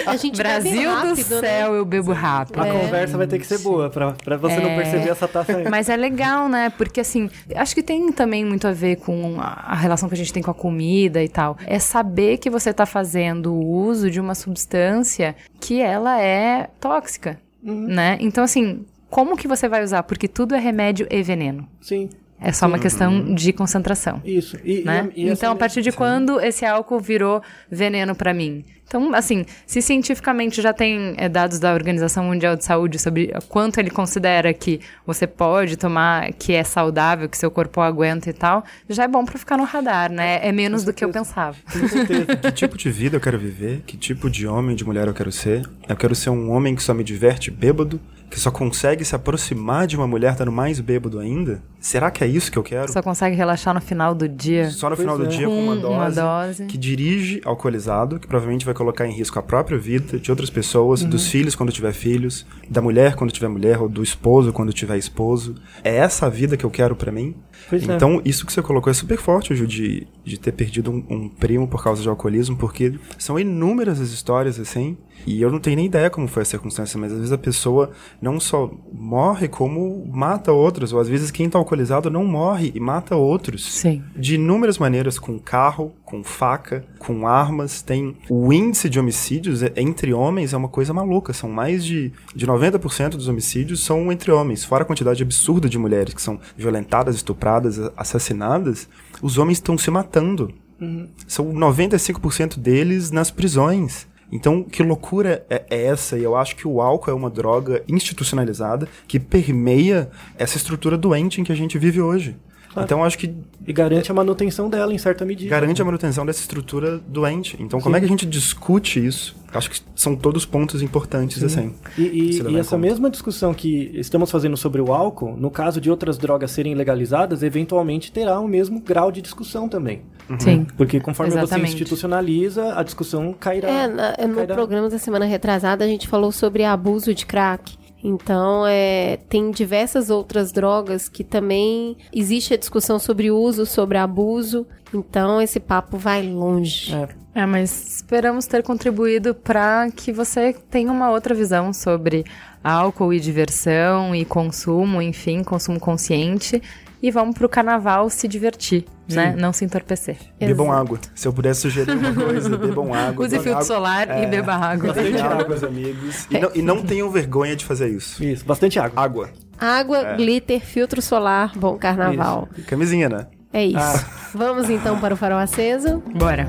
A gente bebe Brasil rápido, do né? céu, eu bebo rápido. A conversa vai ter que ser boa pra, pra você não É. perceber essa taça aí. Mas é legal, né? Porque assim, acho que tem também muito a ver com a a relação que a gente tem com a comida e tal. É saber que você tá fazendo o uso de uma substância que ela é tóxica, né? Então assim, como que você vai usar? Porque tudo é remédio e veneno. Sim, É só uma questão de concentração. isso. E, e Né? e essa então, a partir de quando esse álcool virou veneno pra mim? Então, assim, se cientificamente já tem é, dados da Organização Mundial de Saúde sobre quanto ele considera que você pode tomar, que é saudável, que seu corpo aguenta e tal, já é bom pra ficar no radar, né? É menos do que eu pensava. Com certeza. Que tipo de vida eu quero viver? Que tipo de homem, de mulher eu quero ser? Eu quero ser um homem que só me diverte bêbado? Que só consegue se aproximar de uma mulher estando mais bêbado ainda? Será que é isso que eu quero? Só consegue relaxar no final do dia. Só no Pois final do é. dia com uma Com dose, uma dose. que dirige alcoolizado, que provavelmente vai colocar em risco a própria vida de outras pessoas, Uhum. dos filhos quando tiver filhos, da mulher quando tiver mulher, ou do esposo quando tiver esposo. É essa a vida que eu quero pra mim? Pois é. então, isso que você colocou é super forte, Ju, de, de ter perdido um, um primo por causa de alcoolismo, porque são inúmeras as histórias, assim, e eu não tenho nem ideia como foi a circunstância, mas às vezes a pessoa não só morre, como mata outros, ou às vezes quem tá alcoolizado não morre e mata outros Sim. de inúmeras maneiras, com carro, com faca, com armas. Tem o índice de homicídios entre homens é uma coisa maluca. São mais de, de 90% dos homicídios são entre homens, fora a quantidade absurda de mulheres que são violentadas, estupradas, assassinadas. Os homens estão se matando. São 95% deles nas prisões. Então, que loucura é é essa? E eu acho que o álcool é uma droga institucionalizada que permeia essa estrutura doente em que a gente vive hoje. Então, eu acho que E garante a manutenção dela em certa medida. garante a manutenção dessa estrutura doente. Então, como Sim. é que a gente discute isso? Acho que são todos pontos importantes, assim. E, e- e essa conta. mesma discussão que estamos fazendo sobre o álcool, no caso de outras drogas serem legalizadas, eventualmente terá o mesmo grau de discussão também. Sim. Porque conforme Exatamente. você institucionaliza, a discussão cairá. É, na- no cairá. programa da semana retrasada a gente falou sobre abuso de crack. Então, é, tem diversas outras drogas que também existe a discussão sobre uso, sobre abuso. Então, esse papo vai longe. É. É, mas esperamos ter contribuído para que você tenha uma outra visão sobre álcool e diversão e consumo, enfim, consumo consciente. E vamos pro carnaval se divertir, né? Não se entorpecer. Bebam água. Se eu pudesse sugerir uma coisa, [laughs] bebam água. Use Bebam filtro água. solar e É. beba água. Bebam água, amigos. E não, e não tenham vergonha de fazer isso. Isso, bastante água. Água. Água, glitter, filtro solar, bom carnaval. E camisinha, né? É isso. Vamos então para o farol aceso. Bora.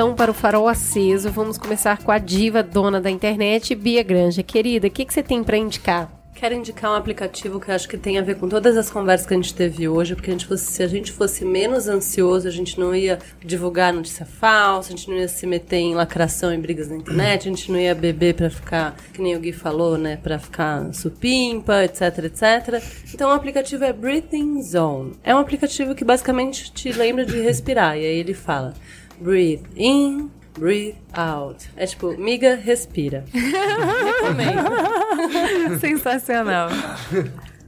Então para o farol aceso. Vamos começar com a diva dona da internet, Bia Granja. Querida, o que, que você tem para indicar? Quero indicar um aplicativo que acho que tem a ver com todas as conversas que a gente teve hoje, porque a gente fosse- se a gente fosse menos ansioso, a gente não ia divulgar notícia falsa, a gente não ia se meter em lacração e brigas na internet, a gente não ia beber pra ficar, que nem o Gui falou, né, pra ficar supimpa, etc, etc. Então o aplicativo é Breathing Zone. É um aplicativo que basicamente te lembra de respirar, e aí ele fala Breathe in, breathe out. É tipo, miga, respira. [laughs] Recomendo. [laughs] Sensacional.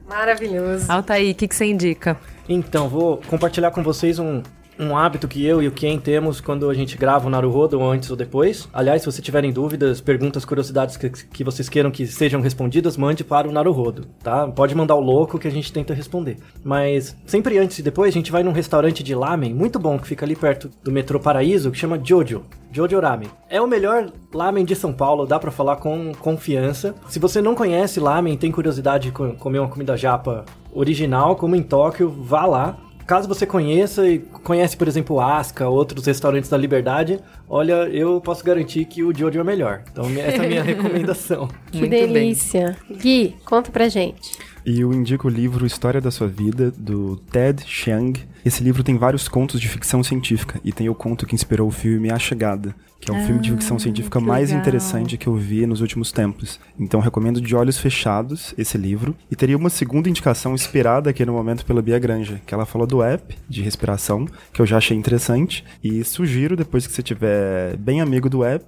Maravilhoso. Altair, o que, que você indica? Então, vou compartilhar com vocês um, um hábito que eu e o Ken temos quando a gente grava o Naruhodo, ou antes ou depois. Aliás, se vocês tiverem dúvidas, perguntas, curiosidades que, que vocês queiram que sejam respondidas, mande para o Naruhodo, tá? Pode mandar o louco que a gente tenta responder. Mas sempre antes e depois, a gente vai num restaurante de lamen, muito bom, que fica ali perto do metrô Paraíso, que chama Jojo. Jojo Ramen. É o melhor lamen de São Paulo, dá pra falar com confiança. Se você não conhece lamen, tem curiosidade de co- comer uma comida japa original, como em Tóquio, vá lá. Caso você conheça e conhece, por exemplo, Asca, outros restaurantes da Liberdade, olha, eu posso garantir que o Jojo é melhor. Então, essa é a minha [laughs] recomendação. Que Muito bem. delícia. Gui, conta pra gente. E eu indico o livro História da Sua Vida, do Ted Chiang. Esse livro tem vários contos de ficção científica e tem o conto que inspirou o filme A Chegada, que é o filme de ficção científica mais legal. interessante que eu vi nos últimos tempos. Então recomendo de olhos fechados esse livro. E teria uma segunda indicação inspirada aqui no momento pela Bia Granja, que ela falou do app de respiração, que eu já achei interessante. E sugiro, depois que você tiver bem amigo do app,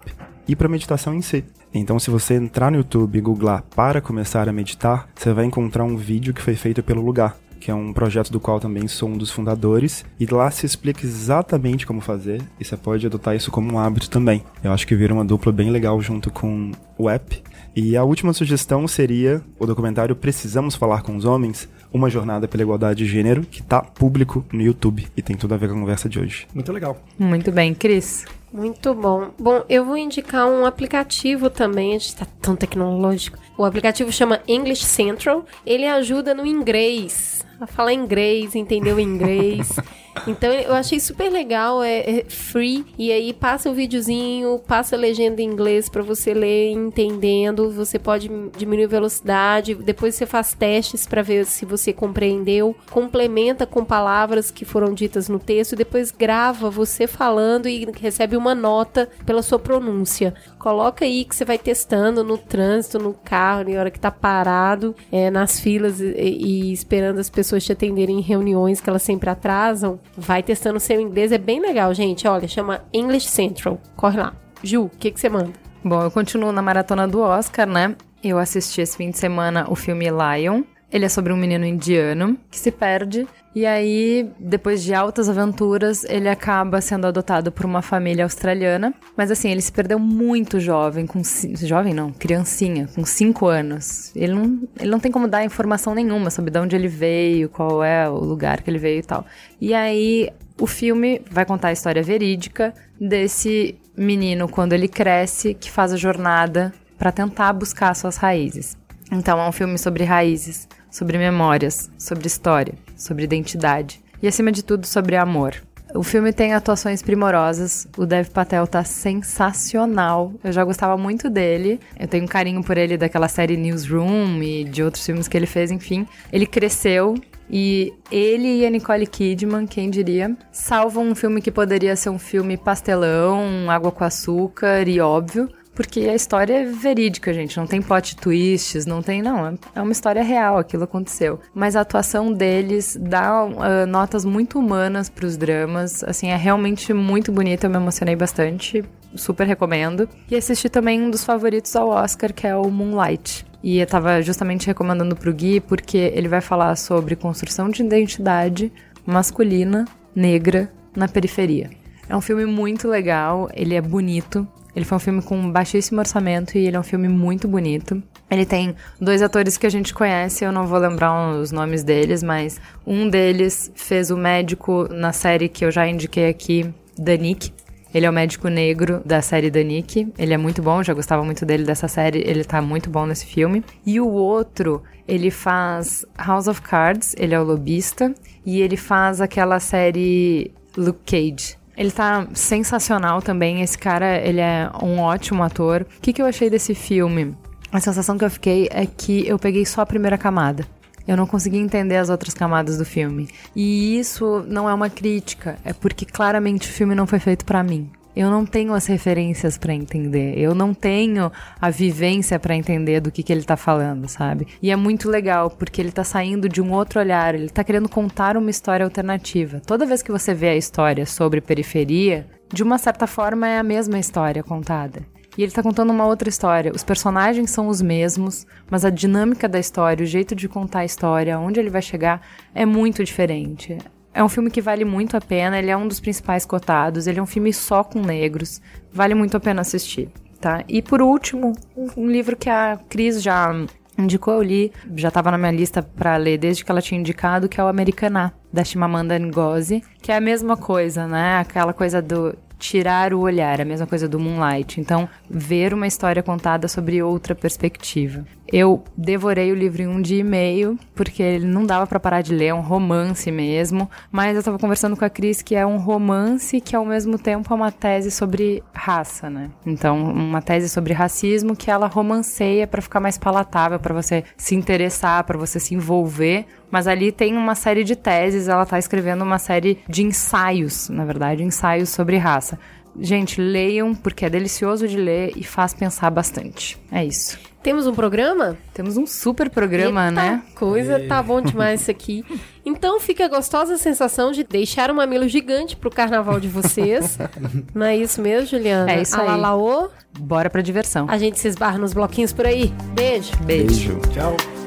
ir para meditação em si. Então, se você entrar no YouTube e googlar para começar a meditar, você vai encontrar um vídeo que foi feito pelo Lugar, que é um projeto do qual também sou um dos fundadores, e lá se explica exatamente como fazer, e você pode adotar isso como um hábito também. Eu acho que vira uma dupla bem legal junto com o app. E a última sugestão seria o documentário Precisamos Falar com os Homens, uma jornada pela igualdade de gênero, que tá público no YouTube e tem tudo a ver com a conversa de hoje. Muito legal. Muito bem, Cris. Muito bom. Bom, eu vou indicar um aplicativo também, a gente tá tão tecnológico. O aplicativo chama English Central. Ele ajuda no inglês, a falar inglês, entender o inglês. [laughs] Então eu achei super legal, é, é free. E aí passa o videozinho, passa a legenda em inglês pra você ler entendendo. Você pode diminuir a velocidade. Depois você faz testes pra ver se você compreendeu. Complementa com palavras que foram ditas no texto. E depois grava você falando e recebe uma nota pela sua pronúncia. Coloca aí que você vai testando no trânsito, no carro, na hora que tá parado, é, nas filas e, e esperando as pessoas te atenderem em reuniões que elas sempre atrasam. Vai testando seu inglês, é bem legal, gente. Olha, chama English Central. Corre lá. Ju, o que que você manda? Bom, eu continuo na maratona do Oscar, né? Eu assisti esse fim de semana o filme Lion. Ele é sobre um menino indiano que se perde e aí, depois de altas aventuras, ele acaba sendo adotado por uma família australiana. Mas assim, ele se perdeu muito jovem, com jovem não, criancinha, com 5 anos. Ele não, ele não tem como dar informação nenhuma sobre de onde ele veio, qual é o lugar que ele veio e tal. E aí, o filme vai contar a história verídica desse menino quando ele cresce, que faz a jornada para tentar buscar suas raízes. Então é um filme sobre raízes, sobre memórias, sobre história, sobre identidade e acima de tudo sobre amor. O filme tem atuações primorosas. O Dev Patel tá sensacional. Eu já gostava muito dele. Eu tenho um carinho por ele daquela série Newsroom e de outros filmes que ele fez, enfim. Ele cresceu e ele e a Nicole Kidman, quem diria, salvam um filme que poderia ser um filme pastelão, água com açúcar e óbvio, porque a história é verídica, gente. Não tem plot twists, não tem. Não, é uma história real, aquilo aconteceu. Mas a atuação deles dá uh, notas muito humanas pros dramas. Assim, é realmente muito bonita, eu me emocionei bastante. Super recomendo. E assisti também um dos favoritos ao Oscar, que é o Moonlight. E eu tava justamente recomendando pro Gui porque ele vai falar sobre construção de identidade masculina, negra, na periferia. É um filme muito legal, ele é bonito. Ele foi um filme com baixíssimo orçamento e ele é um filme muito bonito. Ele tem dois atores que a gente conhece, eu não vou lembrar os nomes deles, mas um deles fez o médico na série que eu já indiquei aqui, Danik. Ele é o médico negro da série Danik. Ele é muito bom, já gostava muito dele dessa série, ele tá muito bom nesse filme. E o outro, ele faz House of Cards, ele é o lobista, e ele faz aquela série Luke Cage. Ele tá sensacional também. Esse cara, ele é um ótimo ator. O que, que eu achei desse filme? A sensação que eu fiquei é que eu peguei só a primeira camada. Eu não consegui entender as outras camadas do filme. E isso não é uma crítica, é porque claramente o filme não foi feito para mim. Eu não tenho as referências para entender. Eu não tenho a vivência para entender do que, que ele tá falando, sabe? E é muito legal, porque ele tá saindo de um outro olhar, ele tá querendo contar uma história alternativa. Toda vez que você vê a história sobre periferia, de uma certa forma é a mesma história contada. E ele tá contando uma outra história. Os personagens são os mesmos, mas a dinâmica da história, o jeito de contar a história, onde ele vai chegar, é muito diferente. É um filme que vale muito a pena, ele é um dos principais cotados, ele é um filme só com negros, vale muito a pena assistir, tá? E por último, um livro que a Cris já indicou, eu li, já estava na minha lista para ler desde que ela tinha indicado, que é o Americaná, da Chimamanda Ngozi, que é a mesma coisa, né? Aquela coisa do tirar o olhar, a mesma coisa do Moonlight. Então, ver uma história contada sobre outra perspectiva. Eu devorei o livro em um dia e meio, porque ele não dava para parar de ler, é um romance mesmo. Mas eu tava conversando com a Cris que é um romance que ao mesmo tempo é uma tese sobre raça, né? Então, uma tese sobre racismo que ela romanceia para ficar mais palatável, para você se interessar, para você se envolver. Mas ali tem uma série de teses, ela tá escrevendo uma série de ensaios, na verdade, ensaios sobre raça. Gente, leiam porque é delicioso de ler e faz pensar bastante. É isso. Temos um programa? Temos um super programa, Eita né? coisa, tá bom demais isso aqui. Então fica a gostosa sensação de deixar um mamilo gigante pro carnaval de vocês. [laughs] Não é isso mesmo, Juliana? É isso aí. Alalaô. Bora pra diversão. A gente se esbarra nos bloquinhos por aí. Beijo. Beijo. Beijo. Tchau.